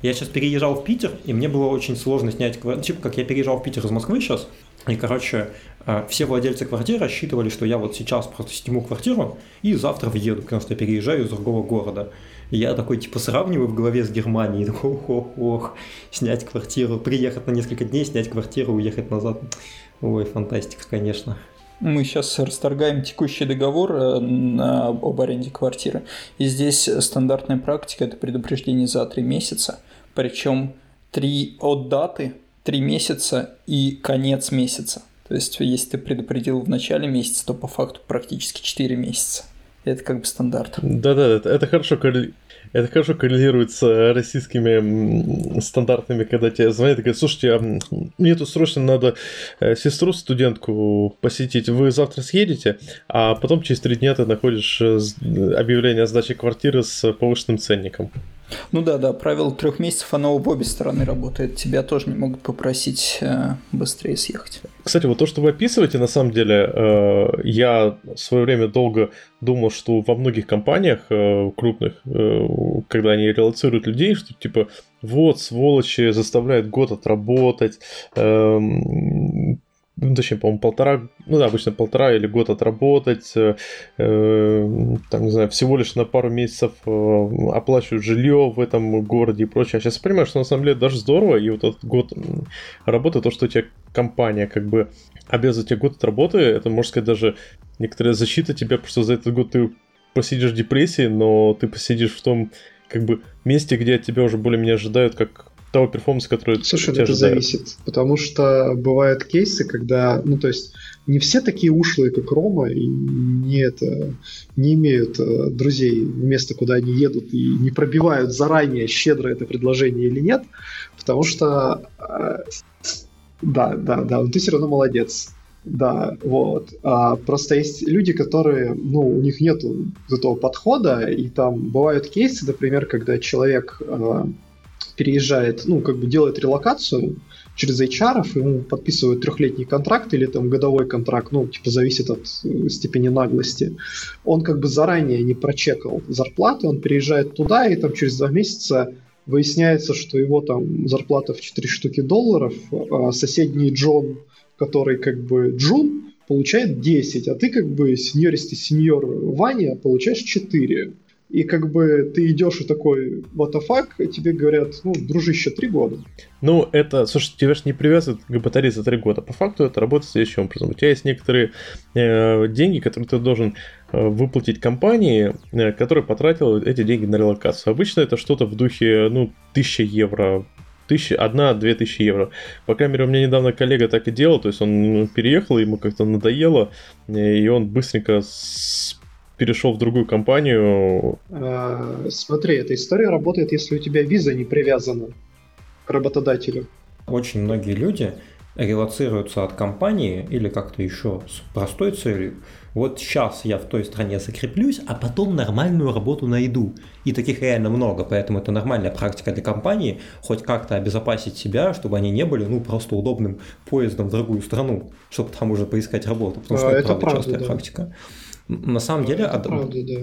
Я сейчас переезжал в Питер, и мне было очень сложно снять квартиру. Типа, как я переезжал в Питер из Москвы сейчас, и, короче, э, все владельцы квартиры рассчитывали, что я вот сейчас просто сниму квартиру и завтра въеду, потому что я переезжаю из другого города. И я такой, типа, сравниваю в голове с Германией, такой, ох, ох, ох, снять квартиру, приехать на несколько дней, снять квартиру, уехать назад. Ой, фантастика, конечно. Мы сейчас расторгаем текущий договор э, на, об аренде квартиры. И здесь стандартная практика – это предупреждение за три месяца. Причем три от даты, три месяца и конец месяца. То есть, если ты предупредил в начале месяца, то по факту практически 4 месяца. Это как бы стандарт. Да-да, это, это хорошо это хорошо коррелирует с российскими стандартами, когда тебе звонят и говорят, слушайте, а мне тут срочно надо э, сестру, студентку посетить, вы завтра съедете, а потом через три дня ты находишь э, объявление о сдаче квартиры с повышенным ценником. Ну да, да, правило трех месяцев, оно в обе стороны работает. Тебя тоже не могут попросить э, быстрее съехать. Кстати, вот то, что вы описываете, на самом деле, э, я в свое время долго думал, что во многих компаниях э, крупных, э, когда они релацируют людей, что типа вот, сволочи, заставляют год отработать, эм, ну, точнее, по-моему, полтора, ну да, обычно полтора или год отработать, э, э, там, не знаю, всего лишь на пару месяцев э, оплачивают жилье в этом городе и прочее. А сейчас понимаю, что на самом деле даже здорово, и вот этот год работы, то, что у тебя компания как бы обязывает тебя год от работы, это, можно сказать, даже некоторая защита тебя, просто за этот год ты посидишь в депрессии, но ты посидишь в том как бы месте, где от тебя уже более-менее ожидают как того перформанса, который Слушай, это ожидают. зависит, потому что бывают кейсы, когда, ну, то есть не все такие ушлые, как Рома, и не, это, не имеют э, друзей в место, куда они едут, и не пробивают заранее, щедро это предложение или нет, потому что э, да, да, да, ты все равно молодец. Да, вот. А, просто есть люди, которые, ну, у них нет этого подхода, и там бывают кейсы, например, когда человек э, переезжает, ну, как бы делает релокацию через HR, ему подписывают трехлетний контракт или там годовой контракт, ну, типа, зависит от э, степени наглости. Он как бы заранее не прочекал зарплаты, он переезжает туда, и там через два месяца выясняется, что его там зарплата в 4 штуки долларов, а соседний Джон, который как бы Джун, получает 10, а ты как бы сеньористый сеньор Ваня получаешь 4 и как бы ты идешь и такой, what the fuck, и тебе говорят, ну, дружище, три года. Ну, это, слушай, тебя же не привязывают к батарее за три года. По факту это работает следующим образом. У тебя есть некоторые э, деньги, которые ты должен э, выплатить компании, э, которая потратила эти деньги на релокацию. Обычно это что-то в духе, ну, 1000 евро, тысячи, одна-две тысячи евро. По крайней мере, у меня недавно коллега так и делал, то есть он переехал, ему как-то надоело, э, и он быстренько с перешел в другую компанию. А, смотри, эта история работает, если у тебя виза не привязана к работодателю. Очень многие люди релацируются от компании или как-то еще с простой целью. Вот сейчас я в той стране закреплюсь, а потом нормальную работу найду. И таких реально много, поэтому это нормальная практика для компании, хоть как-то обезопасить себя, чтобы они не были ну просто удобным поездом в другую страну, чтобы там уже поискать работу. Потому что а, это, это правда, частая да. практика. На самом деле... Это правда, да.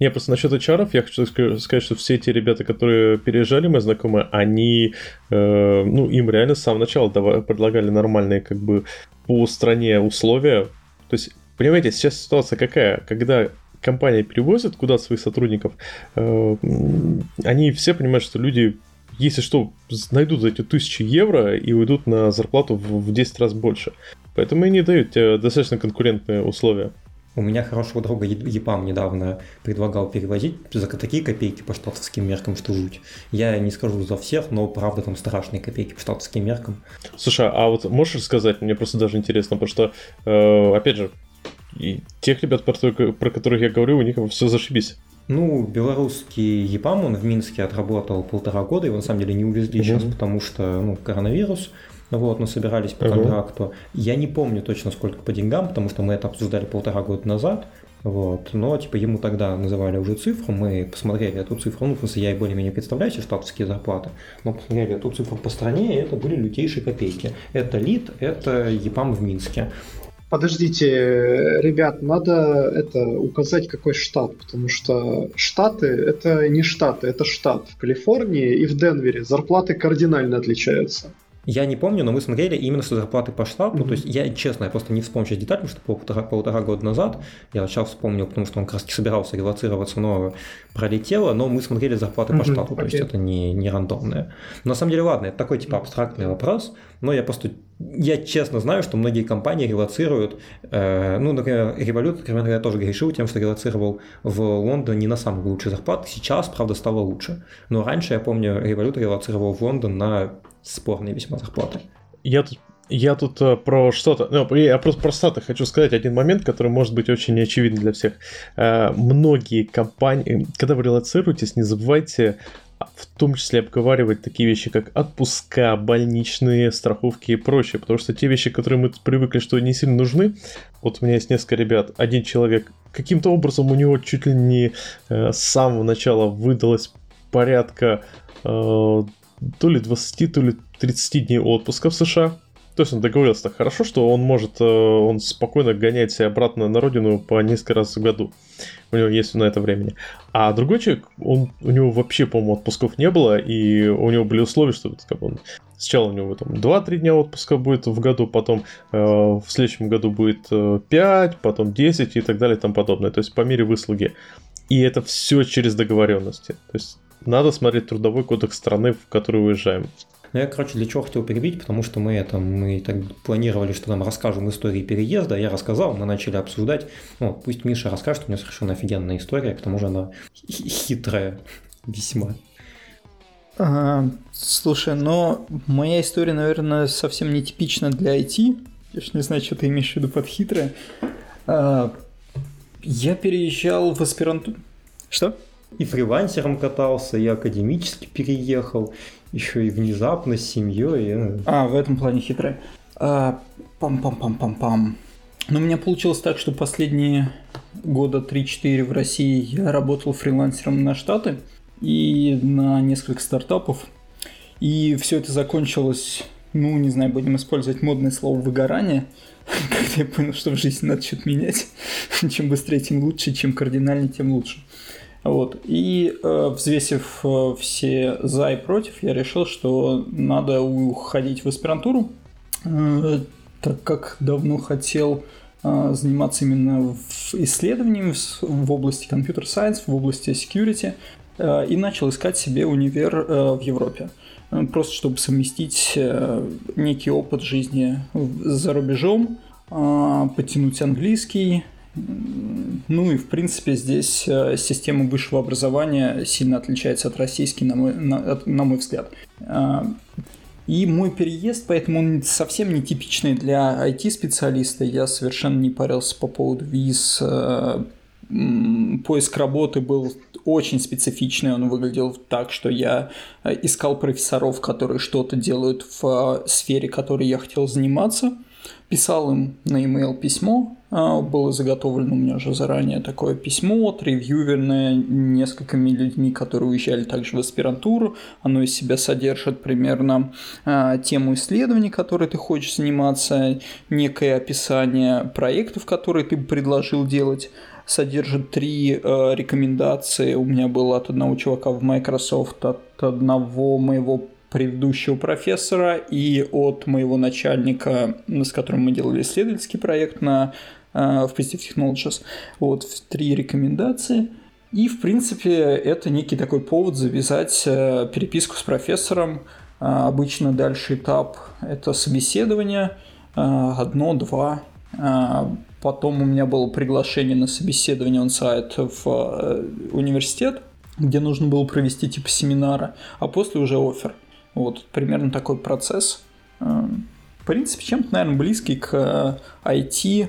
Не, просто насчет HR, я хочу сказать, что все те ребята, которые переезжали, мои знакомые, они, э, ну, им реально с самого начала давай, предлагали нормальные, как бы, по стране условия. То есть, понимаете, сейчас ситуация какая? Когда компания перевозит куда своих сотрудников, э, они все понимают, что люди если что, найдут за эти тысячи евро и уйдут на зарплату в, в 10 раз больше. Поэтому и не дают тебе достаточно конкурентные условия. У меня хорошего друга ЕПАМ недавно предлагал перевозить за такие копейки по штатовским меркам, что жуть. Я не скажу за всех, но правда там страшные копейки по штатовским меркам. Слушай, а вот можешь сказать, мне просто даже интересно, потому что, э, опять же, и тех ребят, про, про которых я говорю, у них все зашибись. Ну, белорусский ЕПАМ, он в Минске отработал полтора года, его на самом деле не увезли угу. сейчас, потому что ну, коронавирус. Вот, мы собирались по контракту. Я не помню точно, сколько по деньгам, потому что мы это обсуждали полтора года назад. Вот. Но, типа, ему тогда называли уже цифру, мы посмотрели эту цифру, ну, в смысле, я более-менее представляю себе штатовские зарплаты, но посмотрели эту цифру по стране, и это были лютейшие копейки. Это ЛИД, это ЕПАМ в Минске. Подождите, ребят, надо это указать какой штат, потому что штаты это не штаты, это штат. В Калифорнии и в Денвере зарплаты кардинально отличаются. Я не помню, но мы смотрели именно с зарплаты по штату. Mm-hmm. То есть я, честно, я просто не вспомню сейчас деталь, потому что полтора, полтора года назад, я сейчас вспомнил, потому что он как раз собирался релацироваться, но пролетело, но мы смотрели зарплаты mm-hmm. по штату, okay. то есть это не, не рандомное. Но на самом деле, ладно, это такой типа абстрактный вопрос, но я просто, я честно знаю, что многие компании релацируют, э, ну, например, Revolut, например, я тоже грешил тем, что релацировал в Лондон не на самые лучшие зарплаты, сейчас, правда, стало лучше. Но раньше, я помню, Revolut релацировал в Лондон на спорные весьма зарплаты. Я тут я тут uh, про что-то, ну, я просто про статы хочу сказать один момент, который может быть очень неочевиден для всех. Uh, многие компании, когда вы релацируетесь, не забывайте в том числе обговаривать такие вещи, как отпуска, больничные, страховки и прочее, потому что те вещи, которые мы привыкли, что не сильно нужны, вот у меня есть несколько ребят, один человек, каким-то образом у него чуть ли не э, с самого начала выдалась порядка э, то ли 20, то ли 30 дней отпуска в США. То есть он договорился так хорошо, что он может, э, он спокойно гонять себя обратно на родину по несколько раз в году. У него есть на это времени. А другой человек, он, у него вообще, по-моему, отпусков не было, и у него были условия, что как он, сначала у него там 2-3 дня отпуска будет в году, потом э, в следующем году будет э, 5, потом 10 и так далее и тому подобное. То есть по мере выслуги. И это все через договоренности. То есть надо смотреть трудовой кодекс страны, в которую уезжаем. Ну, я, короче, для чего хотел перебить, потому что мы это, мы так планировали, что нам расскажем истории переезда, я рассказал, мы начали обсуждать, ну, пусть Миша расскажет, у него совершенно офигенная история, к тому же она хитрая весьма. А, слушай, но моя история, наверное, совсем не типична для IT. Я ж не знаю, что ты имеешь в виду под хитрое. А, я переезжал в аспирантуру. Что? И фрилансером катался, и академически переехал, еще и внезапно с семьей. Э. А, в этом плане хитрый. А, пам-пам-пам-пам-пам. Но у меня получилось так, что последние года 3-4 в России я работал фрилансером на Штаты и на несколько стартапов. И все это закончилось, ну, не знаю, будем использовать модное слово выгорание, когда я понял, что в жизни надо что-то менять. чем быстрее, тем лучше, чем кардинальнее, тем лучше. Вот. И э, взвесив э, все за и против, я решил, что надо уходить в аспирантуру, э, так как давно хотел э, заниматься именно исследованиями в, в области компьютер-сайенс, в области security, э, и начал искать себе универ э, в Европе. Э, просто чтобы совместить э, некий опыт жизни за рубежом, э, подтянуть английский, ну и, в принципе, здесь э, система высшего образования сильно отличается от российской, на мой, на, на мой взгляд. А, и мой переезд, поэтому он совсем не типичный для IT-специалиста. Я совершенно не парился по поводу виз. Э, поиск работы был очень специфичный. Он выглядел так, что я э, искал профессоров, которые что-то делают в сфере, которой я хотел заниматься – писал им на e-mail письмо, а, было заготовлено у меня уже заранее такое письмо, отревьюверное несколькими людьми, которые уезжали также в аспирантуру. Оно из себя содержит примерно а, тему исследований, которые ты хочешь заниматься, некое описание проектов, которые ты предложил делать, содержит три э, рекомендации. У меня было от одного чувака в Microsoft, от одного моего предыдущего профессора и от моего начальника, с которым мы делали исследовательский проект на, э, в Positive Technologies. Вот три рекомендации. И, в принципе, это некий такой повод завязать э, переписку с профессором. Э, обычно дальше этап – это собеседование, одно-два. Потом у меня было приглашение на собеседование он сайт в университет, где нужно было провести типа семинара, а после уже офер. Вот примерно такой процесс. Э, в принципе, чем-то, наверное, близкий к IT, э,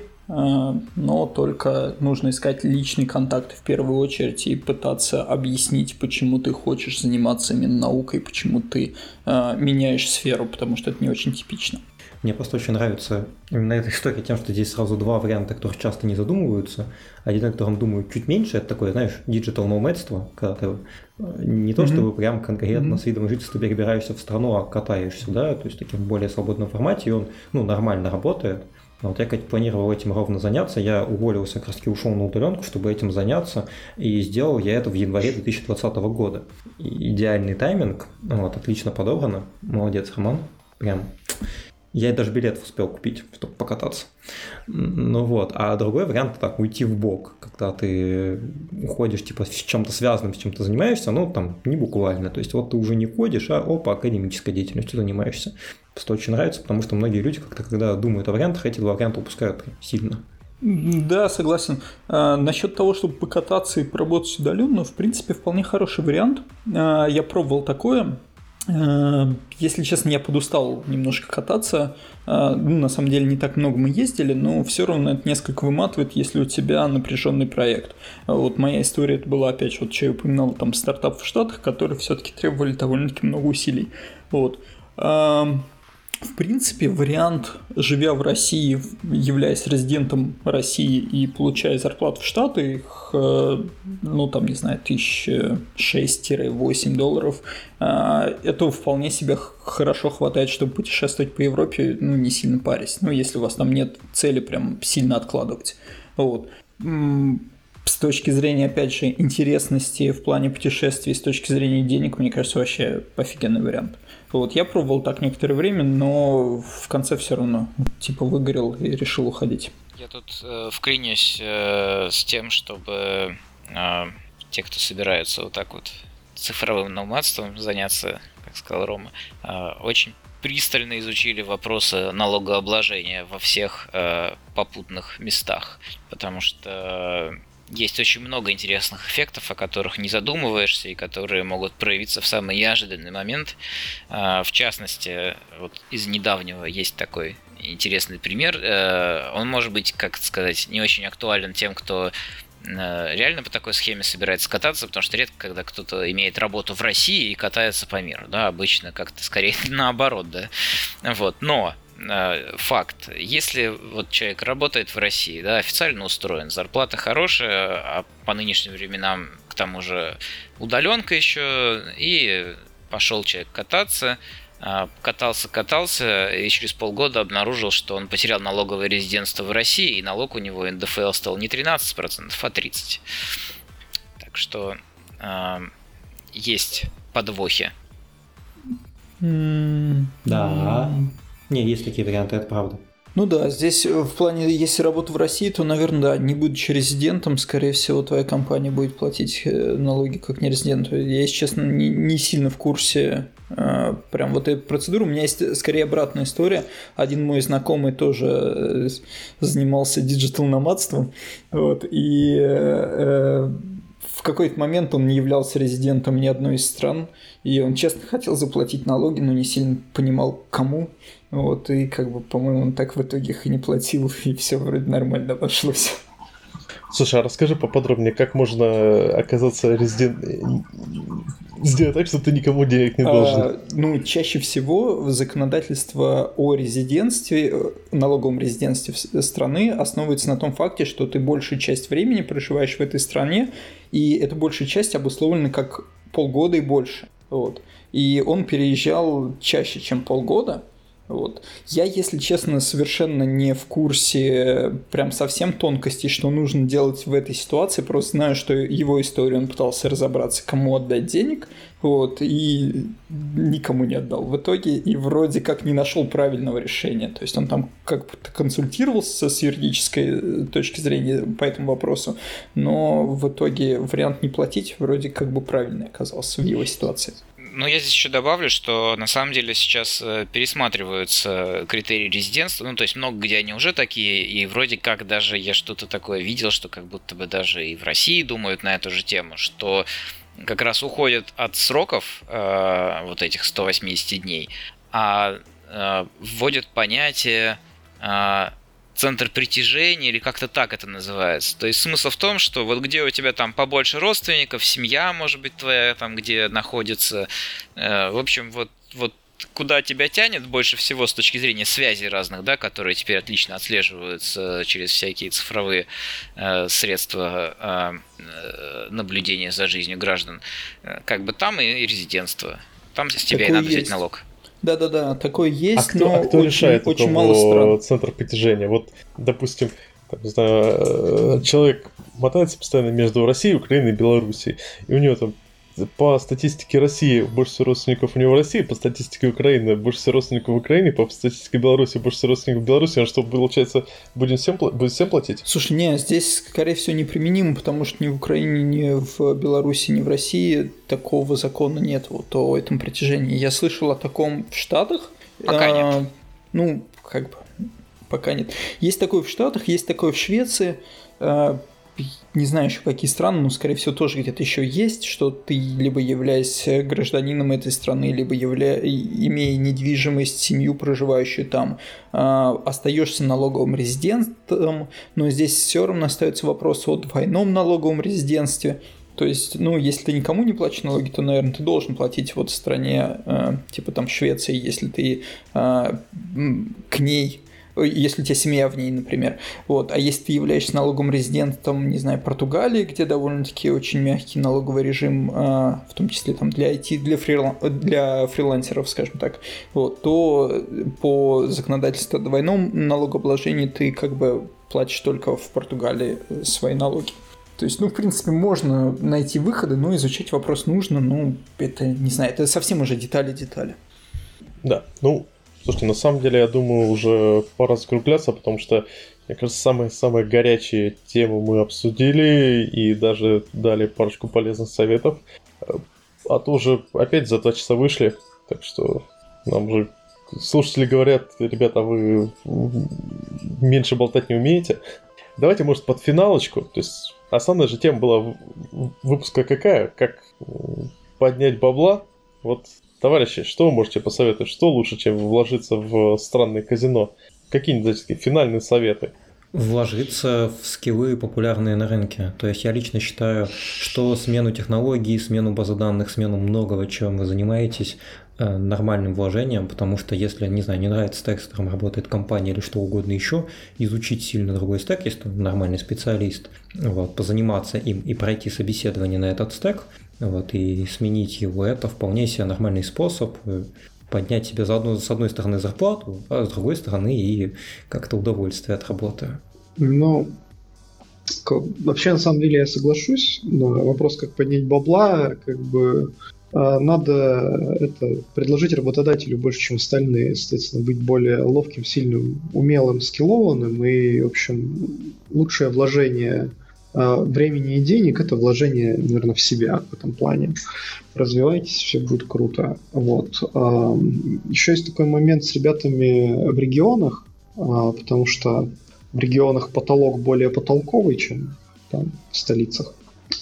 но только нужно искать личный контакт в первую очередь и пытаться объяснить, почему ты хочешь заниматься именно наукой, почему ты э, меняешь сферу, потому что это не очень типично. Мне просто очень нравится именно эта история тем, что здесь сразу два варианта, которых часто не задумываются. Один, о котором думаю чуть меньше, это такое, знаешь, digital nomadство, когда ты э, не то, mm-hmm. чтобы прям конкретно mm-hmm. с видом жительства перебираешься в страну, а катаешься, да, то есть таким более свободном формате, и он, ну, нормально работает. Но вот я как планировал этим ровно заняться, я уволился, как раз таки ушел на удаленку, чтобы этим заняться, и сделал я это в январе 2020 года. И идеальный тайминг, вот, отлично подобрано, молодец, Роман, прям я даже билет успел купить, чтобы покататься. Ну вот. А другой вариант так уйти в бок, когда ты уходишь типа с чем-то связанным, с чем то занимаешься, ну там не буквально. То есть вот ты уже не ходишь, а опа, академической деятельностью занимаешься. Просто очень нравится, потому что многие люди как-то, когда думают о вариантах, эти два варианта упускают сильно. Да, согласен. А, насчет того, чтобы покататься и поработать удаленно, в принципе, вполне хороший вариант. А, я пробовал такое. Э, если честно, я подустал немножко кататься. Э, ну, на самом деле, не так много мы ездили, но все равно это несколько выматывает, если у тебя напряженный проект. Вот моя история это была, опять же, вот что я упоминал, там стартап в Штатах, которые все-таки требовали довольно-таки много усилий. Вот. В принципе, вариант, живя в России, являясь резидентом России и получая зарплату в Штатах, э, ну, там, не знаю, тысяч 6-8 долларов, э, этого вполне себе хорошо хватает, чтобы путешествовать по Европе, ну, не сильно парясь. Ну, если у вас там нет цели прям сильно откладывать. Вот с точки зрения, опять же, интересности в плане путешествий, с точки зрения денег, мне кажется, вообще офигенный вариант. Вот, я пробовал так некоторое время, но в конце все равно, типа, выгорел и решил уходить. Я тут э, вклинюсь э, с тем, чтобы э, те, кто собираются вот так вот цифровым номадством заняться, как сказал Рома, э, очень пристально изучили вопросы налогообложения во всех э, попутных местах, потому что есть очень много интересных эффектов, о которых не задумываешься и которые могут проявиться в самый неожиданный момент. А, в частности, вот из недавнего есть такой интересный пример. Э, он может быть, как сказать, не очень актуален тем, кто э, реально по такой схеме собирается кататься, потому что редко, когда кто-то имеет работу в России и катается по миру, да, обычно как-то скорее наоборот, да, вот, но факт. Если вот человек работает в России, да, официально устроен, зарплата хорошая, а по нынешним временам к тому же удаленка еще, и пошел человек кататься, а, катался, катался, и через полгода обнаружил, что он потерял налоговое резидентство в России, и налог у него НДФЛ стал не 13%, а 30%. Так что э, есть подвохи. Да. Не, есть такие варианты, это правда. Ну да, здесь э, в плане, если работа в России, то, наверное, да, не будучи резидентом, скорее всего, твоя компания будет платить э, налоги как не резидент. Я, если честно, не, не сильно в курсе э, прям вот этой процедуры. У меня есть скорее обратная история. Один мой знакомый тоже э, занимался диджитал-номадством, вот, и э, в какой-то момент он не являлся резидентом ни одной из стран, и он честно хотел заплатить налоги, но не сильно понимал, кому. Вот, и как бы, по-моему, он так в итоге их и не платил, и все вроде нормально обошлось. Слушай, а расскажи поподробнее, как можно оказаться резидент... Сделать так, что ты никому денег не должен. А, ну, чаще всего законодательство о резидентстве, э, налоговом резидентстве страны основывается на том факте, что ты большую часть времени проживаешь в этой стране, и эта большая часть обусловлена как полгода и больше. Вот. И он переезжал чаще, чем полгода, вот. Я, если честно, совершенно не в курсе прям совсем тонкостей, что нужно делать в этой ситуации. Просто знаю, что его историю он пытался разобраться, кому отдать денег, вот, и никому не отдал в итоге, и вроде как не нашел правильного решения. То есть он там как бы консультировался с юридической э, точки зрения по этому вопросу, но в итоге вариант не платить вроде как бы правильный оказался в его ситуации. Ну, я здесь еще добавлю, что на самом деле сейчас э, пересматриваются критерии резидентства. Ну, то есть много где они уже такие, и вроде как даже я что-то такое видел, что как будто бы даже и в России думают на эту же тему, что как раз уходят от сроков э, вот этих 180 дней, а э, вводят понятие э, центр притяжения или как-то так это называется. То есть смысл в том, что вот где у тебя там побольше родственников, семья, может быть, твоя там где находится, э, в общем, вот, вот куда тебя тянет больше всего с точки зрения связей разных, да, которые теперь отлично отслеживаются через всякие цифровые э, средства э, наблюдения за жизнью граждан, как бы там и резидентство. Там с тебя Такой и надо есть. взять налог. Да-да-да, такое есть, а кто, но а кто очень, решает очень мало стран. центр притяжения? Вот, допустим, там, не знаю, э, человек мотается постоянно между Россией, Украиной и Белоруссией, и у него там по статистике России больше всего родственников у него в России, по статистике Украины больше всего родственников в Украине, по статистике Беларуси больше всего родственников в Беларуси, он что, получается, будет всем, будет всем платить? Слушай, не, здесь, скорее всего, неприменимо, потому что ни в Украине, ни в Беларуси, ни в России такого закона нет вот о этом притяжении. Я слышал о таком в Штатах. Пока а, нет. Ну, как бы, пока нет. Есть такое в Штатах, есть такое в Швеции. А, не знаю еще какие страны, но скорее всего тоже где-то еще есть, что ты либо являясь гражданином этой страны, либо явля... имея недвижимость, семью, проживающую там, э, остаешься налоговым резидентом, но здесь все равно остается вопрос о двойном налоговом резидентстве. То есть, ну, если ты никому не платишь налоги, то, наверное, ты должен платить вот в стране, э, типа там Швеции, если ты э, к ней если у тебя семья в ней, например. Вот. А если ты являешься налоговым резидентом, не знаю, Португалии, где довольно-таки очень мягкий налоговый режим, а, в том числе там для IT, для, фрилан... для фрилансеров, скажем так, вот, то по законодательству о двойном налогообложении ты как бы платишь только в Португалии свои налоги. То есть, ну, в принципе, можно найти выходы, но изучать вопрос нужно, ну, это, не знаю, это совсем уже детали-детали. Да, ну, Слушайте, на самом деле, я думаю, уже пора закругляться, потому что, мне кажется, самые-самые горячие темы мы обсудили и даже дали парочку полезных советов. А то уже опять за два часа вышли, так что нам уже слушатели говорят, ребята, вы меньше болтать не умеете. Давайте, может, под финалочку. То есть основная же тема была выпуска какая? Как поднять бабла. Вот Товарищи, что вы можете посоветовать? Что лучше, чем вложиться в странное казино? Какие-нибудь такие финальные советы? Вложиться в скиллы, популярные на рынке. То есть я лично считаю, что смену технологий, смену базы данных, смену многого, чем вы занимаетесь, э, нормальным вложением, потому что если, не знаю, не нравится стек, с которым работает компания или что угодно еще, изучить сильно другой стек, если нормальный специалист, вот, позаниматься им и пройти собеседование на этот стек, вот, и сменить его, это вполне себе нормальный способ э, поднять себе заодно, с одной стороны зарплату, а с другой стороны и как-то удовольствие от работы. Ну, вообще, на самом деле, я соглашусь. Но вопрос, как поднять бабла, как бы а, надо это предложить работодателю больше, чем остальные, соответственно, быть более ловким, сильным, умелым, скиллованным и, в общем, лучшее вложение времени и денег это вложение, наверное, в себя в этом плане. Развивайтесь, все будет круто. Вот. А, Еще есть такой момент с ребятами в регионах, а, потому что в регионах потолок более потолковый, чем там в столицах.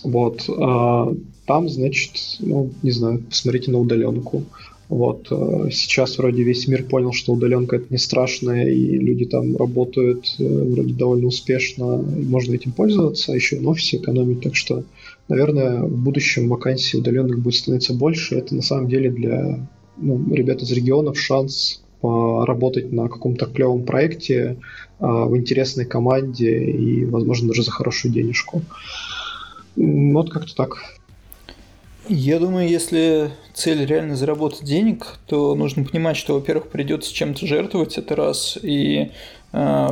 Вот. Там, значит, ну, не знаю, посмотрите на удаленку. Вот. Э, сейчас вроде весь мир понял, что удаленка это не страшно, и люди там работают э, вроде довольно успешно, и можно этим пользоваться, а еще в офисе экономить. Так что, наверное, в будущем вакансий удаленных будет становиться больше. Это на самом деле для ну, ребят из регионов шанс поработать на каком-то клевом проекте а, в интересной команде и, возможно, даже за хорошую денежку. Вот как-то так. Я думаю, если цель реально заработать денег, то нужно понимать, что, во-первых, придется чем-то жертвовать, это раз, и э,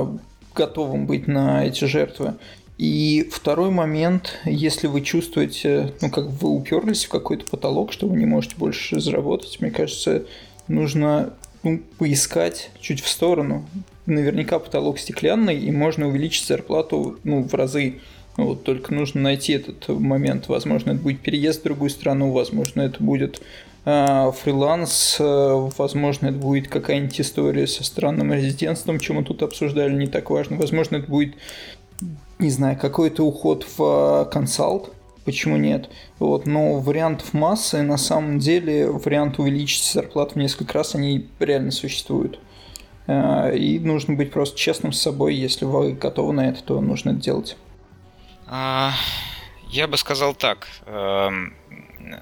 готовым быть на эти жертвы. И второй момент, если вы чувствуете, ну, как вы уперлись в какой-то потолок, что вы не можете больше заработать, мне кажется, нужно ну, поискать чуть в сторону. Наверняка потолок стеклянный, и можно увеличить зарплату ну, в разы. Вот только нужно найти этот момент. Возможно, это будет переезд в другую страну, возможно, это будет э, фриланс, э, возможно, это будет какая-нибудь история со странным резидентством, чем мы тут обсуждали, не так важно. Возможно, это будет, не знаю, какой-то уход в э, консалт, почему нет. Вот, но вариантов массы, на самом деле, вариант увеличить зарплату в несколько раз, они реально существуют. И нужно быть просто честным с собой, если вы готовы на это, то нужно это делать. А, я бы сказал так. Эм,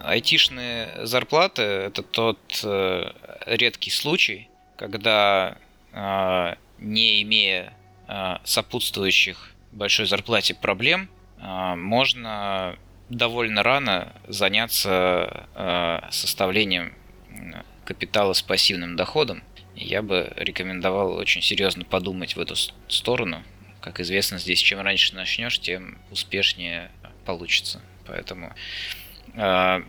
айтишные зарплаты – это тот э, редкий случай, когда, э, не имея э, сопутствующих большой зарплате проблем, можно довольно рано заняться составлением капитала с пассивным доходом. Я бы рекомендовал очень серьезно подумать в эту сторону, как известно, здесь чем раньше начнешь, тем успешнее получится. Поэтому э,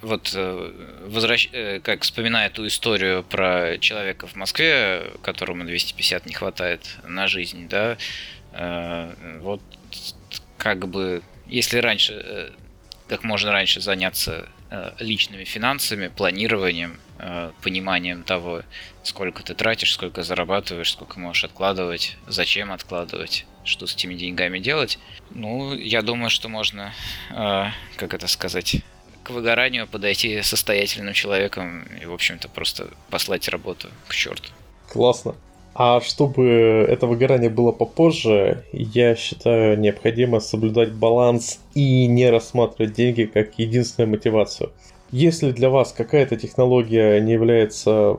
вот э, возвращ... э, как вспоминая ту историю про человека в Москве, которому 250 не хватает на жизнь, да, э, вот как бы если раньше как можно раньше заняться личными финансами, планированием, э, пониманием того, сколько ты тратишь, сколько зарабатываешь, сколько можешь откладывать, зачем откладывать, что с этими деньгами делать. Ну, я думаю, что можно, э, как это сказать, к выгоранию подойти состоятельным человеком и, в общем-то, просто послать работу к черту. Классно. А чтобы это выгорание было попозже, я считаю необходимо соблюдать баланс и не рассматривать деньги как единственную мотивацию. Если для вас какая-то технология не является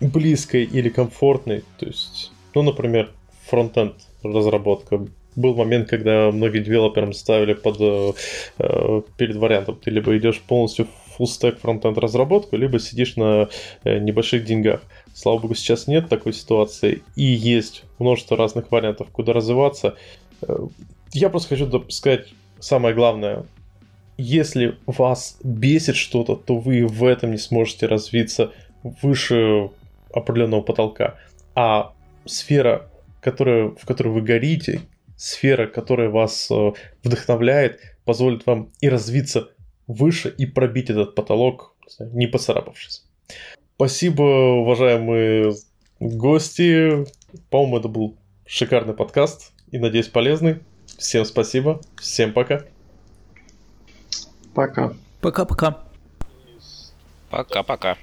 близкой или комфортной, то есть, ну, например, фронтенд разработка, был момент, когда многие девелоперам ставили под, э, э, перед вариантом, ты либо идешь полностью full stack фронтенд разработку, либо сидишь на э, небольших деньгах. Слава богу, сейчас нет такой ситуации, и есть множество разных вариантов, куда развиваться. Э, я просто хочу сказать самое главное. Если вас бесит что-то, то вы в этом не сможете развиться выше определенного потолка. А сфера, которая, в которой вы горите, сфера, которая вас э, вдохновляет, позволит вам и развиться выше, и пробить этот потолок, не поцарапавшись. Спасибо, уважаемые гости. По-моему, это был шикарный подкаст и, надеюсь, полезный. Всем спасибо. Всем пока. Пока. Пока-пока. Пока-пока.